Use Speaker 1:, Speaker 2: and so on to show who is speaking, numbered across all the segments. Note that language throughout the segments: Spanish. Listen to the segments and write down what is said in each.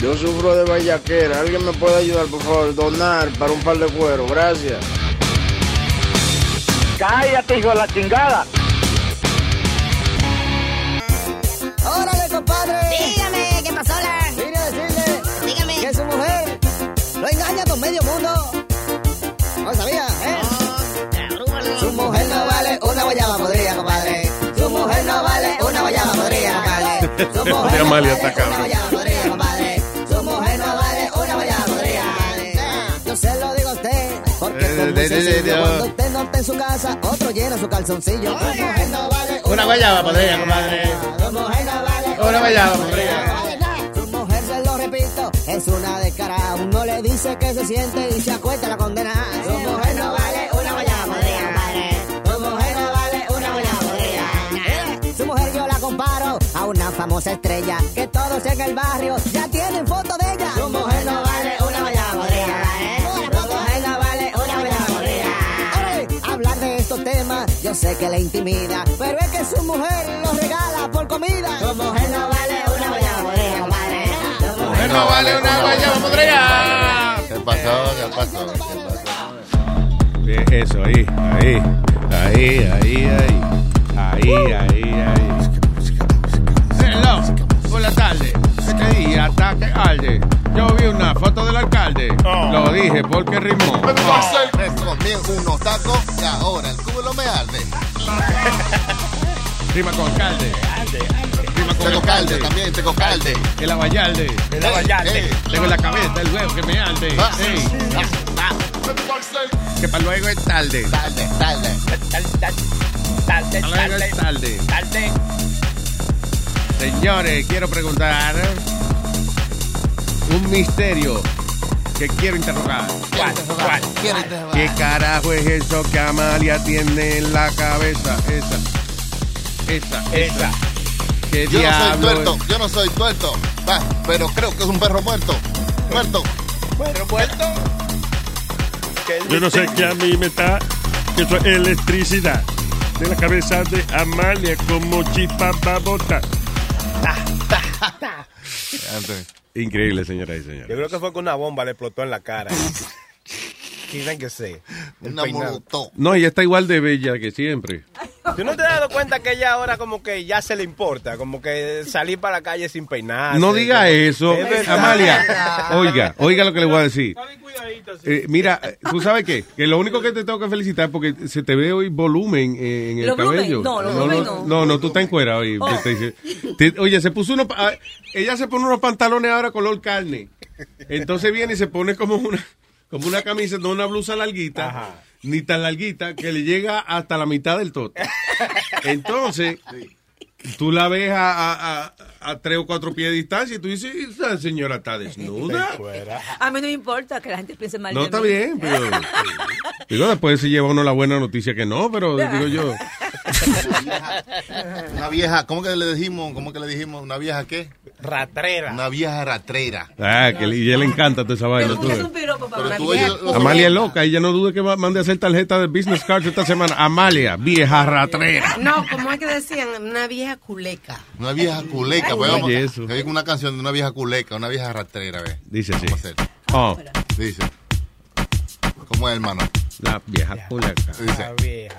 Speaker 1: Yo sufro de vallaquera. ¿Alguien me puede ayudar, por favor? Donar para un par de cuero. Gracias.
Speaker 2: Cállate, hijo de la chingada.
Speaker 3: Órale, compadre.
Speaker 4: Dígame, ¿qué pasó, la?
Speaker 3: Vine a decirle
Speaker 4: Dígame.
Speaker 3: que su mujer lo engaña con medio mundo. No sabía, ¿eh? Su mujer no vale una guayaba podrida, compadre. Su mujer no vale una guayaba podrida, compadre. Su mujer no vale una guayaba Cuando usted no está en su casa, otro llena su calzoncillo.
Speaker 5: Una guayaba podrida, compadre. Una guayaba podrida.
Speaker 3: su mujer, se lo repito, es una descarada. Uno le dice que se siente y se acuesta la condena. Su mujer no vale una guayaba podrida, compadre. Su mujer no vale una guayaba podrida. Su mujer yo la comparo a una famosa estrella que todos en el barrio ya tienen foto de ella. Su mujer no vale yo sé que le intimida, pero es que su mujer lo regala por comida. Su mujer no vale una guayaba podrida, compadre. Su mujer
Speaker 5: No vale una guayaba podrida. ¿Qué pasó? ¿Qué pasó? ¿Qué pasó?
Speaker 6: Bien, Eso, ahí, ahí, ahí, ahí, ahí. Ahí, ahí, ahí. Hello, buenas día ataque alde. Yo vi una foto del alcalde. Lo dije porque rimó.
Speaker 5: Me comí unos tacos y ahora el culo me arde.
Speaker 6: Rima con alcalde. Rima con
Speaker 5: Tengo calde
Speaker 6: alcalde.
Speaker 5: también, tengo calde.
Speaker 6: El abayalde.
Speaker 5: El abayalde.
Speaker 6: Tengo en la cabeza el huevo que me arde.
Speaker 5: Ah,
Speaker 6: Ey,
Speaker 5: ah,
Speaker 6: que para luego es tarde.
Speaker 5: Tarde, tarde.
Speaker 6: Para luego es tarde. Señores, quiero preguntar un misterio que quiero interrogar.
Speaker 5: ¿Cuál? ¿Cuál? ¿Quién te va?
Speaker 6: ¿Qué carajo es eso que Amalia tiene en la cabeza? Esa. Esa.
Speaker 5: Esa.
Speaker 6: ¿Qué
Speaker 5: Yo no soy tuerto, yo no soy tuerto. Ah, pero creo que es un perro muerto. Muerto.
Speaker 2: ¿Pero muerto?
Speaker 7: Yo no sé qué a mí me está. Eso es electricidad. De la cabeza de Amalia como chispa babota. Increíble, señoras y
Speaker 2: Yo
Speaker 7: señores.
Speaker 2: creo que fue que una bomba le explotó en la cara. El
Speaker 5: Una
Speaker 2: peinado.
Speaker 5: molotov.
Speaker 6: No, ella está igual de bella que siempre.
Speaker 2: ¿Tú no te has dado cuenta que ella ahora como que ya se le importa? Como que salir para la calle sin peinar.
Speaker 6: No diga eso,
Speaker 2: Es.
Speaker 6: Amalia. Oiga, oiga lo que le voy a decir. Eh, mira, ¿tú sabes qué? Que lo único que te tengo que felicitar es porque se te ve hoy volumen en el
Speaker 4: ¿Lo volumen?
Speaker 6: cabello.
Speaker 4: No, lo
Speaker 6: no,
Speaker 4: volumen
Speaker 6: no,
Speaker 4: no.
Speaker 6: no, no, tú estás encuerado hoy.
Speaker 4: Oh.
Speaker 6: Oye, se puso unos, pa- ah, ella se pone unos pantalones ahora color carne. Entonces viene y se pone como una, como una camisa, no una blusa larguita,
Speaker 2: Ajá.
Speaker 6: ni tan larguita, que le llega hasta la mitad del toto. Entonces, tú la ves a, a, a- a tres o cuatro pies de distancia y tú dices, esa señora está desnuda.
Speaker 4: A mí no me importa que la gente piense mal
Speaker 6: No,
Speaker 4: de
Speaker 6: está
Speaker 4: mí.
Speaker 6: bien, pero... Digo, después se lleva uno la buena noticia que no, pero digo yo...
Speaker 5: Una vieja, ¿cómo que le dijimos? ¿Cómo que le dijimos? ¿Una vieja qué?
Speaker 2: Ratrera.
Speaker 5: Una vieja ratrera.
Speaker 6: Ah, que le- y le encanta toda esa vaina. Tú
Speaker 4: un piropo para
Speaker 5: tú
Speaker 4: vieja
Speaker 6: Amalia es loca, ella no dude que va- mande a hacer tarjeta de business cards esta semana. Amalia, vieja ratrera.
Speaker 8: No, como es que decían, una vieja culeca.
Speaker 5: Una vieja culeca. Pues
Speaker 6: Oye,
Speaker 5: vamos,
Speaker 6: eso.
Speaker 5: hay una canción de una vieja culeca, una vieja ratrera, ¿ves?
Speaker 6: Dice así. Oh,
Speaker 5: Dice. ¿Cómo es, hermano?
Speaker 6: la vieja culeca.
Speaker 5: Dice.
Speaker 2: La vieja.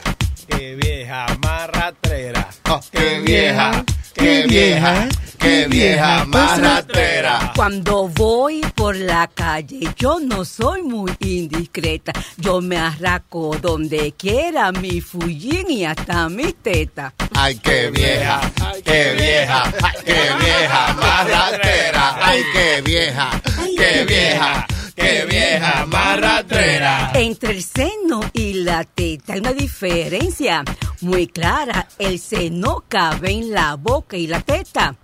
Speaker 2: Qué vieja más ratrera.
Speaker 5: Oh, qué vieja, qué vieja, qué vieja más ratrera.
Speaker 4: Cuando voy por la calle, yo no soy muy indiscreta. Yo me arraco donde quiera mi fullín y hasta mis tetas.
Speaker 5: Ay, qué vieja, qué vieja, qué vieja más ratrera. Ay, qué vieja, qué vieja, qué vieja más ratrera.
Speaker 4: Entre el seno y la teta hay una diferencia muy clara. El seno cabe en la boca y la teta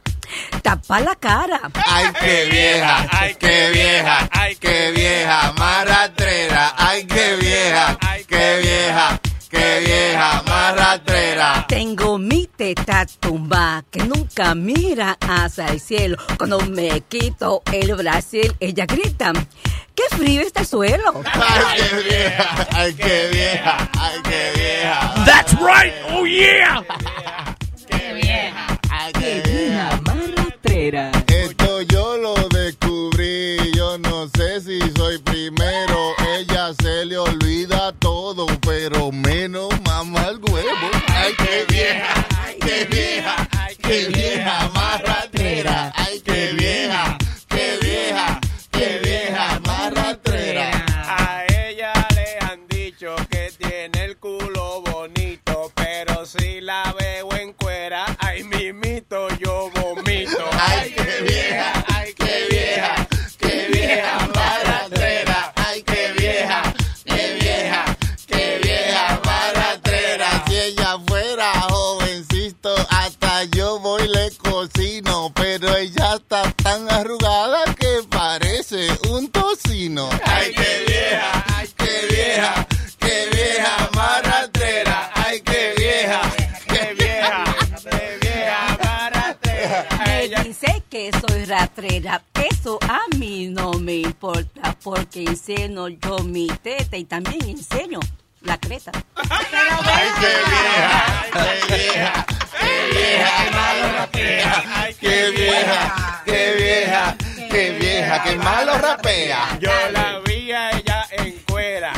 Speaker 4: Tapa la cara.
Speaker 5: Ay, qué vieja, ay, qué vieja, ay, qué vieja, más rastrera. Ay, qué vieja, qué vieja, qué vieja, más rastrera.
Speaker 4: Tengo mi teta tumba que nunca mira hacia el cielo. Cuando me quito el Brasil, ella grita, ¡qué frío está el suelo!
Speaker 5: Ay, qué vieja, ay, qué vieja, ay, qué vieja.
Speaker 6: That's right. Oh yeah.
Speaker 5: Ay, qué vieja.
Speaker 4: Rastrera.
Speaker 5: Le cocino. Pero ella está tan arrugada que parece un tocino. Ay, qué vieja, ay, qué vieja, qué vieja, más rastrera. Ay, qué vieja,
Speaker 2: Qué vieja, qué vieja baratera.
Speaker 4: Me dice que soy rastrera, eso a mí no me importa, porque enseño yo mi teta y también enseño la creta.
Speaker 5: Ay, qué vieja, qué vieja, qué vieja, malo rapea. Qué vieja, qué vieja, qué vieja, qué malo rapea.
Speaker 2: Yo la vi a ella en cuera,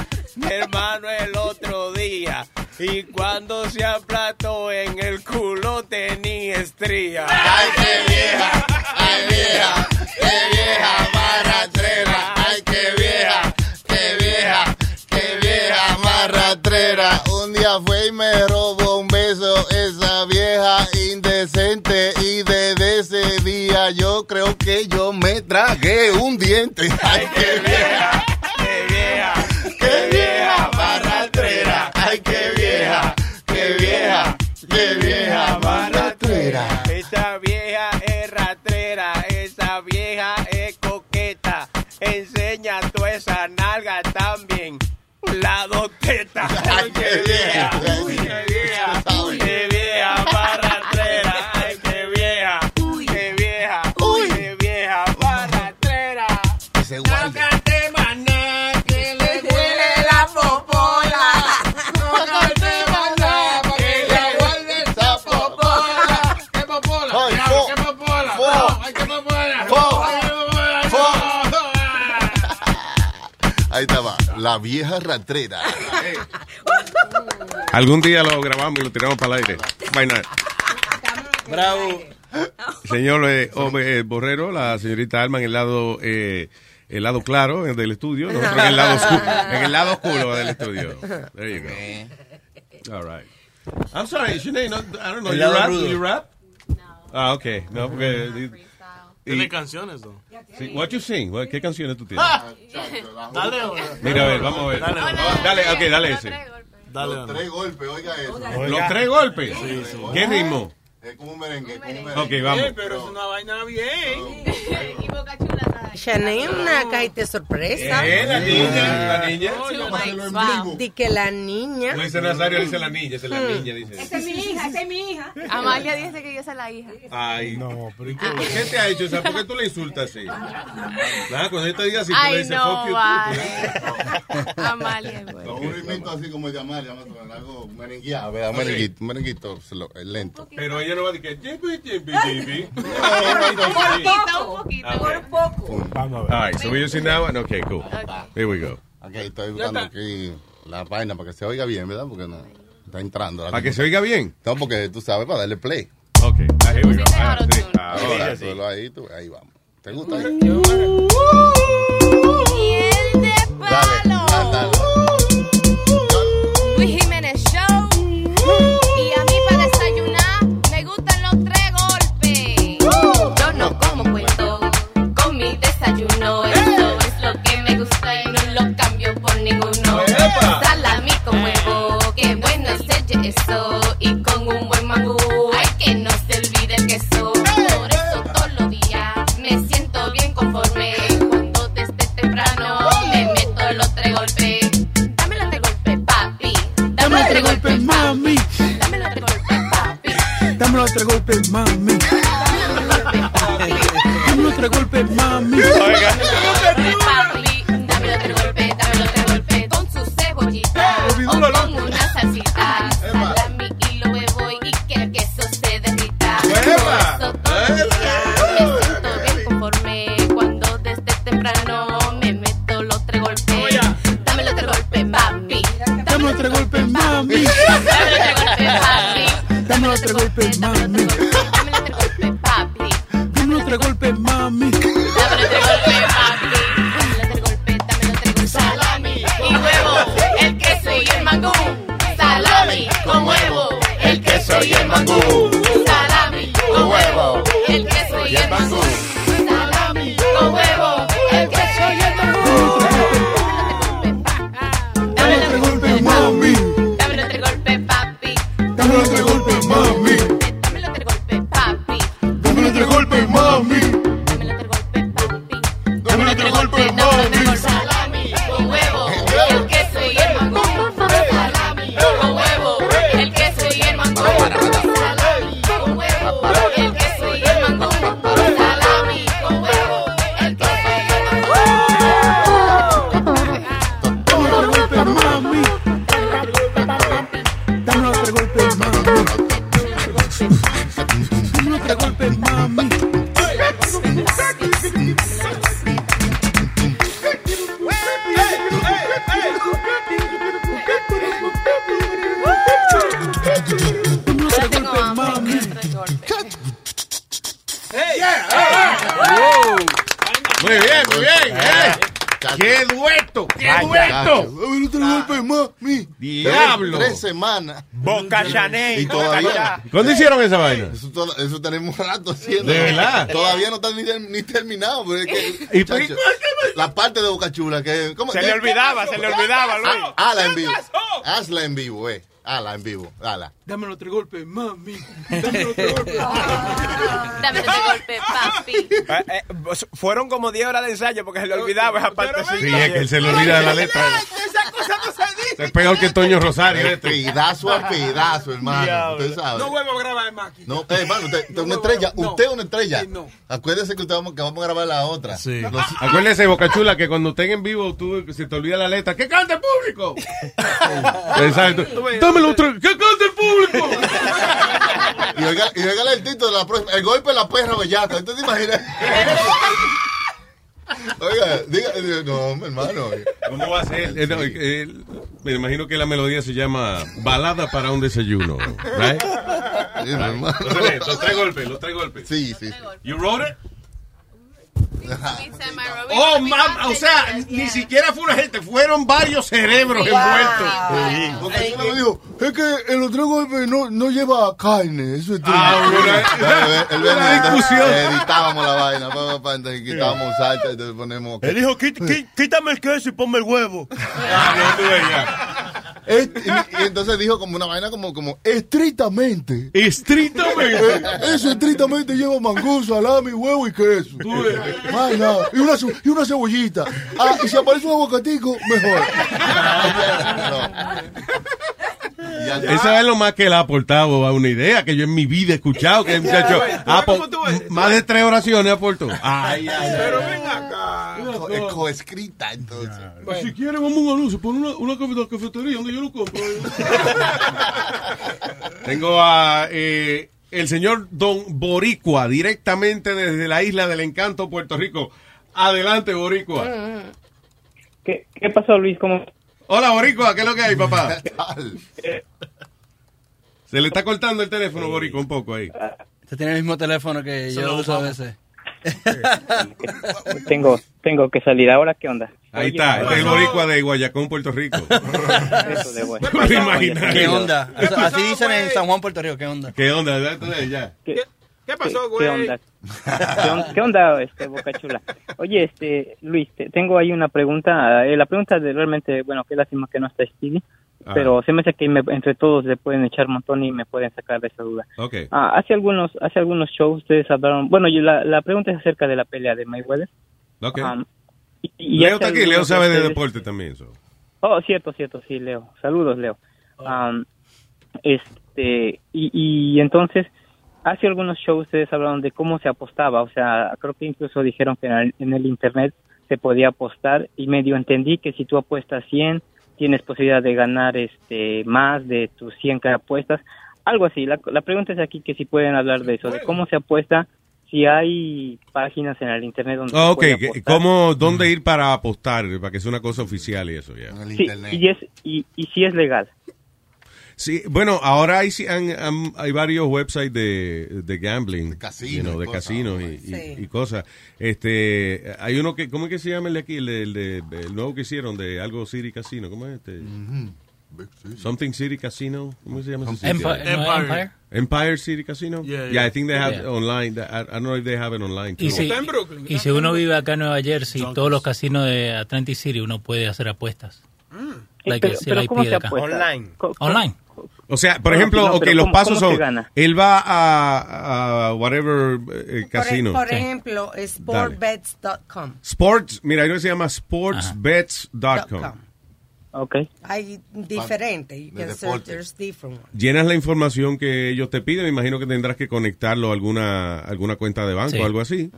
Speaker 2: hermano el otro día. Y cuando se aplató en el culo tenía estría.
Speaker 5: Ay, qué vieja, ay, vieja, qué vieja, más rastrera. Ay, qué vieja, Un día fue y me robó un beso esa vieja indecente. Y desde ese día yo creo que yo me tragué un diente. Ay, qué vieja.
Speaker 2: dos tetas. La
Speaker 5: vieja rastrera.
Speaker 6: Algún día lo grabamos y lo tiramos para el aire. Vaina.
Speaker 2: Bravo.
Speaker 6: Señor eh, Ove- eh, Borrero, la señorita Alma en el lado eh, el lado claro eh, del estudio, nosotros en el lado oscuro, en el lado oscuro del estudio. There you go. All right. I'm sorry, Sinead, no, I don't know.
Speaker 2: El
Speaker 6: You
Speaker 2: lado
Speaker 6: rap?
Speaker 2: rudo.
Speaker 6: You rap? Ah, okay. No, porque
Speaker 9: Tiene
Speaker 6: y-
Speaker 9: canciones, ¿no?
Speaker 6: sí, what you sing? What- ¿Qué canciones tú tienes?
Speaker 9: Dale,
Speaker 6: Mira, a ver, vamos a ver.
Speaker 9: Dale,
Speaker 6: Dale, ok, dale ese.
Speaker 9: Dale,
Speaker 5: Los tres golpes, oiga eso.
Speaker 6: Los tres golpes. ¿Qué ritmo?
Speaker 5: Es como un merengue, como un merengue.
Speaker 6: Ok, vamos.
Speaker 2: pero es una vaina bien.
Speaker 8: Chanel, una cajita de sorpresa.
Speaker 6: Eh, la niña, la niña.
Speaker 8: Di que la niña.
Speaker 6: No dice Nazario, dice la niña, dice la niña, dice.
Speaker 4: Esa es mi hija, esa es mi hija.
Speaker 10: Amalia dice que yo soy la hija.
Speaker 6: Ay, no, pero ¿y qué, ¿qué te ha hecho? O sea, ¿por qué tú le insultas así? Nada, cuando ella te diga así, tú le dices,
Speaker 10: no,
Speaker 6: fuck you, tú,
Speaker 10: vale. Amalia, güey.
Speaker 5: Un ritmito así como el de Amalia, más o menos, algo merengueado, ¿verdad? Un merenguito, un merenguito eh, lento.
Speaker 6: Pero ella no va a decir, jibi, jibi, jibi.
Speaker 10: Un poquito, un poquito.
Speaker 11: Vamos a
Speaker 6: All right, so we using that one? Okay, cool. Here we go.
Speaker 5: Ok, estoy buscando aquí la vaina para que se oiga bien, ¿verdad? Porque no, está entrando. la
Speaker 6: ¿Para que se oiga bien?
Speaker 5: No, porque tú sabes, para darle play.
Speaker 6: Okay, ah, here we go. Ah, sí.
Speaker 5: Ahora,
Speaker 6: sí.
Speaker 5: solo ahí, tú, ahí vamos. ¿Te gusta? ahí?
Speaker 10: De
Speaker 5: Dale,
Speaker 10: y con un buen mangú. Ay, que no se olvide el queso. Por eso todos los días me siento bien conforme. Cuando desde temprano me meto los tres golpes. Dame los tres golpes, papi.
Speaker 12: Dame
Speaker 10: los tres golpes,
Speaker 12: mami. Dame
Speaker 10: los tres golpes, papi. Dame los tres golpes, mami. Dame los tres golpes, papi. Dame los tres golpes, mami. Me siento bien conforme cuando desde temprano me meto los tres golpes.
Speaker 12: Dame
Speaker 10: los tres golpes, papi.
Speaker 12: Dame otro golpe, mami.
Speaker 10: Dame los tres golpes, papi.
Speaker 12: Dame otro golpe, mami.
Speaker 10: Salami
Speaker 5: Semanas.
Speaker 2: Boca Chanel.
Speaker 5: Y todavía.
Speaker 6: ¿Cuándo hicieron esa vaina?
Speaker 5: Eso, todo- eso tenemos rato haciendo.
Speaker 6: ¿De verdad?
Speaker 5: Todavía no está ni, ter- ni terminado. Pero es que,
Speaker 6: ¿Y
Speaker 5: muchacho, la parte de Boca Chula que. ¿cómo?
Speaker 2: Se le olvidaba, se le olvidaba, Luis.
Speaker 5: Ah, Hazla en vivo. Hazla en vivo, eh. Hazla en vivo. Hazla.
Speaker 12: Dame otro golpe, mami. Dame otro golpe.
Speaker 10: Dame otro golpe, papi.
Speaker 2: Eh, eh, fueron como 10 horas de ensayo porque se le olvidaba esa parte.
Speaker 6: Sí, es que él se le olvida la letra.
Speaker 2: Esa cosa no se dice.
Speaker 6: Es peor que Toño Rosario.
Speaker 5: Es
Speaker 6: este.
Speaker 5: Pedazo a pedazo, hermano.
Speaker 2: Diablo.
Speaker 5: Usted sabe.
Speaker 12: No vuelvo a grabar más aquí.
Speaker 5: No, eh, hermano, usted, es una
Speaker 12: No,
Speaker 5: estrella.
Speaker 12: no.
Speaker 5: Usted es una estrella.
Speaker 12: Sí, no.
Speaker 5: Acuérdese que, usted vamos, que vamos a grabar la otra. Sí.
Speaker 6: Acuérdese, Boca Chula, que cuando estén en vivo, tú se te olvida la letra. ¡Que cante el público! Exacto. Dámelo otro. ¡Que cante el público!
Speaker 5: y oiga, y oiga el título de la próxima. El golpe de la perra bellaca. ¿Usted te imagina? Oiga, diga, diga- no, mi hermano.
Speaker 6: ¿Cómo va a ser? Eh, no, eh, me imagino que la melodía se llama Balada para un desayuno. Right?
Speaker 5: Sí, mi hermano.
Speaker 6: Los tres, los tres golpes, los tres golpes.
Speaker 5: Sí, sí.
Speaker 6: You wrote it? Oh, mam, o sea, ni siquiera fue una gente, fueron varios cerebros envueltos.
Speaker 5: Porque yo me dijo, es que el otro golpe no, no lleva carne, eso es
Speaker 6: Ah, una-
Speaker 5: el,
Speaker 6: una discusión.
Speaker 5: Editábamos la vaina, pa, pa, pa, entonces quitábamos salsa y entonces ponemos...
Speaker 2: Él dijo, "Quí- quí- quítame el queso y ponme el huevo.
Speaker 5: Est- y, y entonces dijo como una vaina como, como estrictamente.
Speaker 6: Estrictamente.
Speaker 5: Eso estrictamente lleva mangú, salami, huevo y queso. Más nada. Y una, y una cebollita. Ah, y si aparece un aguacatico, mejor.
Speaker 6: Esa es lo más que él ha aportado a una idea que yo en mi vida he escuchado. Que el muchacho más de tres oraciones aportó. Ay, ay,
Speaker 12: Pero ven acá.
Speaker 5: Es coescrita, entonces.
Speaker 6: Si quiere, vamos a un anuncio. Pon una, una cafe- cafetería donde yo lo compro. Tengo a eh, el señor Don Boricua, directamente desde la isla del encanto, Puerto Rico. Adelante, Boricua.
Speaker 13: ¿Qué, qué pasó, Luis? ¿Cómo?
Speaker 6: Hola, Boricua, ¿qué es lo que hay, papá? Se le está cortando el teléfono, Boricua, un poco ahí.
Speaker 9: Usted tiene el mismo teléfono que yo uso a veces.
Speaker 13: Tengo, tengo que salir ahora, ¿qué onda?
Speaker 6: Ahí está, este es el Boricua de Guayacón, Puerto Rico.
Speaker 13: Eso de
Speaker 6: imaginario.
Speaker 9: ¿Qué onda? Así dicen en San Juan, Puerto Rico. ¿Qué onda?
Speaker 6: ¿Qué onda? Ya.
Speaker 13: ¿Qué,
Speaker 12: ¿Qué pasó, güey?
Speaker 13: ¿Qué onda? ¿Qué onda, qué onda, este, Boca Chula? Oye, este, Luis, te- tengo ahí una pregunta. Eh, la pregunta de realmente, bueno, qué lástima que no está Stevie,
Speaker 6: Ah.
Speaker 13: pero se me hace que me- entre todos le pueden echar un montón y me pueden sacar de esa duda.
Speaker 6: Ok.
Speaker 13: Ah, hace algunos, hace algunos shows ustedes hablaron, bueno, yo, la, la pregunta es acerca de la pelea de Mayweather.
Speaker 6: Ok.
Speaker 13: Um, y- y
Speaker 6: Leo está aquí, Leo sabe de
Speaker 13: ustedes-
Speaker 6: deporte también. so.
Speaker 13: Oh, cierto, cierto, sí, Leo. Saludos, Leo. Am, este, y, y entonces, hace algunos shows ustedes hablaron de cómo se apostaba, o sea, creo que incluso dijeron que en el, en el internet se podía apostar y medio entendí que si tú apuestas 100 tienes posibilidad de ganar este más de tus 100 que apuestas, algo así. La, la pregunta es aquí que si pueden hablar de eso, de cómo se apuesta, si hay páginas en el internet donde
Speaker 6: Ah,
Speaker 13: se
Speaker 6: ok,
Speaker 13: puede.
Speaker 6: ¿cómo, ¿dónde ir para apostar? Para que sea una cosa oficial y eso, ya.
Speaker 13: Sí, y, es, y, y si es legal.
Speaker 6: Sí, bueno, ahora hay, sí han- han- hay varios websites de, de gambling. De
Speaker 5: casino
Speaker 6: de
Speaker 5: y cosas,
Speaker 6: casinos y, y- y cosas. Este, hay uno que, ¿cómo es que se llama el de aquí? El, de- el de- el nuevo que hicieron de algo City Casino. ¿Cómo es este? Something City Casino. ¿Cómo se llama ese sitio?
Speaker 9: Empire- Empire.
Speaker 6: Empire City Casino?
Speaker 9: Yeah,
Speaker 6: Yeah,
Speaker 9: yeah.
Speaker 6: I think they have
Speaker 9: Yeah.
Speaker 6: online. I, don't know if they have it online.
Speaker 14: Y si, y si uno vive acá en Nueva Jersey, todos los casinos de Atlantic City, uno puede hacer apuestas. Like
Speaker 13: pero- pero ¿cómo se apuesta?
Speaker 2: Online.
Speaker 14: Online.
Speaker 6: O sea, por
Speaker 13: Bueno,
Speaker 6: ejemplo,
Speaker 13: no,
Speaker 6: ok,
Speaker 13: pero
Speaker 6: los
Speaker 13: ¿cómo-
Speaker 6: pasos son,
Speaker 13: gana?
Speaker 6: él va a, a whatever eh,
Speaker 8: Por,
Speaker 6: casino.
Speaker 8: por ejemplo, sportbets.com.
Speaker 6: Sports, mira, que se llama sportsbets.com.
Speaker 13: Ok.
Speaker 8: Hay diferentes. You
Speaker 6: De
Speaker 8: can search,
Speaker 6: deporte.
Speaker 8: there's different ones.
Speaker 6: Llenas la información que ellos te piden, me imagino que tendrás que conectarlo a alguna, alguna cuenta de banco
Speaker 14: Sí.
Speaker 6: o algo así.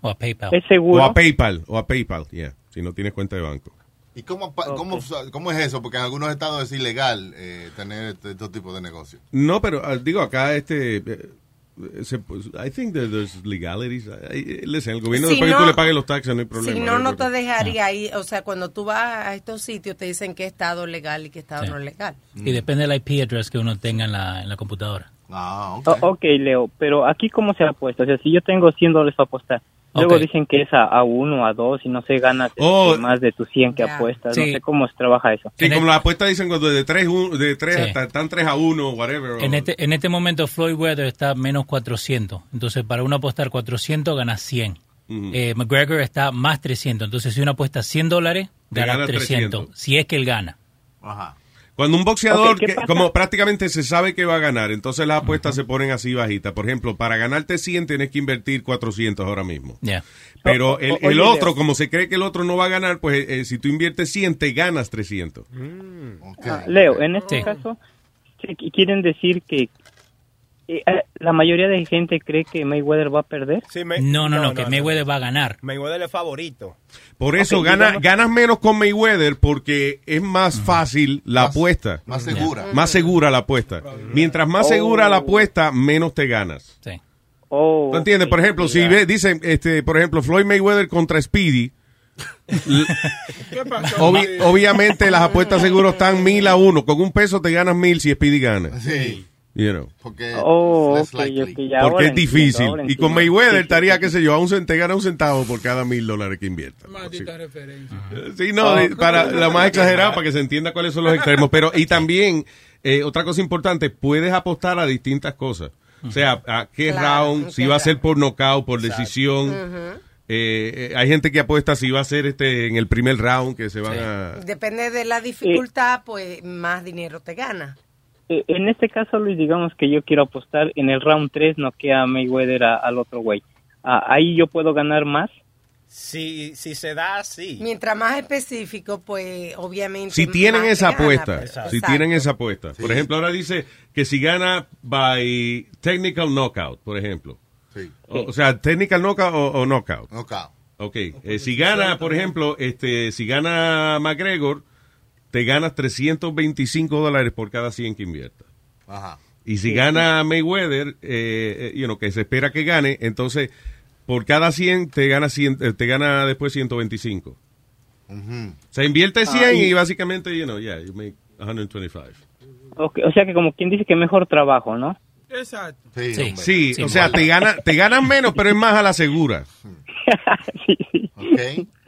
Speaker 14: O a PayPal.
Speaker 13: ¿Es seguro?
Speaker 6: O a PayPal, o a PayPal, yeah, si no tienes cuenta de banco.
Speaker 5: ¿Y cómo, cómo, cómo es eso? Porque en algunos estados es ilegal eh, tener este, estos tipos de negocios.
Speaker 6: No, pero ah, digo, acá este... eh, se- pues, I think that there's legalities. I- listen, el gobierno
Speaker 8: Si
Speaker 6: después que tú le pagues los taxes no hay problema.
Speaker 8: Si no, no te dejaría ir. O sea, cuando tú vas a estos sitios, te dicen qué estado legal y qué estado
Speaker 14: Sí.
Speaker 8: no legal.
Speaker 14: Y depende del IP address que uno tenga en la, en la computadora.
Speaker 5: Ah,
Speaker 13: O- ok, Leo, pero aquí cómo se apuesta, o sea, si yo tengo 100 dólares para apostar, luego
Speaker 14: Ok.
Speaker 13: dicen que es a, a uno, a dos, y no sé, ganas
Speaker 6: Oh.
Speaker 13: más de tus 100 que apuestas, no
Speaker 6: Sí.
Speaker 13: sé cómo se trabaja eso.
Speaker 6: Sí, como las apuestas dicen cuando de 3 de tres
Speaker 14: Sí.
Speaker 6: hasta están 3 a 1, whatever.
Speaker 14: En
Speaker 6: o-
Speaker 14: este, en este momento Floyd Weather está menos 400. Entonces, para uno apostar 400, gana 100. Eh, McGregor está más 300. Entonces, si uno apuesta 100 dólares, gana
Speaker 6: gana
Speaker 14: 300.
Speaker 6: 300.
Speaker 14: Si es que él gana.
Speaker 5: Ajá.
Speaker 6: Cuando un boxeador,
Speaker 14: Ok, ¿qué
Speaker 6: que- como prácticamente se sabe que va a ganar, entonces las apuestas se ponen así bajitas. Por ejemplo, para ganarte 100 tienes que invertir 400 ahora mismo.
Speaker 14: Ya.
Speaker 6: Pero el, otro, como se cree que el otro no va a ganar, pues eh, si tú inviertes 100, te ganas 300.
Speaker 13: Ah, Leo, en este
Speaker 6: Sí.
Speaker 13: caso, quieren decir que la mayoría de gente cree que Mayweather va a perder.
Speaker 14: No, no, no, que Mayweather va a ganar.
Speaker 2: Mayweather es favorito.
Speaker 6: Por eso
Speaker 13: Ok,
Speaker 6: gana,
Speaker 13: digamos-
Speaker 6: ganas menos con Mayweather porque es más fácil la apuesta.
Speaker 5: más segura.
Speaker 6: Más segura la apuesta. Mientras más segura la apuesta, menos te ganas.
Speaker 14: Sí.
Speaker 13: Oh,
Speaker 6: ¿Tú entiendes? Por ejemplo, si ve, dicen, este, por ejemplo, Floyd Mayweather contra Speedy, obviamente las apuestas seguro están mil a uno. Con un peso te ganas mil si Speedy gana.
Speaker 5: Sí.
Speaker 6: You know.
Speaker 5: Porque,
Speaker 13: Oh, ya
Speaker 6: es difícil.
Speaker 13: entiendo, ahora
Speaker 6: y con. Mayweather estaría,
Speaker 13: sí.
Speaker 6: qué sé yo, a un cent- te gana un centavo por cada mil dólares que invierta.
Speaker 15: Maldita referencia.
Speaker 6: Sí, no, eh, para la más exagerada, para que se entienda cuáles son los extremos. Pero, y también, eh, otra cosa importante, puedes apostar a distintas cosas. O sea, a qué
Speaker 8: Claro,
Speaker 6: round,
Speaker 8: ¿en
Speaker 6: si va a ser por knockout, por decisión. Eh, eh, hay gente que apuesta si va a ser este en el primer round, que se van a...
Speaker 8: Depende de la dificultad, pues más dinero te gana.
Speaker 13: Eh, en este caso, Luis, digamos que yo quiero apostar en el round 3, no queda Mayweather a- al otro güey. Ah, ahí yo puedo ganar más.
Speaker 2: Si, si se da así.
Speaker 8: Mientras más específico, pues obviamente.
Speaker 6: Si tienen esa
Speaker 8: gana,
Speaker 6: apuesta,
Speaker 8: pues.
Speaker 6: si tienen esa apuesta. Por ejemplo, ahora dice que si gana by technical knockout, por ejemplo.
Speaker 5: Sí.
Speaker 6: O, o sea, technical knockout o, o knockout.
Speaker 5: Knockout.
Speaker 6: Ok, eh, si gana, por ejemplo, este, si gana McGregor, te ganas 325 dólares por cada 100 que inviertas.
Speaker 5: Ajá.
Speaker 6: Y si gana Mayweather, eh, eh, you know, que se espera que gane, entonces por cada 100 te gana, 100, eh, te gana después 125. Se invierte 100
Speaker 13: Ah,
Speaker 6: y,
Speaker 13: y-
Speaker 6: básicamente, you know, yeah, you make 125.
Speaker 13: Ok, o sea que como quien dice que mejor trabajo, ¿no?
Speaker 15: Exacto.
Speaker 5: Sí,
Speaker 6: Sí, o sea, te gana, te ganan menos, pero es más a la segura.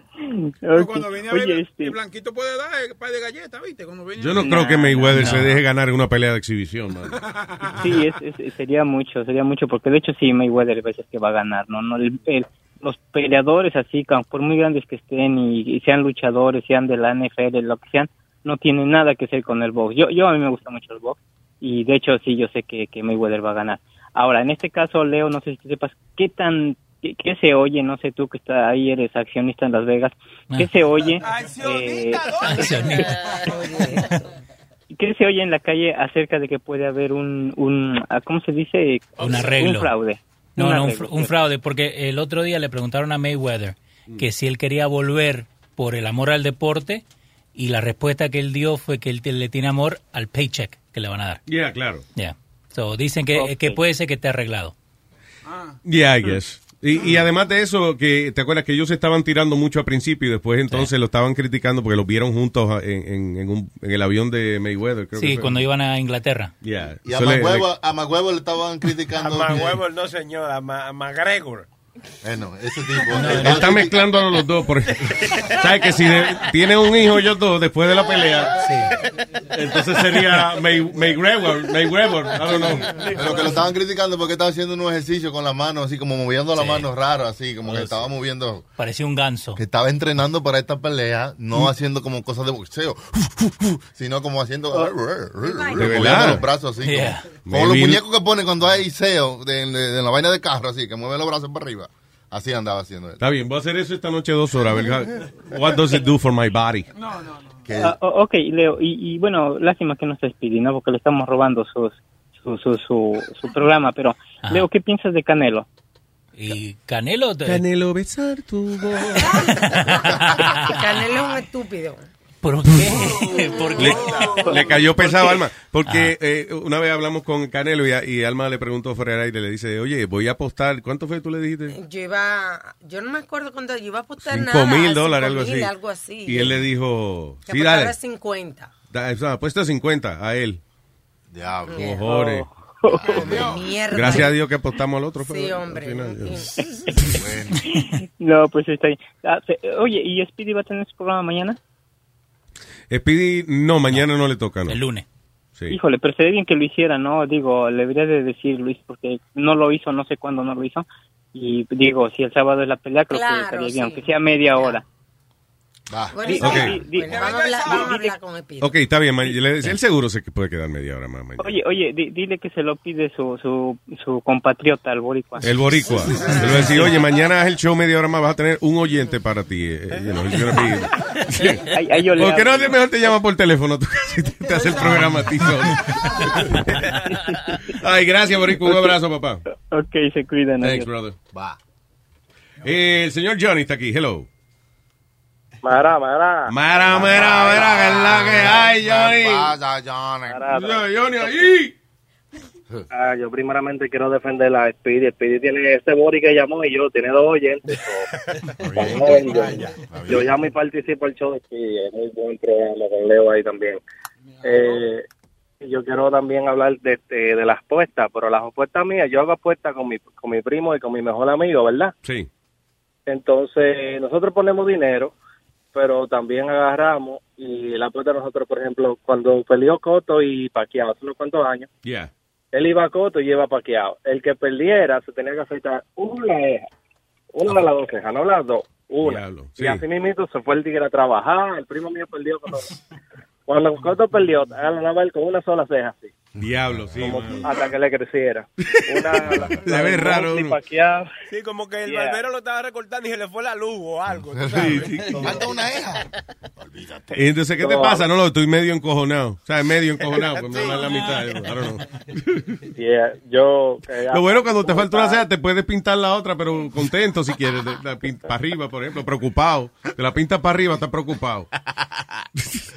Speaker 15: Pero cuando viene a
Speaker 13: Oye,
Speaker 15: ver,
Speaker 13: este-
Speaker 15: el blanquito puede dar el par de galletas, ¿viste? Cuando viene
Speaker 6: Yo no
Speaker 15: a-
Speaker 6: creo que Mayweather
Speaker 13: no.
Speaker 6: se deje ganar en una pelea de exhibición, man.
Speaker 13: Sí, es, es- sería mucho, sería mucho, porque de hecho sí, Mayweather a veces que va a ganar, ¿no? no el- el- los peleadores así, por muy grandes que estén y, y sean luchadores, sean de la NFL, lo que sean, no tienen nada que hacer con el box. Yo, yo a mí me gusta mucho el box y de hecho sí, yo sé que, que Mayweather va a ganar. Ahora, en este caso, Leo, no sé si tú sepas qué tan, qué, qué se oye, no sé tú que está ahí, eres accionista en Las Vegas, qué se oye. eh, ¿Qué se oye en la calle acerca de que puede haber un, un ah, ¿cómo se dice?
Speaker 14: Un arreglo.
Speaker 13: Un fraude.
Speaker 14: No,
Speaker 13: Un
Speaker 14: no, un,
Speaker 13: arreglo,
Speaker 14: fraude, porque el otro día le preguntaron a Mayweather
Speaker 13: Mm.
Speaker 14: que si él quería volver por el amor al deporte y la respuesta que él dio fue que él le tiene amor al paycheck que le van a dar.
Speaker 6: Yeah, claro.
Speaker 14: Yeah. So, dicen que, que puede ser que esté arreglado.
Speaker 6: Yeah, I guess. Y, y además de eso, que te acuerdas que ellos se estaban tirando mucho al principio y después entonces lo estaban criticando porque los vieron juntos en, en- en un- en el avión de Mayweather. Creo
Speaker 14: Sí, cuando iban a Inglaterra.
Speaker 6: Yeah.
Speaker 5: Y a
Speaker 6: So le-
Speaker 5: a le estaban
Speaker 2: A
Speaker 5: criticando. que-
Speaker 2: huevos no, señor, a, Ma- a McGregor.
Speaker 5: Bueno, ese tipo.
Speaker 6: Está mezclando a los dos. Por... ¿Sabes que si de- tienen un hijo ellos dos después de la pelea? Entonces sería May, Mayweather. Mayweather. I don't know.
Speaker 5: Pero que lo estaban criticando porque estaba haciendo un ejercicio con las manos, así como moviendo las manos raro, así como que estaba moviendo.
Speaker 14: Parecía un ganso.
Speaker 5: Que estaba entrenando para esta pelea, no
Speaker 6: Mm.
Speaker 5: haciendo como cosas de boxeo, sino como haciendo. moviendo
Speaker 6: verdad?
Speaker 5: los brazos así.
Speaker 6: Yeah.
Speaker 5: Como, como los muñecos que ponen cuando hay SEO de, de- de la vaina de carro, así, que mueve los brazos para arriba. Así andaba haciendo él.
Speaker 6: Está bien, voy a hacer eso esta noche dos horas. A ver, what does it do for my body?
Speaker 13: Ah, o- ok, Leo, y, y bueno, lástima que no estés pidiendo, ¿no? Porque le estamos robando sus, su, su, su, su programa, pero Leo, ¿qué piensas de Canelo?
Speaker 14: Y Canelo... te-
Speaker 6: Canelo besar tu voz.
Speaker 8: Canelo es un estúpido.
Speaker 14: ¿Por qué? ¿Por qué?
Speaker 6: Le, le cayó pesado a Alma. Porque eh, una vez hablamos con Canelo y, y Alma le preguntó fuera del aire, le dice, oye, voy a apostar. ¿Cuánto fue tú le dijiste?
Speaker 8: Yo iba, yo no me acuerdo cuando yo iba a apostar
Speaker 6: Cinco
Speaker 8: nada.
Speaker 6: mil dólares, algo así.
Speaker 8: algo así.
Speaker 6: Y él le dijo,
Speaker 8: Que
Speaker 6: sí,
Speaker 8: apostara
Speaker 6: dale.
Speaker 8: 50.
Speaker 6: Da, o sea, apuesta 50 a él.
Speaker 5: Diablo.
Speaker 6: Cojones.
Speaker 8: Mierda.
Speaker 6: Gracias a Dios que apostamos al otro.
Speaker 8: Sí,
Speaker 6: pero
Speaker 8: hombre.
Speaker 6: final,
Speaker 13: No, pues está ahí. Ah, oye, ¿y Speedy va a tener su programa mañana?
Speaker 6: Speedy, no, mañana no le toca, ¿no?
Speaker 14: El lunes.
Speaker 6: Sí.
Speaker 13: Híjole, pero sería bien que lo hiciera, ¿no? Digo, le debería de decir Luis, porque no lo hizo, no sé cuándo no lo hizo. Y digo, si el sábado es la pelea, creo
Speaker 8: Claro,
Speaker 13: que estaría bien,
Speaker 8: sí.
Speaker 13: aunque sea media hora.
Speaker 8: Bueno,
Speaker 13: Di-
Speaker 8: sí,
Speaker 13: di- di-
Speaker 8: bueno, vamos a hablar, vamos a hablar con Speedy.
Speaker 6: Ok, está bien. Él seguro se que puede quedar media hora más. mañana.
Speaker 13: Oye, oye, di- dile que se lo pide su, su, su compatriota, el boricua.
Speaker 6: El boricua. Le voy a decir, oye, mañana es el show media hora más, vas a tener un oyente para ti. eh, eh, you know, he's gonna be-
Speaker 13: Ahí- ahí yo le
Speaker 6: ¿Por qué no
Speaker 13: hablo.
Speaker 6: mejor te llama por teléfono? Tú casi te, te hace el programa a ti solo. Ay, gracias, boricua. Un abrazo, papá.
Speaker 13: Ok, se cuidan.
Speaker 6: Thanks,
Speaker 13: adiós.
Speaker 6: brother. Eh, el señor Johnny está aquí. Hello.
Speaker 16: Mara, Mara.
Speaker 6: Mara, mara, mara, que es la que hay, Johnny.
Speaker 5: pasa, Johnny?
Speaker 6: Yo, Johnny, ahí.
Speaker 16: Ah, yo primeramente quiero defender a Speedy. Speedy tiene este body que llamó y yo, tiene dos oyentes. so, yo, yo llamo y participo el show de Speedy. Es muy buen programa con Leo ahí también. Eh, yo quiero también hablar de, este, de las apuestas, pero las apuestas mías, yo hago apuestas con mi, con mi primo y con mi mejor amigo, ¿verdad?
Speaker 6: Sí.
Speaker 16: Entonces, nosotros ponemos dinero, pero también agarramos y la apuesta de nosotros, por ejemplo, cuando peleó Coto y Paquiao hace unos cuantos años,
Speaker 6: Yeah.
Speaker 16: él iba a Coto y iba a Paquiao. El que perdiera se tenía que afeitar una ceja, una de las dos cejas, no las dos, una. Y
Speaker 6: sí.
Speaker 16: así mismo se fue el tigre a trabajar, el primo mío perdió cuando, cuando Coto perdió, ganaba él con una sola ceja así,
Speaker 6: Diablo, sí.
Speaker 16: como hasta que le creciera. Una, la,
Speaker 6: Se ve
Speaker 16: de
Speaker 6: raro uno.
Speaker 2: Sí, como que el
Speaker 16: Yeah.
Speaker 2: barbero lo estaba recortando y se le fue la luz o algo. tú
Speaker 6: Sí,
Speaker 2: sabes.
Speaker 6: sí.
Speaker 5: Falta una eja.
Speaker 6: Y entonces, ¿qué te
Speaker 16: No.
Speaker 6: pasa? No, no, estoy medio encojonado. O sea, medio encojonado, pues me da la mitad. Don't know.
Speaker 16: Yeah, yo... eh,
Speaker 6: Lo bueno cuando te falta una ceja, te puedes pintar la otra, pero contento si quieres. para arriba, por ejemplo, preocupado. Te la pintas para arriba, estás preocupado.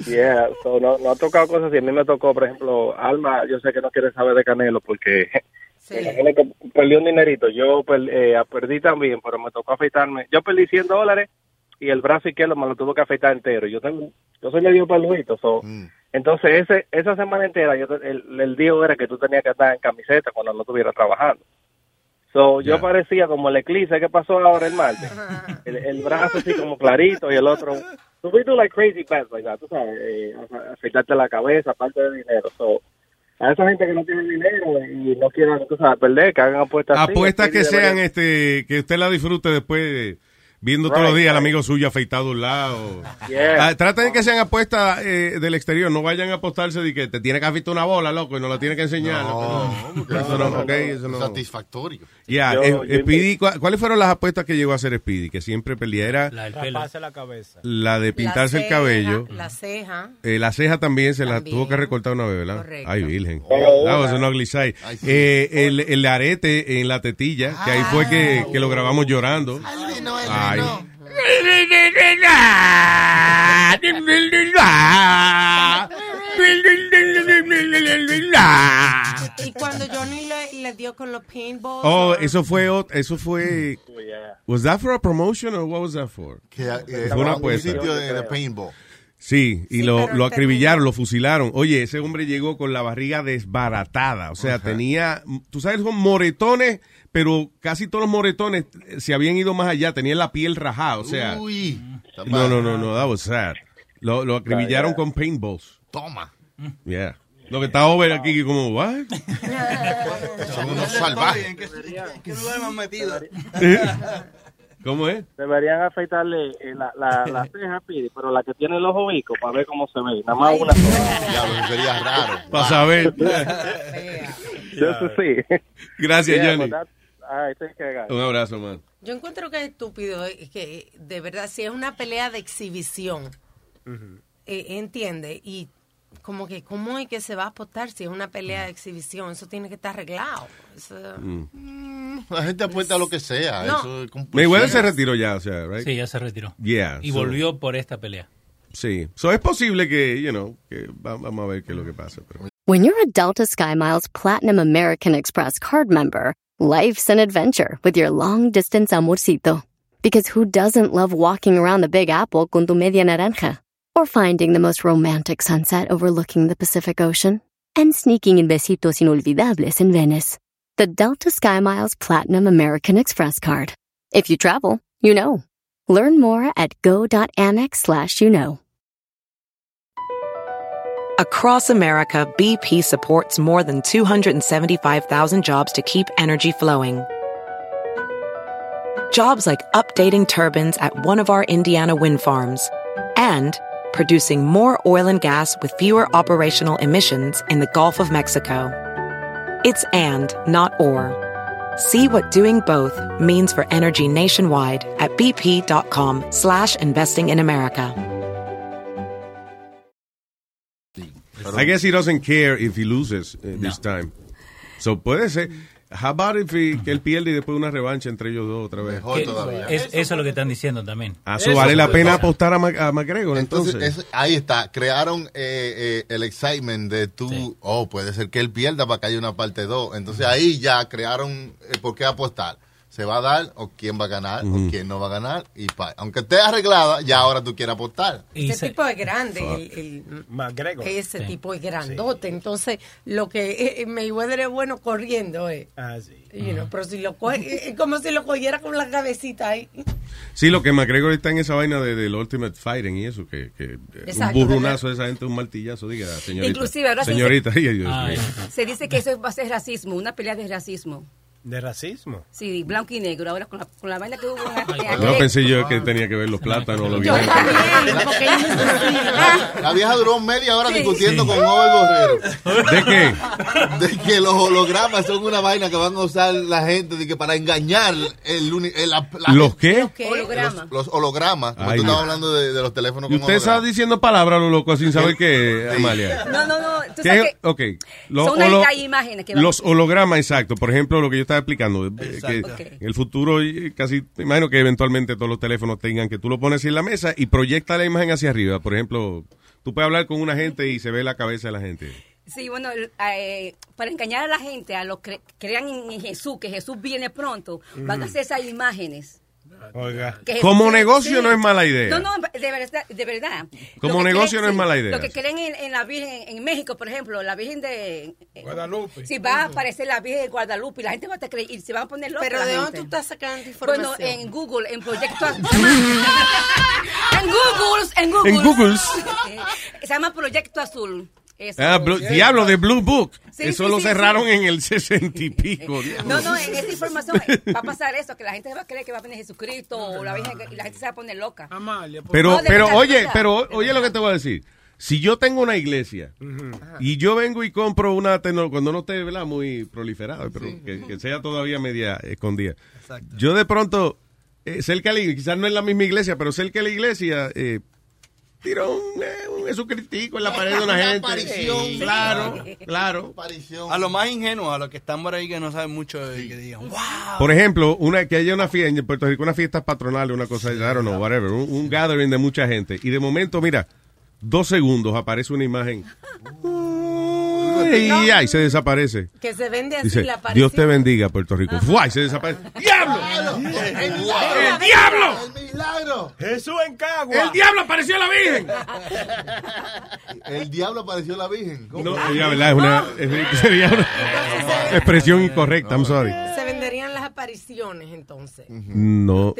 Speaker 16: Yeah, so no, no ha tocado cosas así. A mí me tocó, por ejemplo, Alma, yo sé que no quiere saber de Canelo porque me imagino que perdió un dinerito. Yo eh, perdí también, pero me tocó afeitarme. Yo perdí 100 dólares y el brazo izquierdo me lo tuve que afeitar entero. Yo tengo, yo soy medio peluito, so. Entonces, ese, esa semana entera, yo, te- el, el día era que tú tenías que estar en camiseta cuando no estuviera trabajando. So, yo parecía como el eclipse que pasó ahora el martes. El, el brazo así como clarito y el otro... So we do like crazy bets like that, tú sabes, eh, afe- afeitarte la cabeza, aparte de dinero. So, a esa gente que no tiene dinero y no quieran, tú sabes, perder, que hagan apuestas
Speaker 6: Apuestas
Speaker 16: así
Speaker 6: que sean, este, que usted la disfrute después. viendo todos los días al amigo suyo afeitado a un lado.
Speaker 16: Yeah.
Speaker 6: Ah, traten de que sean apuestas eh, del exterior, no vayan a apostarse de que te tiene que afeitar una bola, loco, y no la tiene que enseñar.
Speaker 5: No,
Speaker 6: loco. Eso no, ok, eso no.
Speaker 5: Satisfactorio.
Speaker 6: Ya, eh,
Speaker 16: yo-
Speaker 6: Speedy, ¿cu- ¿cuáles fueron las apuestas que llegó a hacer Speedy? Que siempre perdía. Era
Speaker 14: La del
Speaker 2: La cabeza.
Speaker 6: la de pintarse
Speaker 8: La
Speaker 6: el cabello.
Speaker 8: La ceja.
Speaker 6: Eh, la ceja también se la tuvo que recortar una vez, ¿verdad?
Speaker 8: Correcto.
Speaker 6: Ay, virgen.
Speaker 16: Solo
Speaker 6: That was
Speaker 16: una.
Speaker 5: Ay, sí.
Speaker 6: Eh, el, el arete en la tetilla, que ahí fue que, que lo grabamos llorando. Ay.
Speaker 8: Y cuando Johnny le, le dio con los paintballs.
Speaker 6: Oh, eso fue, eso fue,
Speaker 16: Yeah.
Speaker 6: was that for a promotion or what was that for?
Speaker 5: Que, eh,
Speaker 6: Fue una
Speaker 5: un
Speaker 6: apuesta.
Speaker 5: sitio de, de paintball.
Speaker 6: Sí, y
Speaker 8: Sí,
Speaker 6: lo, lo acribillaron, lo fusilaron. Oye, ese hombre llegó con la barriga desbaratada. O sea, tenía, tú sabes, son moretones, pero casi todos los moretones se habían ido más allá. Tenían la piel rajada. O sea,
Speaker 5: Uy.
Speaker 6: no, no, no, no, that was sad. Lo, lo acribillaron con paintballs.
Speaker 5: Toma.
Speaker 6: Yeah. Lo que está over aquí, como, what?
Speaker 5: Son unos salvajes.
Speaker 9: ¿Qué lugar metido?
Speaker 6: ¿Cómo es?
Speaker 16: Deberían afeitarle eh, la, la, la ceja, Pidi, pero la que tiene los ovicos para ver cómo se ve. Nada más una.
Speaker 5: Ya, sería raro.
Speaker 6: Para saber.
Speaker 16: Eso sí.
Speaker 6: Gracias,
Speaker 16: Yeah,
Speaker 6: Johnny.
Speaker 16: that- care, guys.
Speaker 6: Un abrazo, man.
Speaker 8: Yo encuentro que es estúpido, eh, que de verdad, si es una pelea de exhibición, eh, entiende, y como que, ¿cómo es que se va a apostar si es una pelea de exhibición? Eso tiene que estar arreglado. Eso-
Speaker 5: La gente apuesta a lo que sea.
Speaker 8: No.
Speaker 5: Eso es.
Speaker 6: Mayweather se retiró ya, o sea, right?
Speaker 14: Sí, ya se retiró.
Speaker 6: Yeah.
Speaker 14: Y
Speaker 6: so-
Speaker 14: volvió por esta pelea.
Speaker 6: Sí. So es posible que, you know, que va- vamos a ver qué es lo que pasa. Pero.
Speaker 17: When you're a Delta SkyMiles Platinum American Express card member, life's an adventure with your long distance amorcito. Because who doesn't love walking around the Big Apple con tu media naranja? Or finding the most romantic sunset overlooking the Pacific Ocean? And sneaking in besitos inolvidables in Venice. The Delta SkyMiles Platinum American Express card. If you travel, you know. Learn more at go.amex slash you know.
Speaker 18: Across America, BP supports more than 275,000 jobs to keep energy flowing. Jobs like updating turbines at one of our Indiana wind farms and producing more oil and gas with fewer operational emissions in the Gulf of Mexico. It's and, not or. See what doing both means for energy nationwide at bp.com slash investing in America.
Speaker 6: I guess he doesn't care if he loses uh, this time. So puede ser. How about if he- que él pierde y después una revancha entre ellos dos otra vez?
Speaker 14: Que- es- eso es lo que están diciendo también.
Speaker 6: Ah, eso vale la pena apostar a, Mac- a McGregor
Speaker 5: Entonces,
Speaker 6: entonces.
Speaker 5: es- ahí está. Crearon eh, eh, el excitement de tú, oh, puede ser que él pierda para que haya una parte 2. Entonces ahí ya crearon eh, por qué apostar. ¿Se va a dar o quién va a ganar o quién no va a ganar? Y pa- aunque esté arreglada, ya ahora tú quieres apostar.
Speaker 8: Ese tipo es grande, el, el-
Speaker 2: McGregor.
Speaker 8: ese
Speaker 2: Sí.
Speaker 8: tipo es grandote. Entonces, lo que eh, eh, Mayweather es bueno corriendo, eh.
Speaker 2: Ah, sí.
Speaker 8: You know, pero si lo coge, eh, es como si lo cogiera con la cabecita ahí.
Speaker 6: Sí, lo que McGregor está en esa vaina de, del Ultimate Fighting y eso, que, que eh,
Speaker 4: Exacto,
Speaker 6: un burrunazo de esa gente, un martillazo, diga, señorita.
Speaker 4: Inclusive, ahora se
Speaker 6: Señorita,
Speaker 4: dice-
Speaker 6: ay, Dios
Speaker 14: Ah,
Speaker 6: mío.
Speaker 4: Se dice que eso va a ser racismo, una pelea de racismo.
Speaker 2: ¿De racismo?
Speaker 4: Sí, blanco y negro. Ahora con la, con la vaina que hubo.
Speaker 6: No pensé yo que tenía que ver los plátanos, los
Speaker 4: Yo
Speaker 6: guineos.
Speaker 4: también, porque ellos no
Speaker 5: La vieja duró media hora
Speaker 4: Sí.
Speaker 5: discutiendo con Over Borrero.
Speaker 6: ¿De qué?
Speaker 5: De que los hologramas son una vaina que van a usar la gente de que para engañar el, el- la, la
Speaker 6: ¿Los qué?
Speaker 4: Holograma.
Speaker 5: Los, los hologramas. Como
Speaker 6: Ay,
Speaker 5: tú estabas hablando de, de los teléfonos
Speaker 6: Y
Speaker 5: con
Speaker 6: usted está diciendo palabras, lo loco, sin saber qué, Amalia.
Speaker 4: No, no, no. Tú
Speaker 6: ¿Qué?
Speaker 4: sabes que
Speaker 6: Ok. Los,
Speaker 4: son
Speaker 6: holo-
Speaker 4: imágenes que van-
Speaker 6: los hologramas, exacto. Por ejemplo, lo que yo estaba explicando. eh, Que
Speaker 4: Ok.
Speaker 6: En el futuro, casi, me imagino que eventualmente todos los teléfonos tengan que tú lo pones en la mesa y proyecta la imagen hacia arriba. Por ejemplo, tú puedes hablar con una gente y se ve la cabeza de la gente.
Speaker 4: Sí, bueno, eh, para engañar a la gente, a los que crean en Jesús, que Jesús viene pronto, van a hacer esas imágenes.
Speaker 2: Oiga.
Speaker 4: Que
Speaker 6: Como negocio no es mala idea.
Speaker 4: No, no, de verdad. De verdad.
Speaker 6: Como negocio no es mala idea.
Speaker 4: Lo que creen en, en la Virgen, en, en México, por ejemplo, la Virgen de... eh,
Speaker 15: Guadalupe.
Speaker 4: Si va a aparecer la Virgen de Guadalupe la gente va a estar creyendo, y se va a poner loca
Speaker 8: Pero ¿de dónde tú estás sacando
Speaker 4: Bueno,
Speaker 8: información?
Speaker 4: en Google, en Proyecto Azul. en Google, en Google.
Speaker 6: En Googles.
Speaker 4: Se llama Proyecto Azul. Eso.
Speaker 6: Ah, Blue- diablo, de Blue Book.
Speaker 4: Sí,
Speaker 6: Eso
Speaker 4: sí,
Speaker 6: lo
Speaker 4: sí,
Speaker 6: cerraron
Speaker 4: sí.
Speaker 6: en el sesenta y pico. diablo.
Speaker 4: No, no, en esta información eh, va a pasar eso, que la gente va a creer que va a venir Jesucristo o la Virgen y la gente se va a poner loca.
Speaker 12: Amalia,
Speaker 6: Pero,
Speaker 4: No,
Speaker 6: pero oye, pero oye lo que te voy a decir. Si yo tengo una iglesia y yo vengo y compro una tecnología, cuando no esté ¿verdad? muy proliferada, pero que, que sea todavía media escondida. Yo de pronto, eh, cerca de la iglesia, quizás no es la misma iglesia, pero cerca de la iglesia, eh, tiro un, eh, un Jesucristico en la pared de una
Speaker 9: Una
Speaker 6: gente.
Speaker 9: aparición.
Speaker 6: Sí, Claro, claro.
Speaker 9: A lo más ingenuo, a los que están por ahí que no saben mucho y que digan, wow.
Speaker 6: Por ejemplo, una que haya una fiesta en Puerto Rico, una fiesta patronal, una cosa, I don't know, whatever, un, un gathering de mucha gente. Y de momento, mira, dos segundos aparece una imagen. Y ahí se desaparece.
Speaker 8: Que se vende así
Speaker 6: Dice,
Speaker 8: la aparición.
Speaker 6: Dios te bendiga, Puerto Rico. ¡Fua! Y se desaparece. ¡Diablo!
Speaker 9: ¡El
Speaker 6: diablo!
Speaker 9: ¡El milagro!
Speaker 2: ¡Jesús en Cagua!
Speaker 6: ¡El diablo apareció a la Virgen!
Speaker 5: El diablo apareció la Virgen. ¿Cómo?
Speaker 6: No, sería, ¿verdad? Es una, es- sería una expresión incorrecta, I'm sorry.
Speaker 8: Se venderían las apariciones entonces.
Speaker 6: No.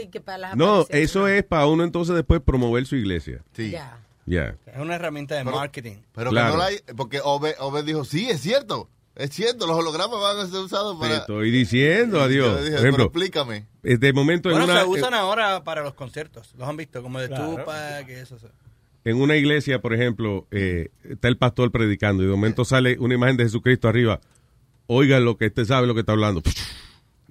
Speaker 6: No, eso es para uno entonces después promover su iglesia.
Speaker 5: Sí.
Speaker 8: Ya.
Speaker 6: Ya.
Speaker 9: Es una herramienta de marketing.
Speaker 5: Pero
Speaker 6: Claro.
Speaker 5: que no la hay, porque Obed, Obed dijo, sí, es cierto. Es cierto, los hologramas van a ser usados
Speaker 6: Te
Speaker 5: para...
Speaker 6: estoy diciendo, adiós.
Speaker 5: Yo dije,
Speaker 6: Por ejemplo,
Speaker 5: pero explícame.
Speaker 6: eh, de momento en
Speaker 9: Bueno,
Speaker 6: una,
Speaker 9: se usan ahora para los conciertos. Los han visto, como de
Speaker 6: Claro.
Speaker 9: Y eso.
Speaker 6: en una iglesia, por ejemplo, eh, está el pastor predicando y de momento sale una imagen de Jesucristo arriba. Oigan lo que este sabe lo que está hablando.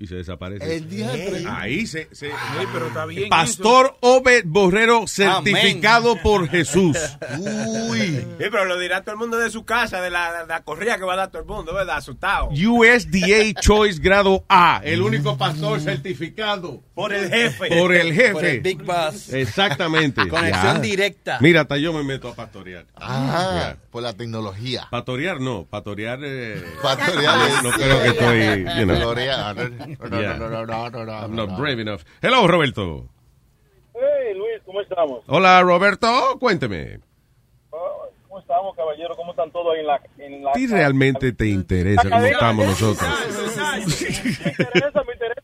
Speaker 6: Y se desaparece.
Speaker 5: El diantre.
Speaker 6: Ahí se... se-
Speaker 12: pero está bien
Speaker 6: Pastor Obed Borrero certificado por Jesús.
Speaker 5: Uy.
Speaker 2: Sí, pero lo dirá todo el mundo de su casa, de la, de la corrida que va a dar todo el mundo, ¿verdad? Asustado.
Speaker 6: USDA Choice grado A, el único pastor certificado
Speaker 2: Por el jefe.
Speaker 6: por el jefe.
Speaker 9: Por el Big Boss.
Speaker 6: Exactamente.
Speaker 9: Conexión
Speaker 6: Ya.
Speaker 9: directa.
Speaker 6: Mira, hasta yo me meto a pastorear.
Speaker 5: Ah,
Speaker 6: Ya.
Speaker 5: por la tecnología.
Speaker 6: Pastorear no, pastorear. Eh,
Speaker 5: Pastorear es-
Speaker 6: No creo que estoy. You know.
Speaker 5: Pastorear. No, no,
Speaker 6: Yeah.
Speaker 5: no, no, no, no, no,
Speaker 6: I'm
Speaker 5: no,
Speaker 6: not
Speaker 5: no.
Speaker 6: brave enough. Hello, Roberto.
Speaker 19: Hey, Luis, ¿cómo estamos?
Speaker 6: Hola, Roberto. Cuénteme.
Speaker 19: ¿Cómo estamos, caballero? ¿Cómo están todos ahí en la... En la
Speaker 6: ¿A ti realmente te interesa cómo estamos nosotros?
Speaker 19: Me interesa, me interesa.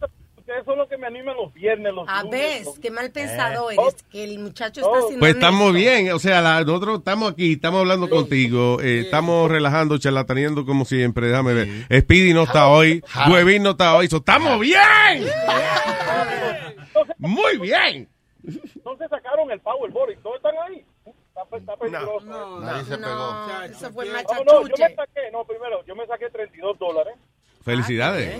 Speaker 19: Ustedes son los que me animan los viernes, los
Speaker 8: A
Speaker 19: lunes.
Speaker 8: ver, qué mal pensado
Speaker 19: Eh.
Speaker 8: eres, que el muchacho está haciendo
Speaker 6: Pues estamos bien, o sea, la- nosotros estamos aquí, estamos hablando contigo, eh, estamos relajando, charlataneando como siempre, déjame ver. Speedy no está hoy, Huevín no está hoy, so, ¡estamos bien! Muy bien.
Speaker 19: No se sacaron el Powerball y todos están ahí. Está, está peligroso.
Speaker 5: Nadie se pegó.
Speaker 8: No, eso fue
Speaker 19: No, no, yo me
Speaker 8: machachuche.
Speaker 19: saqué, no, primero, yo me saqué 32 dólares.
Speaker 6: Felicidades.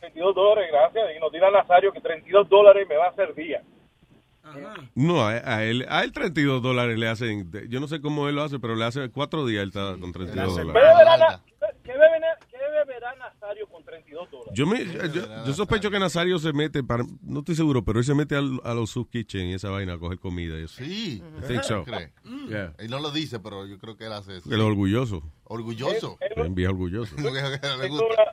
Speaker 19: 32 dólares, gracias. Y nos dirá Nazario que 32 dólares me va a hacer día.
Speaker 6: No, a, a él, a él 32 dólares le hacen, yo no sé cómo él lo hace, pero le hace cuatro días él está con 32
Speaker 19: ¿Qué
Speaker 6: dólares.
Speaker 19: beberá, Na- qué beberá- qué beberá Nazario con 32 dólares?
Speaker 6: Yo, me, yo, yo sospecho que Nazario se mete, para, no estoy seguro, pero él se mete al- a los sub kitchen y esa vaina a coger comida. Y eso.
Speaker 5: Sí.
Speaker 6: I think so.
Speaker 5: ¿Cree?
Speaker 6: Yeah.
Speaker 5: Él no lo dice, pero yo creo que él hace eso.
Speaker 6: El orgulloso.
Speaker 5: Orgulloso.
Speaker 6: Un viejo orgulloso.
Speaker 5: Le gusta.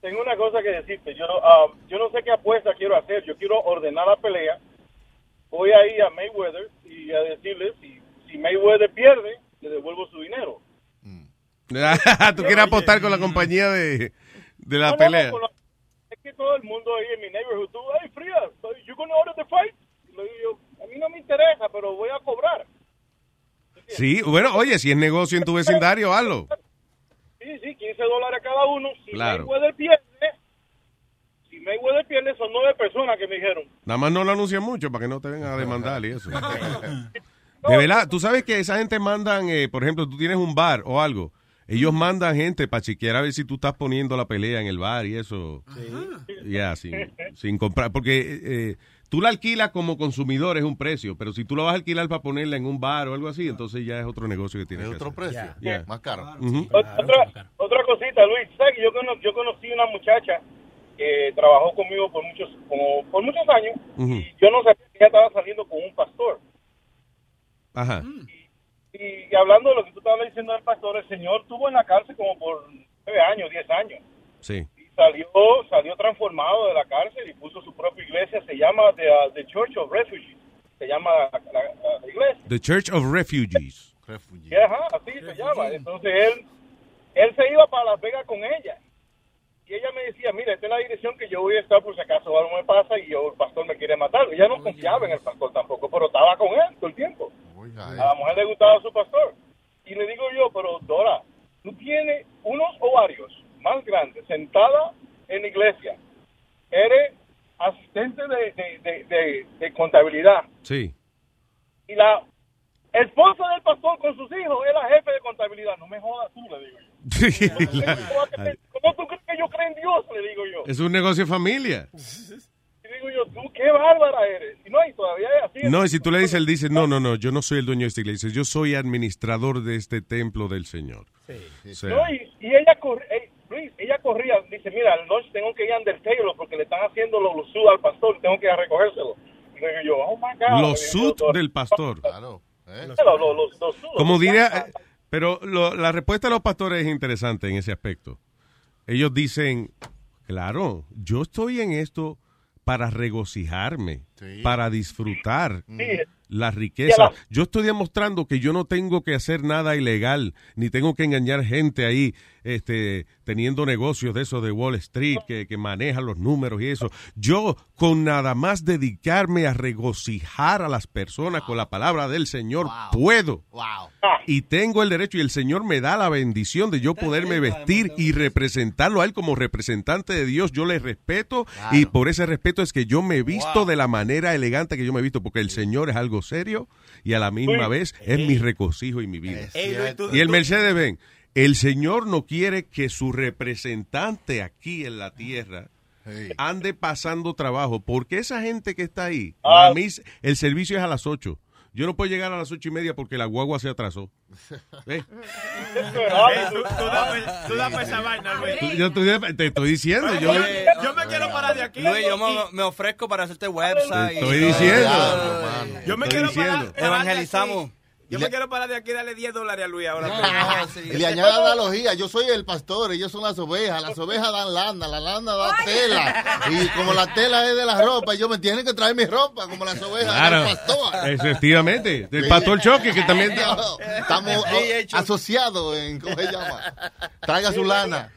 Speaker 19: Tengo una cosa que decirte. Yo, ah, yo no sé qué apuesta quiero hacer. Yo quiero ordenar la pelea. Voy a ir a Mayweather y a decirle si, si Mayweather pierde, le devuelvo su dinero.
Speaker 6: Tú quieres apostar con la compañía de, de la
Speaker 19: No, no, no,
Speaker 6: pelea.
Speaker 19: la- es que todo el mundo ahí en mi neighborhood, tú, hey, Fría, you gonna order the fight? Y le digo a mí no me interesa, pero voy a cobrar.
Speaker 6: Sí, bueno, oye, si es negocio en tu vecindario, hazlo.
Speaker 19: Sí, sí, 15 dólares cada uno. Si
Speaker 6: Claro.
Speaker 19: Mayweather pierde, si Mayweather pierde, son nueve personas que me dijeron.
Speaker 6: Nada más no lo anuncian mucho para que no te vengan a demandar y eso. De verdad, tú sabes que esa gente mandan, eh, por ejemplo, tú tienes un bar o algo. Ellos mandan gente para chequear a ver si tú estás poniendo la pelea en el bar y eso. Ya, sin, sin comprar. Porque eh, eh, tú la alquilas como consumidor, es un precio. Pero si tú lo vas a alquilar para ponerla en un bar o algo así, entonces ya es otro negocio que tienes
Speaker 5: Es
Speaker 6: que
Speaker 5: otro
Speaker 6: hacer.
Speaker 5: precio. Más caro.
Speaker 19: Otra, otra cosita, Luis, ¿sabes que yo, cono- yo conocí una muchacha que trabajó conmigo por muchos, como, por muchos años.
Speaker 6: Ujú.
Speaker 19: Yo no sabía que ella estaba saliendo con un pastor.
Speaker 6: Ajá.
Speaker 19: Y, hablando de lo que tú estabas diciendo del pastor, el señor estuvo en la cárcel como por nueve años, diez años.
Speaker 6: Sí.
Speaker 19: Salió, salió transformado de la cárcel y puso su propia iglesia. Se llama The, uh, The Church of Refugees. Se llama la, la- la iglesia.
Speaker 6: The Church of Refugees.
Speaker 19: Y, ajá, así se llama. Entonces él, él se iba para Las Vegas con ella. Y ella me decía, mira, esta es la dirección que yo voy a estar por si acaso algo me pasa y yo, el pastor me quiere matar. Ella no confiaba en el pastor tampoco, pero estaba con él todo el tiempo. A la mujer le gustaba su pastor. Y le digo yo, pero Dora, tú tienes unos ovarios más grandes sentada en la iglesia. Eres asistente de, de, de, de- de contabilidad.
Speaker 6: Sí.
Speaker 19: Y la esposa del pastor con sus hijos es la jefe de contabilidad. No me jodas tú, le digo yo. ¿Cómo tú crees que yo creo en Dios? Le digo yo.
Speaker 6: es un negocio de familia.
Speaker 19: Y digo yo, tú qué bárbara eres. Y no, y todavía es así.
Speaker 6: No, y si tú le dices, él dice, no, no, no, yo no soy el dueño de esta iglesia, yo soy administrador de este templo del Señor. O sea,
Speaker 19: No, y, y ella corría, Luis, ella corría, dice, mira, al noche tengo que ir a Undertale porque le están haciendo los, los sud al pastor, tengo que ir a recogérselo. Y digo yo, oh my God.
Speaker 6: los sud del pastor.
Speaker 19: Los, los, los, los sud,
Speaker 6: Como
Speaker 19: los
Speaker 6: diría, eh, pero lo- la respuesta de los pastores es interesante en ese aspecto. Ellos dicen, claro, yo estoy en esto para regocijarme, para disfrutar la riqueza. Yo estoy demostrando que yo no tengo que hacer nada ilegal, ni tengo que engañar gente ahí, este, teniendo negocios de esos de Wall Street, que, que manejan los números y eso. Yo, con nada más dedicarme a regocijar a las personas con la palabra del Señor, puedo. Y tengo el derecho y el Señor me da la bendición de yo poderme vestir y representarlo a Él como representante de Dios. Yo le respeto y por ese respeto es que yo me visto de la manera elegante que yo me visto, porque el Señor es algo serio y a la misma vez es mi regocijo y mi vida.
Speaker 2: Ey, Luis, tú-
Speaker 6: Y el
Speaker 2: tú-
Speaker 6: Mercedes Ben, el Señor no quiere que su representante aquí en la tierra ande pasando trabajo, porque esa gente que está ahí,
Speaker 2: Ah.
Speaker 6: a mí el servicio es a las 8. Yo no puedo llegar a las ocho y media porque la guagua se atrasó. Yo te, estoy diciendo, yo
Speaker 2: yo me quiero parar de aquí.
Speaker 9: Luis, yo me, me ofrezco para hacerte website.
Speaker 6: Te estoy diciendo.
Speaker 2: Yo me quiero
Speaker 6: diciendo.
Speaker 2: parar.
Speaker 9: Evangelizamos.
Speaker 2: Yo me quiero parar de aquí y darle 10 dólares a Luis ahora.
Speaker 5: Y le añade analogía, yo soy el pastor, ellos son las ovejas, las ovejas dan lana, la lana da tela, y como la tela es de la ropa, ellos me tienen que traer mi ropa, como las ovejas
Speaker 6: Claro,
Speaker 5: del pastor.
Speaker 6: Efectivamente. Del pastor Choque, que también...
Speaker 5: Estamos oh, asociados en, ¿cómo se llama? Traiga su lana.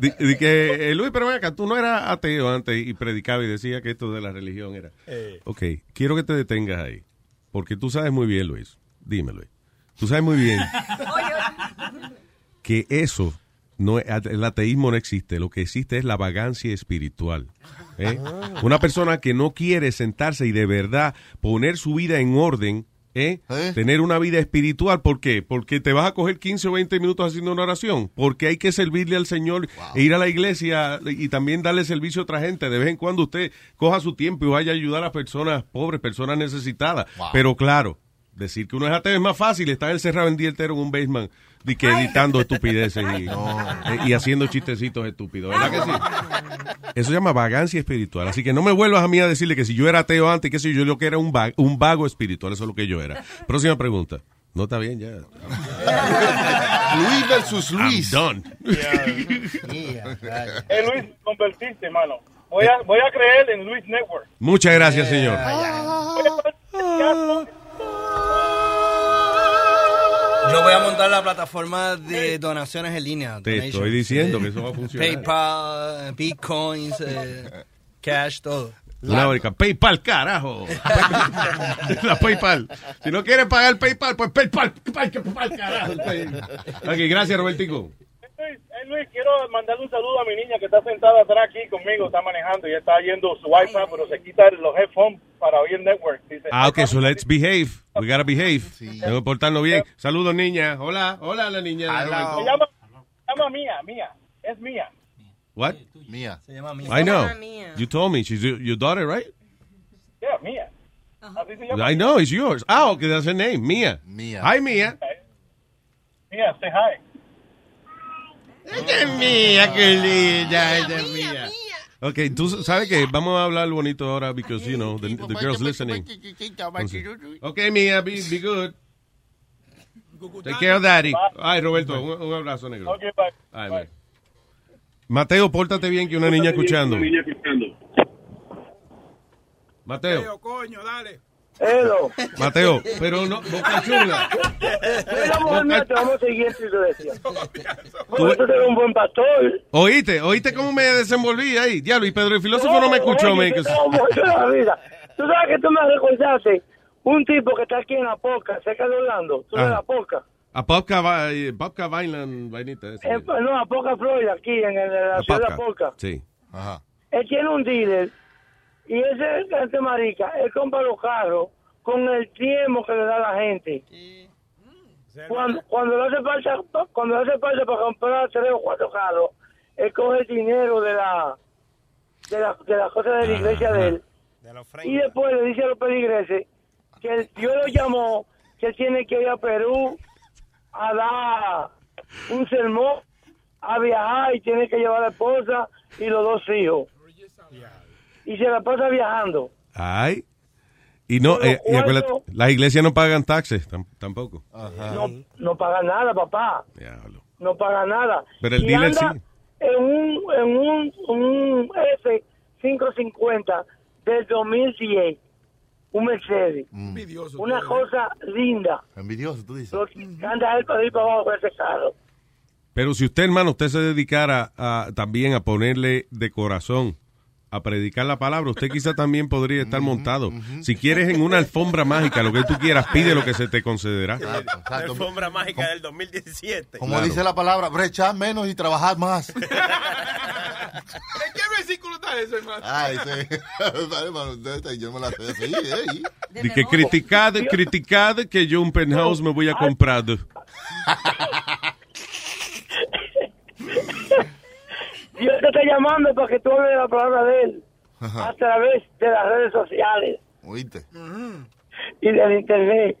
Speaker 6: Di- di que, eh, Luis, pero ven acá, tú no eras ateo antes y predicaba y decía que esto de la religión era.
Speaker 2: Eh.
Speaker 6: Ok, quiero que te detengas ahí. Porque tú sabes muy bien, Luis. Dime, Luis. Tú sabes muy bien que eso, no, es- el ateísmo no existe. Lo que existe es la vagancia espiritual. ¿eh? Una persona que no quiere sentarse y de verdad poner su vida en orden. ¿Eh? Tener una vida espiritual, ¿por qué? Porque te vas a coger 15 o 20 minutos haciendo una oración, porque hay que servirle al Señor e ir a la iglesia y también darle servicio a otra gente. De vez en cuando usted coja su tiempo y vaya a ayudar a personas pobres, personas necesitadas. Pero claro, decir que uno es ateo es más fácil, estar encerrado en día entero en un basement y que editando estupideces y, y haciendo chistecitos estúpidos, ¿verdad que sí? Eso se llama vagancia espiritual. Así que no me vuelvas a mí a decirle que si yo era ateo antes, que si yo lo que era un, va- un vago espiritual, eso es lo que yo era. Próxima pregunta. No está bien ya.
Speaker 5: Luis versus Luis.
Speaker 6: I'm done.
Speaker 19: Eh, Luis, convertiste, hermano. Voy a, voy a creer en Luis Network.
Speaker 6: Muchas gracias, señor.
Speaker 9: Yo voy a montar la plataforma de donaciones en línea.
Speaker 6: Te
Speaker 9: donations.
Speaker 6: estoy diciendo que eso va a funcionar.
Speaker 9: PayPal, Bitcoins, eh, cash, todo.
Speaker 6: Una hora, PayPal, carajo. La PayPal. Si no quieres pagar PayPal, pues PayPal, PayPal, PayPal, carajo. Ok, gracias, Robertico.
Speaker 19: Luis, Luis, quiero mandarle un saludo a mi niña que está sentada atrás aquí conmigo, está manejando y está yendo su iPad, pero se quita los headphones para oír network. Dice,
Speaker 6: Ah, ok, so let's behave. We gotta behave. Tengo que portarnos bien. Saludos, niña. Hola, hola, la niña. de
Speaker 19: Se llama, se llama Mía, Mía, es Mía.
Speaker 6: What?
Speaker 5: Mía.
Speaker 9: Se llama Mía.
Speaker 6: I know. You told me. She's your, your daughter, right?
Speaker 19: Yeah, Mía. Se llama.
Speaker 6: I know, it's yours. Ah, okay, that's her name. Mia.
Speaker 5: Mia.
Speaker 6: Hi, Mia.
Speaker 19: Mía, say hi.
Speaker 6: Esta es mía, qué linda, esta es mía. Ok, tú sabes que vamos a hablar bonito ahora because, you know, the, the girls listening. Ok, Mia, be, be good. Take care of daddy. Ay, Roberto, un, un abrazo, negro.
Speaker 19: Okay, bye.
Speaker 6: Ay, bye. Mateo, pórtate bien que una niña escuchando. Mateo,
Speaker 2: Mateo, coño, dale.
Speaker 16: Hello.
Speaker 6: Mateo, pero no, boca chula.
Speaker 16: Mira, mujer mía, te vamos a seguir en tu iglesia.
Speaker 6: Tú-
Speaker 16: Tú eres un buen pastor.
Speaker 6: Oíste, oíste cómo me desenvolví ahí. Diablo, y Pedro el filósofo no me escuchó,
Speaker 16: Oye, de la vida. Tú sabes que tú me recordaste un tipo que está aquí en la poca, cerca de Orlando. Tú de
Speaker 6: Ajá.
Speaker 16: la poca.
Speaker 6: A Popka, va- eh, vainita.
Speaker 20: Eh, no, a Poca Florida, aquí en, el- en la
Speaker 6: A
Speaker 20: ciudad de
Speaker 6: Popka.
Speaker 20: Poca.
Speaker 6: Sí.
Speaker 20: Él tiene un dealer y ese gente marica, él compra los carros con el tiempo que le da la gente. Cuando, cuando le hace falta, cuando le hace falta para comprar tres o cuatro carros, él coge el dinero de la de la, de la cosa de la iglesia de él y después le dice a los peligreses que el Dios lo llamó que tiene que ir a Perú a dar un sermón, a viajar y tiene que llevar a la esposa y los dos hijos. Y se la pasa viajando.
Speaker 6: Ay. Y no, eh, y acuérdate, las iglesias no pagan taxes tam- tampoco.
Speaker 20: No, no paga nada, papá. No paga nada.
Speaker 6: Pero el
Speaker 20: Y
Speaker 6: dealer
Speaker 20: anda
Speaker 6: sí.
Speaker 20: En un, en un, un F550 del 2010. Un Mercedes. Una cosa linda.
Speaker 5: Envidioso, tú dices.
Speaker 20: Lo que Anda él para ir para abajo con ese carro.
Speaker 6: Pero si usted, hermano, usted se dedicara a, también a ponerle de corazón a predicar la palabra, usted quizá también podría estar montado. Si quieres en una alfombra mágica, lo que tú quieras, pide lo que se te concederá.
Speaker 2: La alfombra mágica del 2017.
Speaker 5: Como
Speaker 6: Claro.
Speaker 5: dice la palabra, brechar menos y trabajar más.
Speaker 15: ¿En qué versículo está eso, hermano?
Speaker 5: Ay, sí. Hermano, yo me la sé. Sí, eh.
Speaker 6: De que criticad, criticad que yo un penthouse me voy a comprar.
Speaker 20: Dios te está llamando para que tú hables de la palabra de él a través de las redes sociales
Speaker 5: Oíste.
Speaker 20: y del internet.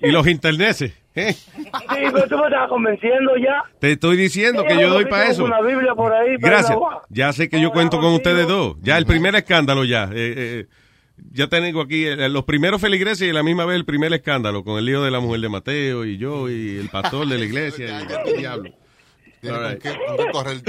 Speaker 6: Y los interneses. ¿eh?
Speaker 20: Sí, pero tú me estás convenciendo ya.
Speaker 6: Te estoy diciendo que yo doy para eso.
Speaker 20: Una Biblia por ahí,
Speaker 6: Gracias. Ya sé que yo cuento con ustedes dos. Ya el primer escándalo ya. Eh, eh, ya tengo aquí eh, los primeros feligreses y a la misma vez el primer escándalo con el lío de la mujer de Mateo y yo y el pastor de la iglesia y el diablo.
Speaker 5: Tiene
Speaker 6: All
Speaker 5: con
Speaker 6: right.
Speaker 5: qué- con qué correr.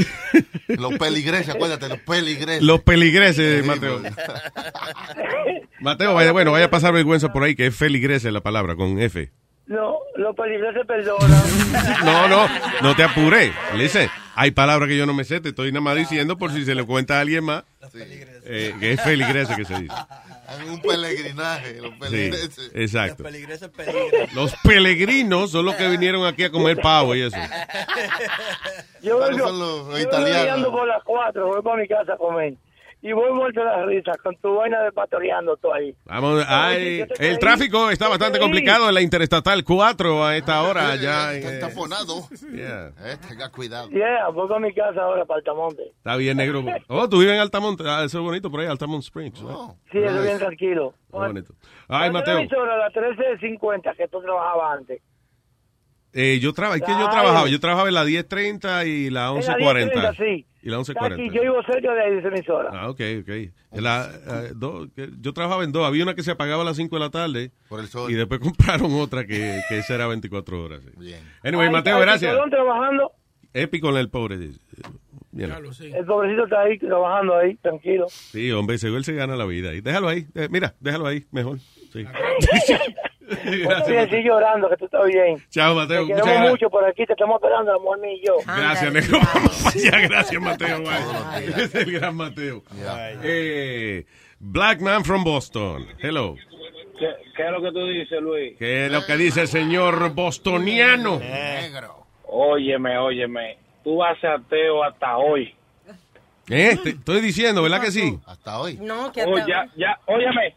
Speaker 5: Los peligreses, acuérdate, los peligreses.
Speaker 6: Los peligreses,
Speaker 5: Sí,
Speaker 6: Mateo.
Speaker 5: pues.
Speaker 6: Mateo, vaya, bueno, vaya a pasar vergüenza por ahí, que es feligrese la palabra, con F.
Speaker 20: No, los peligrosos perdonan.
Speaker 6: No, no, no te apures. Le dice, hay palabras que yo no me sé, te estoy nada más diciendo por si se le cuenta a alguien más. eh, que es feligrese que se dice.
Speaker 5: Un peregrinaje, los
Speaker 6: Sí,
Speaker 5: peligreses.
Speaker 6: exacto.
Speaker 9: Peligreses peligros.
Speaker 6: Los peregrinos son los que vinieron aquí a comer pavo y eso.
Speaker 20: Yo
Speaker 5: ¿Cuáles
Speaker 20: vengo,
Speaker 5: son los
Speaker 20: yo
Speaker 5: italianos?
Speaker 20: guiando por las cuatro, voy para mi casa a comer. Y voy muerto de la risa con tu vaina de pastoreando tú ahí.
Speaker 6: Vamos, ay, el tráfico está bastante complicado en la Interestatal 4 a esta hora. Ya,
Speaker 5: Está
Speaker 6: eh,
Speaker 5: taponado.
Speaker 6: yeah.
Speaker 5: Eh, tenga cuidado.
Speaker 20: Yeah, voy para mi casa ahora, para Altamonte.
Speaker 6: Está bien, negro. Oh, tú vives en Altamont. Ah, eso es bonito por ahí, Altamont Springs. ¿no?
Speaker 20: Sí, eso bien tranquilo.
Speaker 6: Está bonito. Ay,
Speaker 20: ¿Cuál
Speaker 6: Mateo.
Speaker 20: emisora, la 1350 que tú trabajabas antes.
Speaker 6: Eh, yo trabajaba, que yo trabajaba, yo trabajaba en la 1030 y la
Speaker 20: En la
Speaker 6: 1140.
Speaker 20: 1030, sí.
Speaker 6: Y la
Speaker 20: Está aquí,
Speaker 6: 1140.
Speaker 20: yo vivo cerca de ahí, de esa emisora.
Speaker 6: Ah, ok, ok. La, eh, do- yo trabajaba en dos. Había una que se apagaba a las 5 de la tarde.
Speaker 5: Por el sol.
Speaker 6: Y después compraron otra que, que esa era 24 horas. sí.
Speaker 5: Bien.
Speaker 6: Anyway,
Speaker 20: Ay,
Speaker 6: Mateo, gracias.
Speaker 20: Perdón, trabajando.
Speaker 6: Épico en el pobre. bien.
Speaker 20: El pobrecito está ahí trabajando ahí, tranquilo.
Speaker 6: Sí, hombre, seguro él se gana la vida. Y déjalo ahí. eh, mira, déjalo ahí, mejor. Sí.
Speaker 20: Gracias. Bien, sigue llorando, que tú estás bien.
Speaker 6: Chao, Mateo.
Speaker 20: Te queremos
Speaker 6: gracias.
Speaker 20: mucho por aquí, te estamos esperando, la mujer y yo.
Speaker 6: Gracias, negro. Vamos allá. Gracias, Mateo. Es el gran Mateo. Eh, Black Man from Boston. Hello.
Speaker 21: ¿Qué, qué es lo que tú dices, Luis?
Speaker 6: ¿Qué es lo que dice el señor bostoniano?
Speaker 21: Óyeme, óyeme. Tú vas a ateo hasta hoy.
Speaker 6: Eh, te estoy diciendo, ¿verdad que sí?
Speaker 5: Hasta hoy.
Speaker 8: No, que
Speaker 21: Oh,
Speaker 8: hasta-
Speaker 21: ya, ya, óyeme.